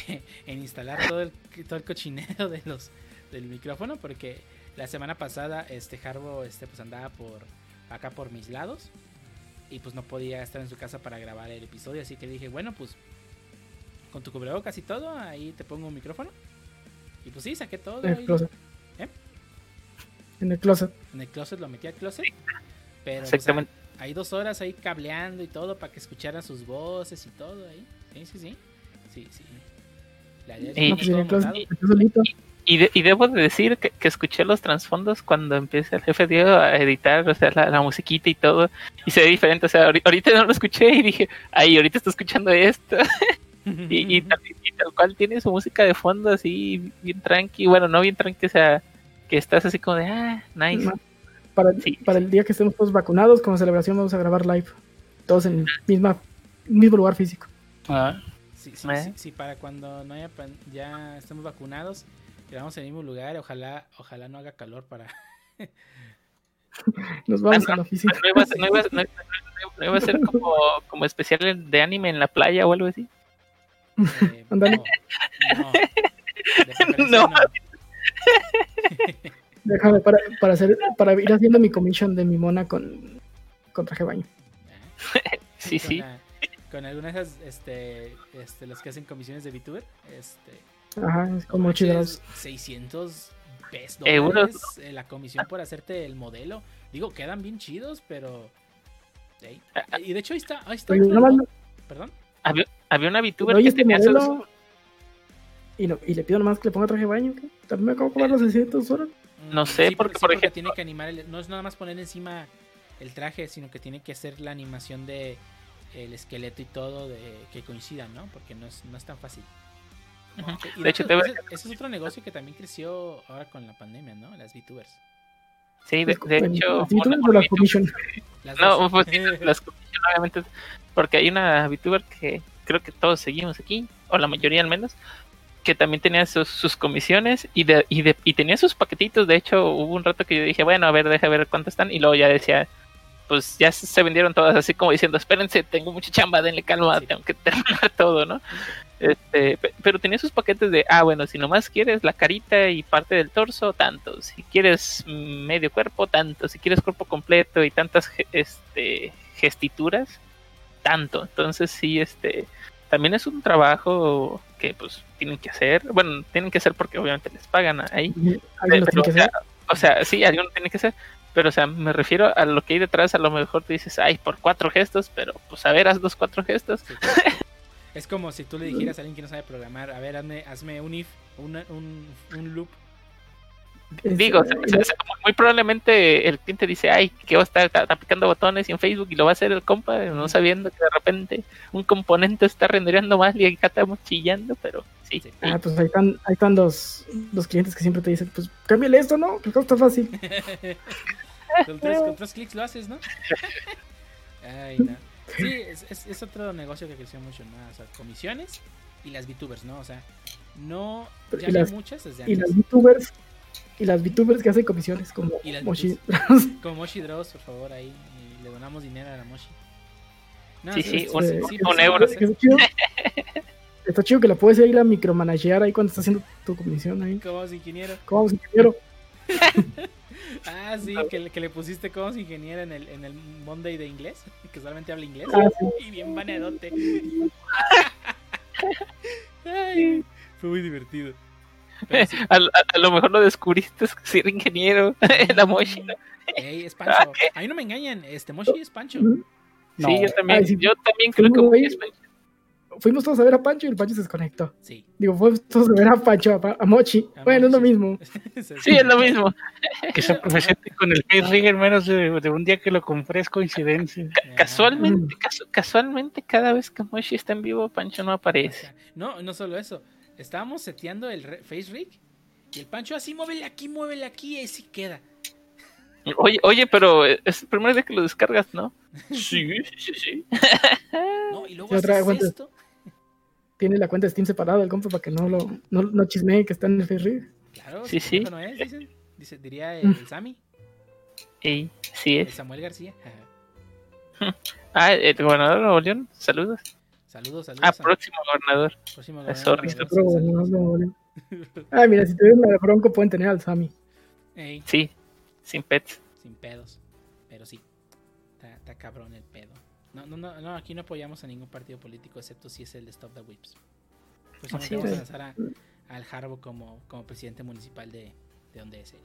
en instalar todo el, todo el cochinero de los, del micrófono. Porque la semana pasada este Harbo este, pues andaba por acá por mis lados. Y pues no podía estar en su casa para grabar el episodio. Así que dije, bueno, pues con tu cubrebocas y todo, ahí te pongo un micrófono. Y pues sí, saqué todo. En el ahí. closet. ¿Eh? En el closet. En el closet lo metí al closet. Pero pues, Exactamente. Hay dos horas ahí cableando y todo para que escucharan sus voces y todo ahí. Sí, sí, sí. Sí, sí. La Y- No, pues de- y debo de decir que, que escuché los trasfondos cuando empieza el jefe Diego a editar, o sea, la, la musiquita y todo, y se ve diferente, o sea, ahori- ahorita no lo escuché y dije, ay, ahorita estoy escuchando esto, y, y tal, y tal cual tiene su música de fondo así, bien tranqui, bueno, no bien tranqui, o sea, que estás así como de, ah, nice. Para, Sí, para el día que estemos todos vacunados, como celebración, vamos a grabar live. Todos en el misma, mismo lugar físico. Ah, Sí, sí, ¿Eh? sí, sí, para cuando no haya pan- ya estemos vacunados, quedamos en el mismo lugar. Ojalá, ojalá no haga calor para. Nos vamos Ah, a la oficina. no, iba a ser, no iba a- no- iba a ser como, como especial de anime en la playa o algo así. eh, no, no. No. no. Déjame para, para, hacer, para ir haciendo mi commission de mi mona con, con traje de baño. Sí, con sí. la- con algunas de esas, este, este, las que hacen comisiones de VTuber, este, Ajá, es como chidos. 600 pesos dólares, eh, la comisión por hacerte el modelo. Digo, quedan bien chidos, pero. ey. Ah, Y de hecho, ahí está. Ahí está Oye. Perdón. Había, había una VTuber Oye, que este tenía modelo- Y, no, y le pido nomás que le ponga traje de baño. ¿qué? También me acabo de cobrar los 600 horas. No sé, sí, porque, sí, por ejemplo- tiene que animar. el- no es nada más poner encima el traje, sino que tiene que hacer la animación de el esqueleto y todo de que coincidan, ¿no? Porque no es, no es tan fácil. Y De hecho, te ese, ese es otro negocio que también creció ahora con la pandemia, ¿no? Las VTubers. Sí, de, hecho, ¿las VTubers una- o las commission? Las No, pues sí, las commission, obviamente, porque hay una VTuber que creo que todos seguimos aquí, o la mayoría al menos, que también tenía sus, sus comisiones y, de, y, de, y tenía sus paquetitos. De hecho, hubo un rato que yo dije, bueno, a ver, deja ver cuántos están, y luego ya decía, pues ya se vendieron todas, así como diciendo, espérense, tengo mucha chamba, denle calma, Sí. tengo que terminar todo, ¿no? Este, pe- pero tenía sus paquetes de, ah, bueno, si nomás quieres la carita y parte del torso, tanto. Si quieres medio cuerpo, tanto. Si quieres cuerpo completo y tantas este, gestituras, tanto. Entonces sí, este, también es un trabajo que pues tienen que hacer. Bueno, tienen que hacer porque obviamente les pagan ahí. Alguien lo Pero, tiene que o, sea, hacer. o sea, sí, alguien lo tiene que hacer. Pero, o sea, me refiero a lo que hay detrás. A lo mejor tú dices, ay, por cuatro gestos, pero pues a ver, haz los cuatro gestos. Sí. es como si tú le dijeras a alguien que no sabe programar, a ver, hazme, hazme un if, una- un, un loop. Es- Digo, sea, muy probablemente el cliente dice, ay, que va a estar ta- aplicando botones y en Facebook y lo va a hacer el compa, no sabiendo que de repente un componente está rendereando mal y acá estamos chillando, pero sí. Sí. Ah, pues ahí están, ahí están los, los clientes que siempre te dicen, pues cámbiale esto, ¿no? Que está fácil. Con tres, con tres clics lo haces, ¿no? Ay, no. Sí, es, es, es otro negocio que creció mucho, ¿no? O sea, comisiones y las VTubers, ¿no? O sea, no. Ya y muchas desde Y antes. las VTubers, y las VTubers que hacen comisiones como Y las Moshi. Como Moshi Draws, por favor, ahí. Y le donamos dinero a la Moshi. No, Sí, sí, un- sí, un sí, euro. está chido. Está chido que la puedes ir a micromanagear ahí cuando estás haciendo tu comisión ahí. Como ingeniero. Como ingeniero. Ah, sí, que, le- que le pusiste como ingeniero en el, en el Monday de inglés, que solamente habla inglés. Ah, sí. Y bien baneadote. Ay, fue muy divertido. Sí, A, a- a lo mejor lo descubriste si era ingeniero, la Moshi. ¿no? Ey, es Pancho. A mí no me engañan, este Moshi es Pancho. Sí, yo también, Ay, sí. yo también creo que Fuimos Moshi ahí. es Pancho. Fuimos todos a ver a Pancho y el Pancho se desconectó. Sí. Digo, fuimos todos a ver a Pancho, a, Mochi. A bueno, es lo Mochi. mismo. Sí, es lo mismo. Que esa profesión con el face rig en menos de, de un día que lo compré es coincidencia. Ah, Casualmente, casu- casualmente, cada vez que Moshi está en vivo, Pancho no aparece. No, no solo eso. Estábamos seteando el re- face rig y el Pancho así, muévele aquí, muévele aquí, y así queda. Oye, oye, pero es el primer día que lo descargas, ¿no? Sí, sí, sí. No, y luego haces vez, esto. Tiene la cuenta de Steam separada el compa para que no lo no, no chismee que está en el face rig. Claro, Sí, sí. teléfono es, dicen. Dice, diría el, el Sammy, Ey, sí el es. Samuel García. Ah, el gobernador de Nuevo León, saludos. Saludos, saludos. Ah, a- próximo gobernador. próximo eh, gobernador. Ah, mira, si tuvieran la bronco pueden tener al Sammy. Ey, Sí, sin pets. sin pedos. Pero sí, está, está cabrón el pedo. No, no, no, no, aquí no apoyamos a ningún partido político excepto si es el de Stop the Whips. Pues Así vamos a lanzar a- al Harbo como, como presidente municipal de, de donde es él.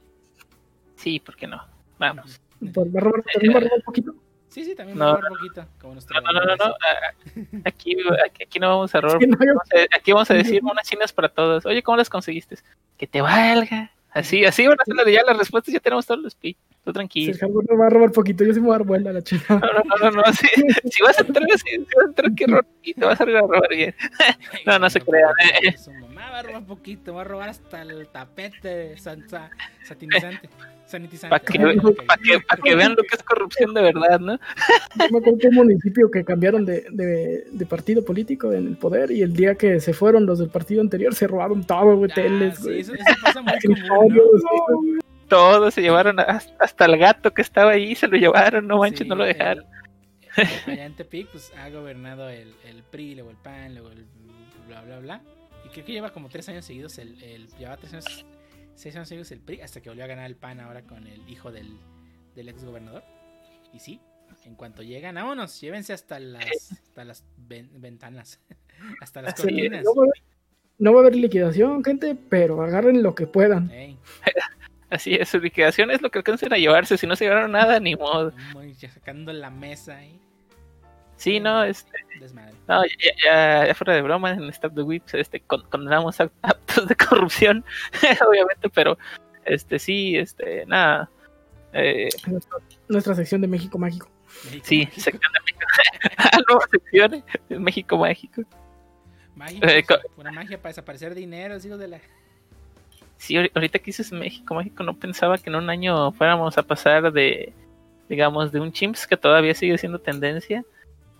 Sí, ¿por qué no? Vamos. Pues va a robar, también va a robar un poquito. Sí, sí, también No. va a robar un poquito. Como nuestro No, no, no, no, no. ah, Aquí, aquí, aquí no vamos a robar. Sí, no, yo- Vamos a- Aquí vamos a decir unas chinas para todos. Oye, ¿cómo las conseguiste? Que te valga. Así, así van a ser ya las respuestas. Ya tenemos todos los pi. Tú Si tranquilo. el Hardware no va a robar poquito, yo sí me voy a dar vuelta a la chingada. No, no, no, no. Si, si vas a entrar, si, si vas a entrar, que robar y te vas a robar bien. No, no se crean, eh. Mamá va a robar poquito, va a robar hasta el tapete san- sa- satinizante. Sanitizante. Para que, Ah, pa' que, pa' que vean lo que es corrupción de verdad, ¿no? Yo me acuerdo que un municipio que cambiaron de, de, de partido político en el poder y el día que se fueron los del partido anterior se robaron todo, güey, Ah, teles, sí, güey. eso, eso pasa muy común, escritorios, ¿no? güey. Todos se llevaron a- hasta el gato que estaba ahí, se lo llevaron, no manches, Sí, no lo dejaron. el- allá en Tepic, pues ha gobernado el, el PRI, luego el PAN, luego el bla, bla, bla. Creo que lleva como tres años seguidos, el, el lleva tres años, seis años seguidos el PRI, hasta que volvió a ganar el PAN ahora con el hijo del, del ex gobernador. Y sí, en cuanto llegan, vámonos, llévense hasta las, hasta las ven- ventanas, hasta las cortinas. No va, a haber, no va a haber liquidación, gente, pero agarren lo que puedan. Así es, su liquidación es lo que alcancen a llevarse. Si no se llevaron nada, ni modo. muy- ya sacando la mesa ahí, Sí, no, este, desmadre. no, ya, fuera de broma, en Stop the Whips este, con- condenamos act- actos de corrupción, obviamente, pero este sí, este, nada. Eh, Nuestra, nuestra sección de México Mágico. México sí, mágico. sección de México. Nueva sección, eh, México Mágico. Mágico, Eh, co- una magia para desaparecer dinero, hijos de la. Sí, ahori- ahorita que dices México Mágico, no pensaba que en un año fuéramos a pasar de, digamos, de un chimps que todavía sigue siendo tendencia,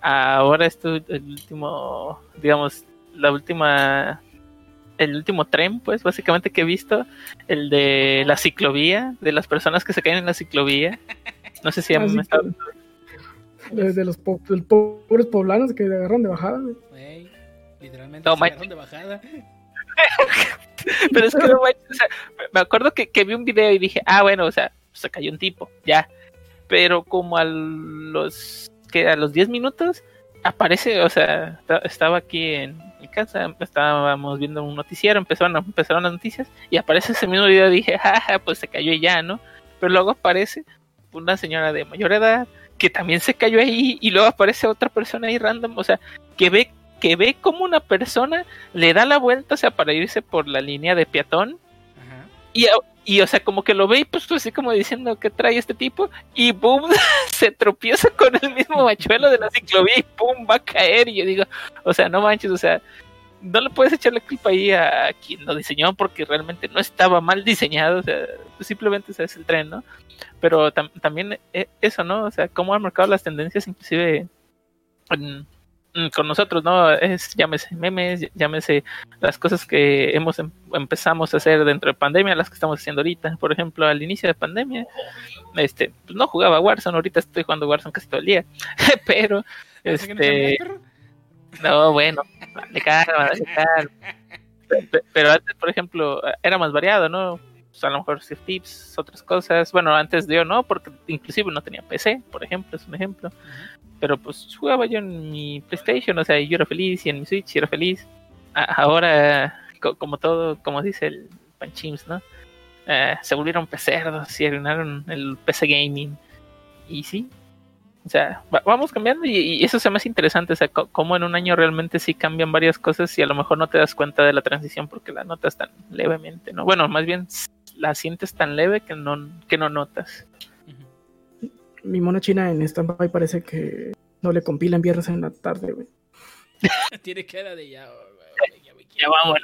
ahora esto, el último, digamos, la última, el último tren, pues, básicamente que he visto, el de la ciclovía, de las personas que se caen en la ciclovía. No sé si Ah, han sí, estado- De, de los po- del pobres poblanos que agarran de bajada. güey. Ey, literalmente No, se de bajada. Pero es que no o sea, me acuerdo que, que vi un video y dije, ah, bueno, o sea, se cayó un tipo, ya. Pero como a los que a los 10 minutos aparece, o sea, esta- estaba aquí en mi casa, estábamos viendo un noticiero, empezaron, empezaron las noticias y aparece ese mismo video dije, jaja, pues se cayó y ya, ¿no? Pero luego aparece una señora de mayor edad que también se cayó ahí y luego aparece otra persona ahí random, o sea, que ve que ve como una persona le da la vuelta, o sea, para irse por la línea de peatón Ajá. y, y o sea, como que lo ve y pues así como diciendo que trae este tipo y boom, se tropieza con el mismo machuelo de la ciclovía y pum, va a caer y yo digo, o sea, no manches, o sea, no le puedes echar la culpa ahí a quien lo diseñó porque realmente no estaba mal diseñado, o sea, simplemente ese es el tren, ¿no? Pero tam también eh, eso, ¿no? O sea, cómo han marcado las tendencias inclusive en, con nosotros, ¿no? Es, llámese memes, llámese las cosas que hemos em empezamos a hacer dentro de pandemia, las que estamos haciendo ahorita. Por ejemplo, al inicio de pandemia, este, pues no jugaba Warzone, ahorita estoy jugando Warzone casi todo el día, pero, este... No, bueno, dale calma, dale calma. Pero antes, por ejemplo, era más variado, ¿no? Pues a lo mejor Steve Tips, otras cosas. Bueno, antes de yo no, porque inclusive no tenía PC, por ejemplo, es un ejemplo. Pero pues jugaba yo en mi PlayStation, o sea, yo era feliz y en mi Switch era feliz. Ahora, como todo, como dice el Panchims, ¿no? Uh, se volvieron pecerdos y arruinaron el PC gaming. Y sí, o sea, va, vamos cambiando y, y, eso es más interesante, o sea, cómo en un año realmente sí cambian varias cosas y a lo mejor no te das cuenta de la transición porque la notas tan levemente, ¿no? Bueno, más bien la sientes tan leve que no, que no notas. Mi mona china en Standby parece que no le compilan viernes en la tarde, güey. Tiene cara de ya, güey, ya, ya vamos.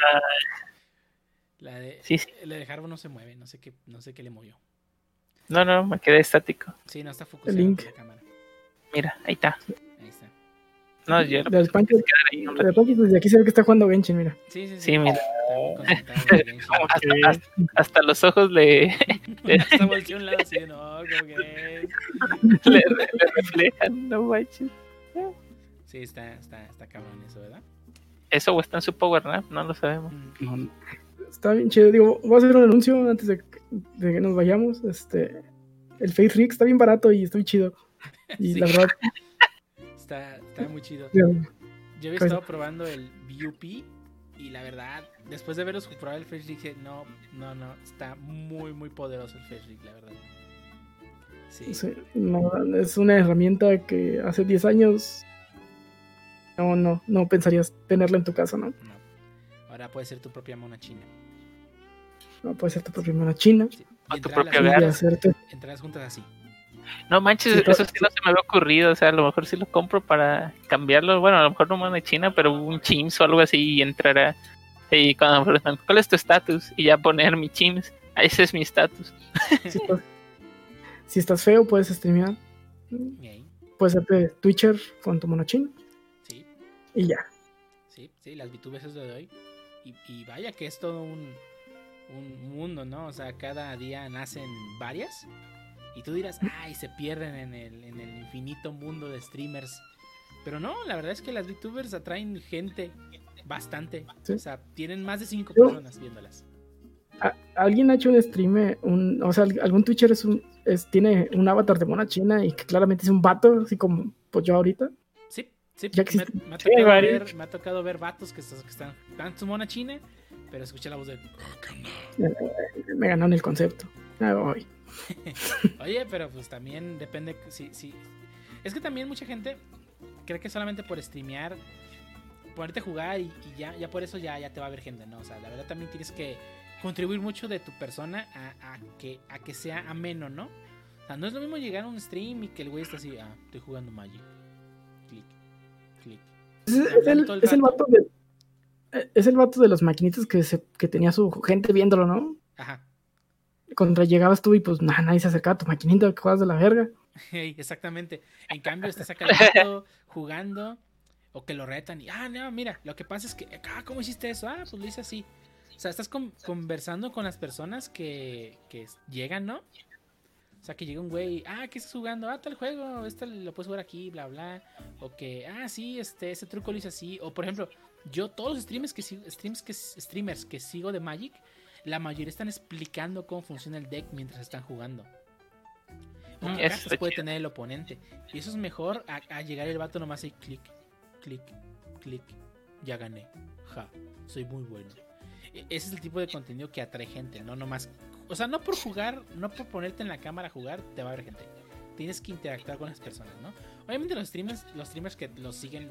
La, la de, sí, sí. la de Harbo no se mueve, no sé qué, no sé qué le movió. No, no, me quedé estático. Sí, no está focusado la cámara. Mira, ahí está. No, yo De los Panchos, de los Panchos, desde aquí se ve que está jugando Genshin, mira. Sí, sí, sí. Sí, mira. Hasta, hasta, hasta los ojos le, volteado a un lado así, no, como que... le, le reflejan, no manches. Sí, está, está, está cabrón eso, ¿verdad? Eso o está en su power nap, no lo sabemos. Mm. No, está bien chido. Digo, voy a hacer un anuncio antes de, de que nos vayamos. Este, el Face Rig está bien barato y está bien chido. Y Sí. la verdad, Está, está muy chido. Yo había Pues- estado probando el BUP y la verdad, después de veros probar el Rig, dije, no, no, no, está muy, muy poderoso el Rig, la verdad. Sí, sí, no, es una herramienta que hace 10 años no, no, no pensarías tenerla en tu casa, ¿no? no. Ahora puede ser tu propia mona china. No puede ser tu propia mano china Sí. O Y tu entrar a propio las- y hacerte. Entradas juntas así. No manches, Sí, eso sí no se me había ocurrido. O sea, a lo mejor sí lo compro para cambiarlo. Bueno, a lo mejor no mano de China, pero un Chims o algo así y entrará. Y cuando me preguntan, ¿cuál es tu estatus? Y ya poner mi Chims. Ese es mi estatus. Si estás, si estás feo, puedes streamear. Puedes hacerte Twitcher con tu mono chino sí, y ya. sí, sí, las VTubers es lo de hoy. Y, y vaya que es todo un, un mundo, ¿no? O sea, cada día nacen varias. Y tú dirás, ay, se pierden en el, en el infinito mundo de streamers. Pero no, la verdad es que las VTubers atraen gente bastante. Sí. O sea, tienen más de 5 Yo- personas viéndolas. ¿A- ¿Alguien ha hecho un stream, un, o sea, al- algún Twitcher es un, es, tiene un avatar de mona china y que claramente es un vato, así como pues yo ahorita? Sí, sí, Ya me, me ha Sí, ver, me ha tocado ver vatos que, están- que están, están en su mona china, pero escuché la voz de. "Oh, ¿qué onda?". Me ganaron el concepto. Voy. Oye, pero pues también depende. Si, si... Es que también mucha gente cree que solamente por streamear, ponerte a jugar y, y ya, ya por eso ya, ya te va a ver gente, ¿no? O sea, la verdad también tienes que contribuir mucho de tu persona a, a que, a que sea ameno, ¿no? O sea, no es lo mismo llegar a un stream y que el güey está así, ah, estoy jugando Magic. Clic, clic. Es, es el, el es el rato. vato de. eh, Es el vato de las maquinitas que, se, que tenía su gente viéndolo, ¿no? Ajá. Cuando llegabas tú y pues nah, nadie se acercaba a tu maquinita que juegas de la verga. Exactamente. En cambio, estás acá jugando o que lo retan y, ah, no, mira, lo que pasa es que, ah, ¿cómo hiciste eso? Ah, pues lo hice así. O sea, estás con- conversando con las personas que, que llegan, ¿no? O sea, que llega un güey, ah, ¿qué estás jugando? Ah, tal juego, este lo puedes jugar aquí, bla, bla. O que, ah, sí, este, ese truco lo hice así. O por ejemplo, yo todos los streamers que, streams que, streamers que sigo de Magic, la mayoría están explicando cómo funciona el deck mientras están jugando. O Mm, qué está puede chido. tener el oponente. Y eso es mejor a, a llegar el vato nomás y clic, clic, clic. Ya gané. Ja, soy muy bueno. E- Ese es el tipo de contenido que atrae gente, no nomás. O sea, no por jugar, no por ponerte en la cámara a jugar, te va a ver gente. tienes que interactuar con las personas, ¿no? Obviamente los streamers, los streamers que los siguen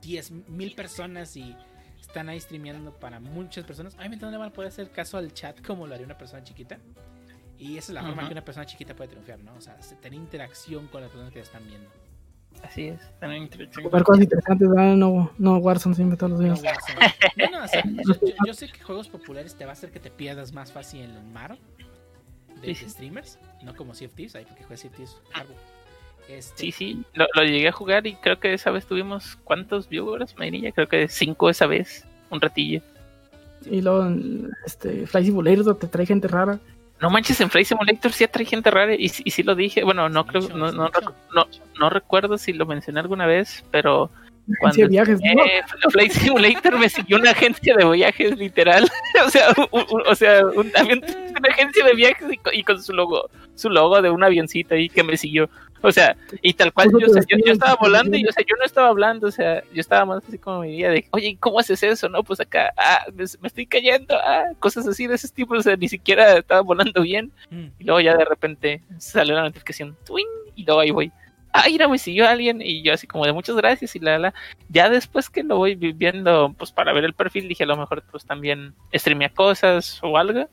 10 mil personas y están ahí streameando para muchas personas, obviamente no le van a poder hacer caso al chat como lo haría una persona chiquita. Y esa es la forma Ujú. que una persona chiquita puede triunfar, ¿no? O sea, se- tener interacción con las personas que están viendo. Así es, tener interacción. Jugar cosas interesantes, ¿verdad? No, no Warzone siempre todos los No, días. Warzone. Bueno, o sea, yo, sé que juegos populares te va a hacer que te pierdas más fácil en el mar de, Sí, sí. de streamers, no como Sea of Thieves, ahí porque juegas Sea of Thieves largo. Este, Sí, sí, lo, lo llegué a jugar y creo que esa vez tuvimos cuántos viewers, Mayrilla, creo que cinco esa vez, un ratillo. Y luego, este, Fly Simulator te trae gente rara. No manches, en Flight Simulator sí atrae gente rara y, sí- y sí lo dije, bueno, no creo, no, no, no, no recuerdo si lo mencioné alguna vez, pero Agencia cuando de viajes, ¿no? eh, Flight Simulator me siguió una agencia de viajes literal, o sea, un, un- o sea, un una agencia de viajes y, y con su logo, su logo de un avioncito ahí que me siguió. O sea, y tal cual, yo, o sea, yo, yo estaba volando y o sea, yo no estaba hablando, o sea, yo estaba más así como mi día de, oye, ¿cómo haces eso? No, pues acá, ah, me, me estoy cayendo, ah, cosas así de ese tipo, o sea, ni siquiera estaba volando bien. mm, Y luego ya de repente salió la notificación, twing, y luego ahí voy. Ah, mira, me siguió alguien y yo así como de muchas gracias y la la. Ya después que lo voy vi- viendo, pues para ver el perfil, dije a lo mejor pues también streamea cosas o algo.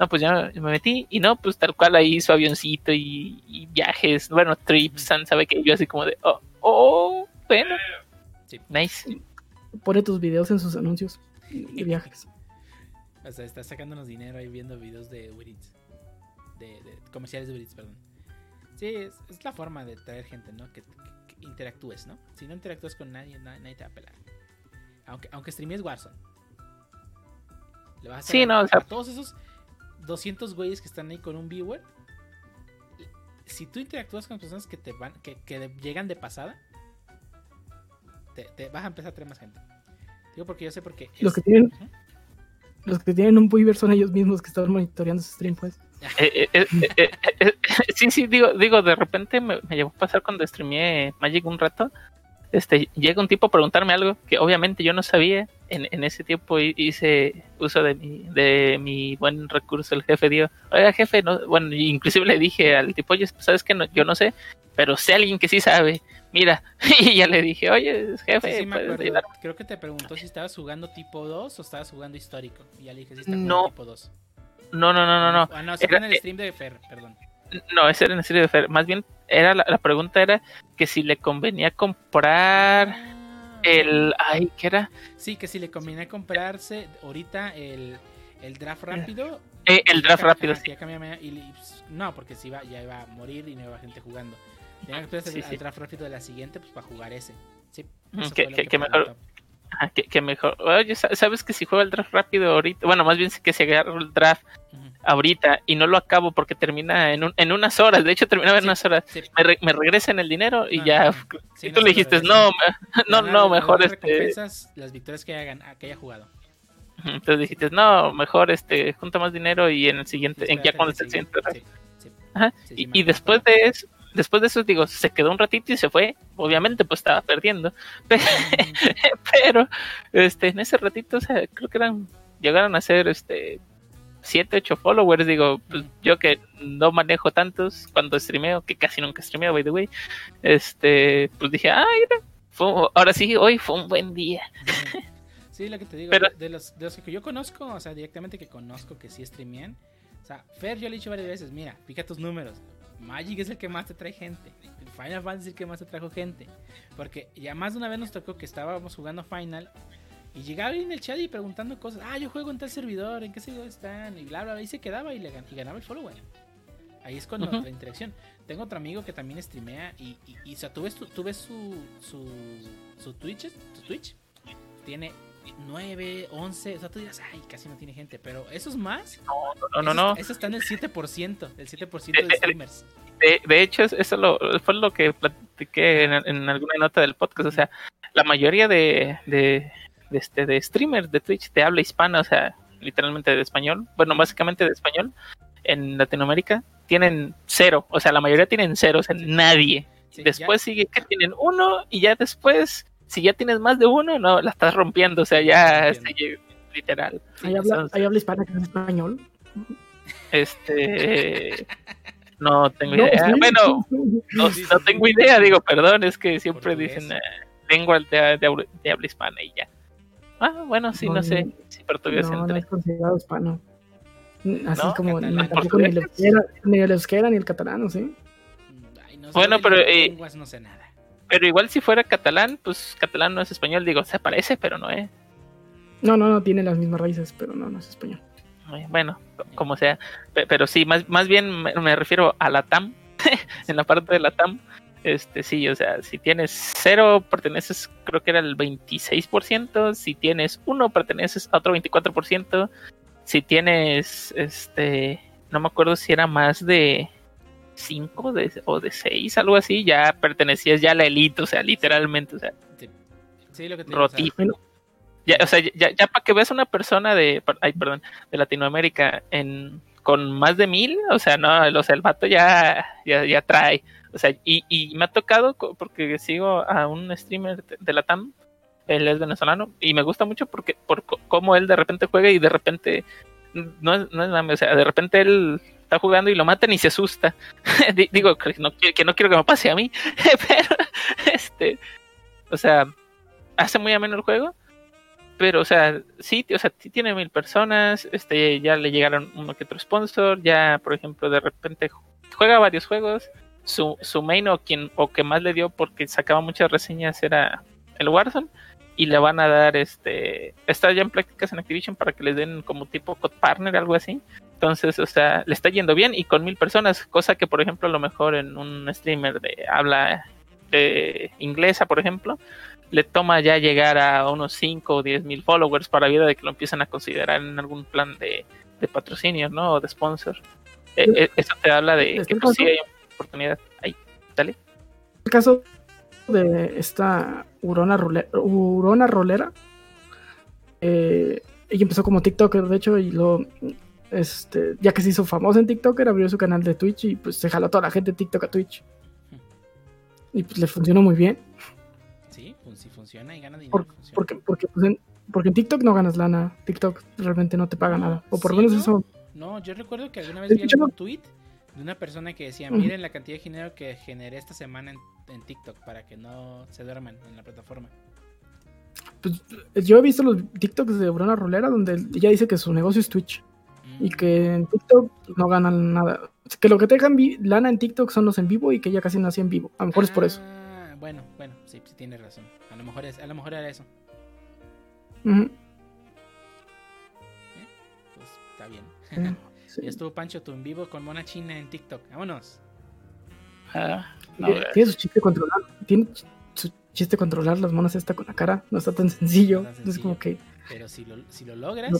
No, pues ya me metí y no, pues tal cual ahí su avioncito y, y viajes, bueno, trips, San sabe que yo así como de, oh, oh, bueno. Sí. Nice. Pone tus videos en sus anuncios de viajes. o sea, está sacándonos dinero ahí viendo videos de Uber Eats. De, de comerciales de Uber Eats, perdón. Sí, es, es la forma de traer gente, ¿no? Que, que- que interactúes, ¿no? Si no interactúas con nadie, na- nadie te va a pelar. Aunque, aunque streames Warzone. Le vas a hacer Sí, a- no, o sea- a todos esos 200 güeyes que están ahí con un viewer. Si tú interactúas con personas que te van, que, que de- llegan de pasada, te, te vas a empezar a traer más gente. Digo porque yo sé porque. Los que tienen- Los que tienen un Weaver son ellos mismos que están monitoreando su stream, pues. Eh, eh, eh, eh, eh, sí, sí, digo, digo, de repente me, me llegó a pasar cuando streameé Magic un rato. Este, llega un tipo a preguntarme algo que obviamente yo no sabía. En, en ese tiempo hi- hice uso de mi, de mi buen recurso, el jefe dio, oiga jefe, no, bueno, inclusive le dije al tipo, oye, sabes que no, yo no sé, pero sé alguien que sí sabe, mira, y ya le dije, oye, jefe, Sí, sí, me ¿puedes acuerdo. ayudar? Creo que te preguntó si estabas jugando tipo 2 o estabas jugando histórico. Y ya le dije si está No. jugando tipo 2. No, no, no, no, no, Ah, no, se Era- en el stream de Fer, perdón. No, ese era en serio de Fer. Más bien, era la, la pregunta era que si le convenía comprar Ah, el. Ay, ¿qué era? Sí, que si le conviene comprarse ahorita el, el draft rápido. Eh, el draft rápido, sí. y- pues, no, porque si iba, ya iba a morir y no iba gente jugando. Tenía que Sí, sí. draft rápido de la siguiente, pues para jugar ese. Sí, Mm, que- que- que mejor- que, que mejor. Oye, ¿sabes que si juego el draft rápido ahorita? Bueno, más bien que si agarro el draft Ujú. Ahorita y no lo acabo porque termina en, un- en unas horas. De hecho, terminaba en Sí, unas horas. sí. Me, re- me regresan el dinero y No, ya. sí, y tú le dijiste, no, no, no, mejor este. las victorias que haya, gan- que haya jugado. Entonces dijiste, no, mejor este, junta más dinero y en el siguiente, en ya cuando el siguiente. Ajá, Y, después de eso, después de eso, digo, se quedó un ratito y se fue. Obviamente, pues estaba perdiendo. Pero, este, en ese ratito, o sea, creo que eran, llegaron a ser, este, 7, 8 followers. Digo, pues yo que no manejo tantos cuando streameo, que casi nunca streameo, by the way. Este, pues dije, ah, mira, fue- ahora sí, hoy fue un buen día. Sí, lo que te digo, Pero- de, los, de los que yo conozco, o sea, directamente que conozco que sí streamean, o sea, Fer, yo le he dicho varias veces, mira, pica tus números. Magic es el que más te trae gente. Final Fantasy es el que más te trajo gente. Porque ya más de una vez nos tocó que estábamos jugando Final y llegaba en el chat y preguntando cosas. Ah, yo juego en tal servidor, ¿en qué servidor están? Y bla, bla, bla. Y se quedaba y, le y ganaba el follower. Ahí es cuando la interacción. Tengo otro amigo que también streamea y, y, y, o sea, tú ves, tu- tú ves su, su, su Twitch, su Twitch, tiene 9, 11, o sea, tú dirás, ay, casi no tiene gente, pero esos más, No, no, esos- no. esos están en el 7%, el 7% Eh, de streamers. De, de hecho, es- eso lo, fue lo que platiqué en, en alguna nota del podcast. O sea, la mayoría de, de, de este, de streamers de Twitch de habla hispana, o sea, literalmente de español, bueno, básicamente de español, en Latinoamérica, tienen cero. O sea, la mayoría tienen cero, o sea, nadie. Sí, después sigue que tienen uno y ya después, si ya tienes más de uno, no, la estás rompiendo. O sea, ya, este, literal. Ahí sí, habla, entonces- ahí habla hispana que es español. Este. No tengo No, idea. sí, bueno, sí, no, Sí, no sí, tengo sí. idea, digo, perdón, es que siempre dicen eh, lengua de, de, de habla hispana y ya. Ah, bueno, sí, no, No, sé no. si portugués No, no entra. es considerado hispano. Así ¿No? como ni, tampoco ni el euskera, ni el euskera ni el catalán, ¿sí? Ay, no sé, Bueno, pero, eh, lenguas no sé nada. Pero igual si fuera catalán, pues catalán no es español, digo, se parece, pero no es. No, no, no, tiene las mismas raíces, pero no, no es español. Eh, Bueno, co- como sea. Pe- Pero sí, más, más bien me, me refiero a la TAM. en la parte de la TAM, este sí, o sea, si tienes cero, perteneces, creo que era el 26%. Si tienes uno, perteneces a otro 24%. Si tienes, este, no me acuerdo si era más de 5 de, o de 6, algo así, ya pertenecías ya a la elite, o sea, literalmente, o sea, Sí, lo que te. Ya, o sea, ya, ya para que veas una persona de, ay, perdón, de Latinoamérica en, con más de mil, o sea, no, o sea, el vato ya, ya, ya trae, o sea, y, y me ha tocado, porque sigo a un streamer de, la TAM, él es venezolano, y me gusta mucho porque, por cómo él de repente juega y de repente, no es, no es mame, o sea, de repente él está jugando y lo matan y se asusta. Di- Digo, que no, que no quiero que me pase a mí, pero, este, o sea, hace muy ameno el juego pero o sea sí o sea sí tiene mil personas este ya le llegaron uno que otro sponsor ya por ejemplo de repente juega varios juegos su, su main o quien o que más le dio porque sacaba muchas reseñas era el Warzone y le van a dar este está ya en prácticas en Activision para que les den como tipo code partner algo así entonces o sea le está yendo bien y con mil personas cosa que por ejemplo a lo mejor en un streamer de habla de inglesa por ejemplo le toma ya llegar a unos 5 o 10 mil followers para vida de que lo empiezan a considerar en algún plan de, de patrocinio, ¿no? O de sponsor. Eh, eh, eso te habla de que pues, sí hay oportunidad. Ahí, dale. El caso de esta Urona, Urona Rolera, eh, ella empezó como TikToker, de hecho, y lo, este, ya que se hizo famosa en TikToker, abrió su canal de Twitch y pues se jaló a toda la gente de TikTok a Twitch. Y pues le funcionó muy bien, sí, fun- sí funciona y gana dinero. Por- funciona. porque, porque, pues, en, porque en TikTok no ganas lana, TikTok realmente no te paga No, nada, o por sí, lo menos ¿no? eso, No, yo recuerdo que alguna vez ¿Te vi un tweet de una persona que decía, miren la cantidad de dinero que generé esta semana en, en TikTok para que no se duerman en la plataforma. pues, yo he visto los TikToks de Urona Rolera donde ella dice que su negocio es Twitch. Mm, y que en TikTok no ganan nada. Que lo que te dejan lana en TikTok son los en vivo y que ella casi no hacía en vivo. A lo mejor es por eso. Ah, Bueno, bueno, sí, sí tienes razón. A lo mejor es, a lo mejor era eso. Ujú. Pues está bien. Eh, sí. Ya estuvo Pancho tu en vivo con Mona China en TikTok. Vámonos. Ah, no, Tiene- tiene su chiste controlar. Tiene su chiste controlar las monas esta con la cara. No está tan sencillo. No Entonces como que Pero si lo, si lo logras, No.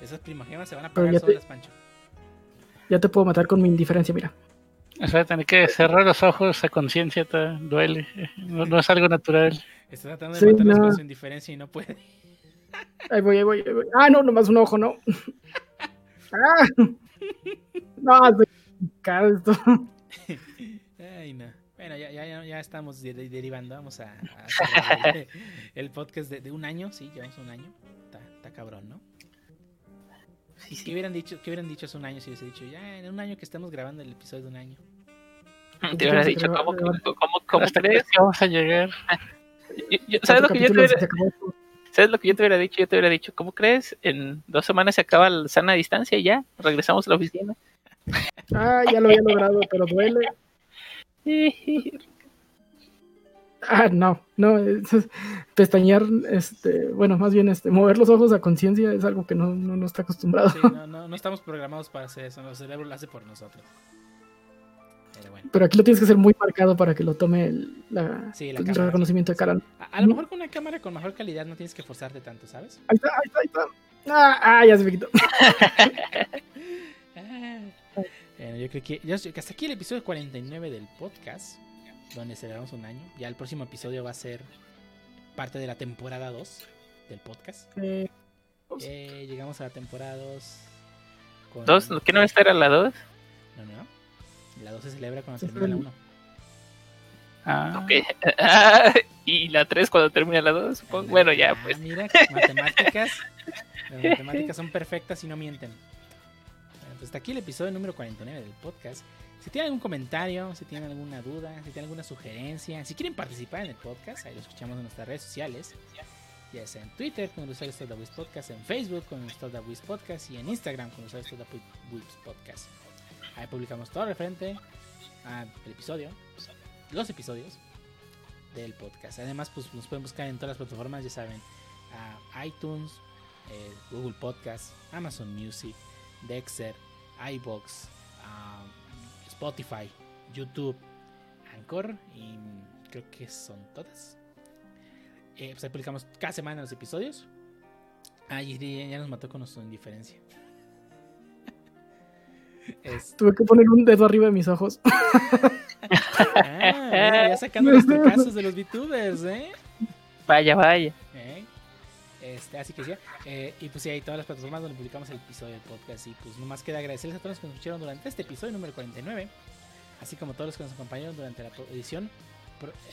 esas primogemas se van a pagar ya te- solas, Pancho. ya te puedo matar con mi indiferencia, mira. o sea, tener que cerrar los ojos a conciencia te duele. No, no es algo natural. Está tratando de Sí, matarlos no. con su indiferencia y no puede. Ahí voy, ahí voy, ahí voy. Ah, no, nomás un ojo, no. ah. No, estoy complicado esto. Ay, no. Bueno, ya, ya, ya- estamos de- de- derivando. Vamos a, a el, el podcast de, de un año. Sí, llevamos un año. Está, está cabrón, ¿no? Sí, ¿Qué hubieran dicho, qué hubieran dicho hace un año si hubiese dicho, ya en un año que estamos grabando el episodio de un año? Te hubiera dicho, ¿cómo, cómo, cómo, cómo ¿Hasta crees? que vamos a llegar? Yo- yo- ¿Sabes lo que yo te hubiera, esto. ¿Sabes lo que yo te hubiera dicho? Yo te hubiera dicho, ¿cómo crees? En dos semanas se acaba la sana distancia y ya, regresamos a la oficina. Ah, ya lo había logrado, pero duele. Ah, no, no, es- pestañear, este, bueno, más bien este, mover los ojos a conciencia es algo que no, no, no está acostumbrado. Sí, no, no, no estamos programados para hacer eso. Nuestro cerebro lo hace por nosotros. Pero bueno. Pero aquí lo tienes que hacer muy marcado para que lo tome el, la- Sí, la el cámara. reconocimiento de cara. A, a lo mejor con una cámara con mejor calidad no tienes que forzarte tanto, ¿sabes? Ahí está, ahí está, ahí está. Ah, ah, ya se me quitó. Ah. Bueno, yo creo que, yo- hasta aquí el episodio 49 del podcast, donde celebramos un año. Ya el próximo episodio va a ser parte de la temporada 2 del podcast. Eh, Eh, llegamos a la temporada 2. con- ¿Dos? ¿Qué no esta era la dos? No, no, no. La 2 se celebra cuando Sí, termina la pero- 1. Ah, Ok. Ah, y la tres cuando termina la dos, supongo. Bueno, ya, Ah, pues. Mira, matemáticas. Las matemáticas son perfectas y no mienten. pues hasta aquí el episodio número 49 del podcast. Si tienen algún comentario, si tienen alguna duda, si tienen alguna sugerencia, si quieren participar en el podcast, ahí lo escuchamos en nuestras redes sociales. Ya sea en Twitter con el usuario Podcast, en Facebook con el Wiz Podcast y en Instagram con el usuario Podcast. Ahí publicamos todo referente al episodio, los episodios del podcast. Además, pues nos pueden buscar en todas las plataformas, ya saben, iTunes, eh, Google Podcast, Amazon Music, Dexter, iBox, Spotify, YouTube, Anchor y creo que son todas. Eh, pues ahí publicamos cada semana los episodios. Ah, ya nos mató con su indiferencia. Tuve que poner un dedo arriba de mis ojos. ah, ya sacando los casos de los VTubers, ¿eh? Vaya, vaya. ¿Eh? Este, así que sí. Eh, y pues sí, hay todas las plataformas donde publicamos el episodio del podcast. Y pues nomás queda agradecerles a todos los que nos escucharon durante este episodio número 49. Así como a todos los que nos acompañaron durante la edición,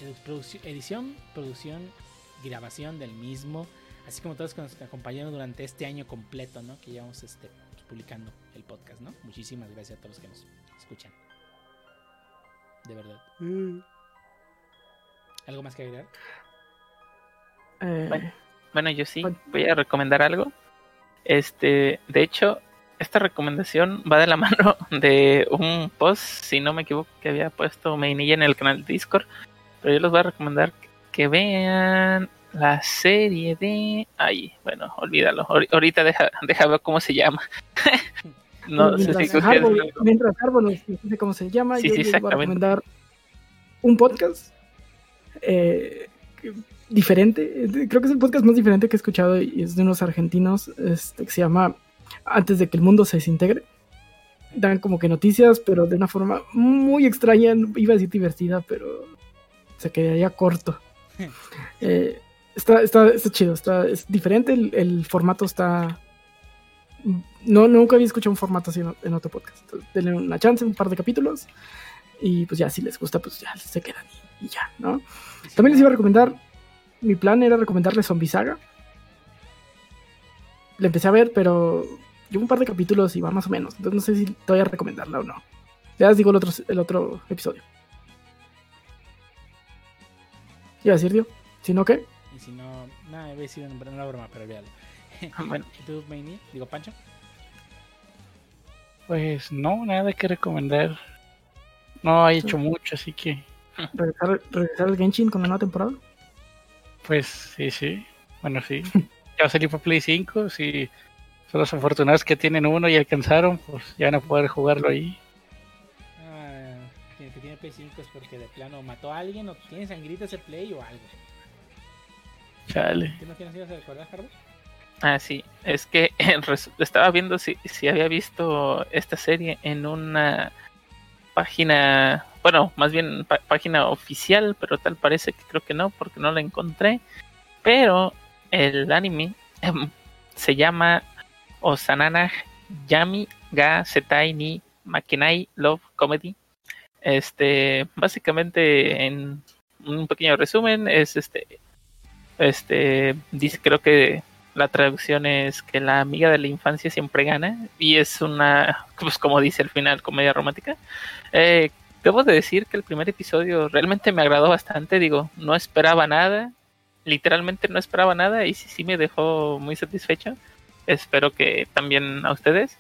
eh, edición, producción, grabación del mismo. Así como a todos los que nos acompañaron durante este año completo, ¿no? Que llevamos este, publicando el podcast, ¿no? Muchísimas gracias a todos los que nos escuchan. De verdad. Mm. ¿Algo más que agregar? Eh, bueno, yo sí, voy a recomendar algo. Este, de hecho, esta recomendación va de la mano de un post, si no me equivoco, que había puesto Mainilla en el canal de Discord. Pero yo les voy a recomendar que vean la serie de. Ay, bueno, olvídalo. Ahorita deja, deja ver cómo se llama. no sé si Mientras Árbol no cómo se llama, yo les voy a recomendar un podcast. Eh, diferente. Creo que es el podcast más diferente que he escuchado y es de unos argentinos este, que se llama Antes de que el mundo se desintegre. Dan como que noticias, pero de una forma muy extraña. Iba a decir divertida, pero se quedaría corto. Eh, está, está, está, chido, está, es diferente. El, formato está. No, nunca había escuchado un formato así en, otro podcast. denle una chance, un par de capítulos. Y pues ya, si les gusta, pues ya se quedan y, y ya, ¿no? También les iba a recomendar mi plan era recomendarle Zombie Saga. Le empecé a ver, pero llevo un par de capítulos y va más o menos. Entonces no sé si te voy a recomendarla o no. Ya les digo el otro, el otro episodio. ¿Ya decir, tío? Si no, ¿qué? Si no, nada, voy a decir una broma, pero véalo. bueno. ¿Y tú, Maini? Digo, Pancho. Pues no, nada que recomendar. No ha hecho mucho, así que. ¿Regresar, ¿Regresar al Genshin con la nueva temporada? Pues sí, sí. Bueno, sí. ya va a salir para Play 5. Si son los afortunados que tienen uno y alcanzaron, pues ya van a poder jugarlo ahí. Ah, que tiene Play 5 es porque de plano mató a alguien o tiene sangrita ese Play o algo. Chale. Ah, sí. Es que estaba viendo si, si había visto esta serie en una página bueno, más bien página oficial, pero tal parece que creo que no, porque no la encontré. Pero el anime em, se llama Osanana Yami ga Setai ni Makinai Love Comedy. Este, básicamente en un pequeño resumen es este este dice creo que la traducción es que la amiga de la infancia siempre gana y es una pues como dice al final comedia romántica eh, Debo de decir que el primer episodio realmente me agradó bastante, digo, no esperaba nada, literalmente no esperaba nada y sí, sí me dejó muy satisfecho. Espero que también a ustedes.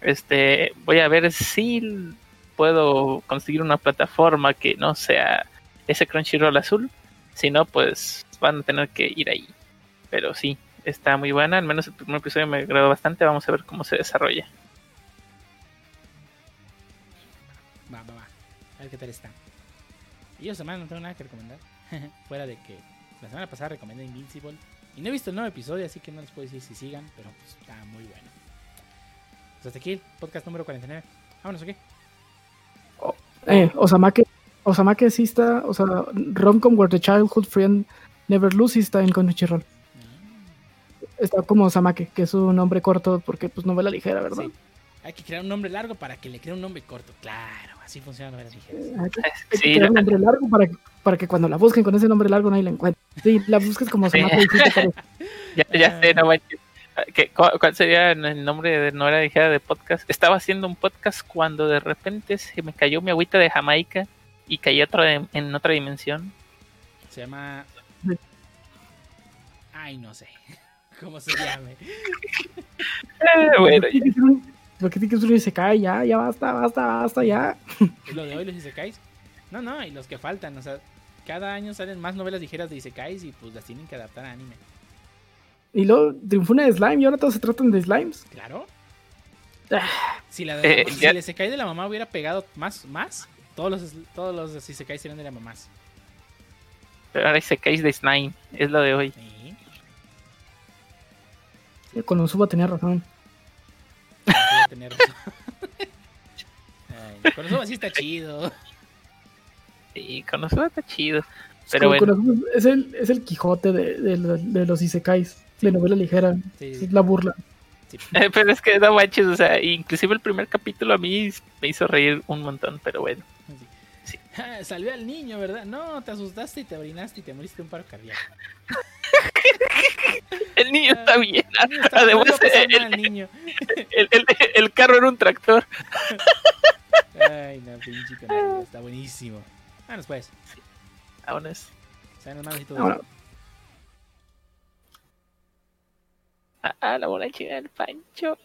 Este, voy a ver si puedo conseguir una plataforma que no sea ese Crunchyroll azul. Si no, pues van a tener que ir ahí. Pero sí, está muy buena. Al menos el primer episodio me agradó bastante. Vamos a ver cómo se desarrolla. A ver qué tal está. Y yo semana no tengo nada que recomendar. Fuera de que la semana pasada recomendé Invincible. Y no he visto el nuevo episodio, así que no les puedo decir si sigan, pero pues está muy bueno. Pues hasta aquí el podcast número 49. Vámonos aquí. Oh, eh, Osamake, Osamake sí está, o sea, Romcom Where the Childhood Friend Never Lose está en Crunchyroll. Ah. Está como Osamake, que es un nombre corto porque pues novela ligera, ¿verdad? Sí. Hay que crear un nombre largo para que le cree un nombre corto, claro. Así funcionan las ligeras. Hay que, un nombre largo para que, para que cuando la busquen con ese nombre largo nadie la encuentre. Sí, la busques como se mata ya, ya sé, no manches. ¿Qué- cu- ¿Cuál sería el nombre de no era ligera de podcast? Estaba haciendo un podcast cuando de repente se me cayó mi agüita de Jamaica y caí otra de- en otra dimensión. Se llama. Ay, no sé. ¿Cómo se llame? Eh, bueno, ¿Por qué tiene que ser un- ¿Por qué tiene que ser un Isekai? Ya, ya basta, basta, basta, ya. ¿Es lo de hoy los Isekais? No, no, y los que faltan. O sea, cada año salen más novelas ligeras de Isekais y pues las tienen que adaptar a anime. Y luego triunfó una de slime y ahora todos se tratan de slimes. Claro. Ah. Si, la de la Eh, si ya- el Isekai de la mamá hubiera pegado más, más todos los, todos los Isekais serían de la mamá. pero ahora se cae de Slime, es lo de hoy. Sí, Con Suba tenía razón. voy a tener razón. Ay, con sí está chido. Y con está chido. Pero bueno, es, el, es el Quijote de, de, los- de los Isekais. De novela ligera. Sí, Es la burla. sí. eh, pero es que no manches, o sea, inclusive el primer capítulo a mí me hizo reír un montón, pero bueno. Salvé al niño, ¿verdad? No, te asustaste y te orinaste y te moriste un paro cardíaco. El niño está bien. El niño está- Además, pasar el, nada al niño. el- el- el carro era un tractor. Ay, no, pinche Está buenísimo. Vámonos pues. Sean los malos y todo. Ahora, Ah, la bola chica del Pancho.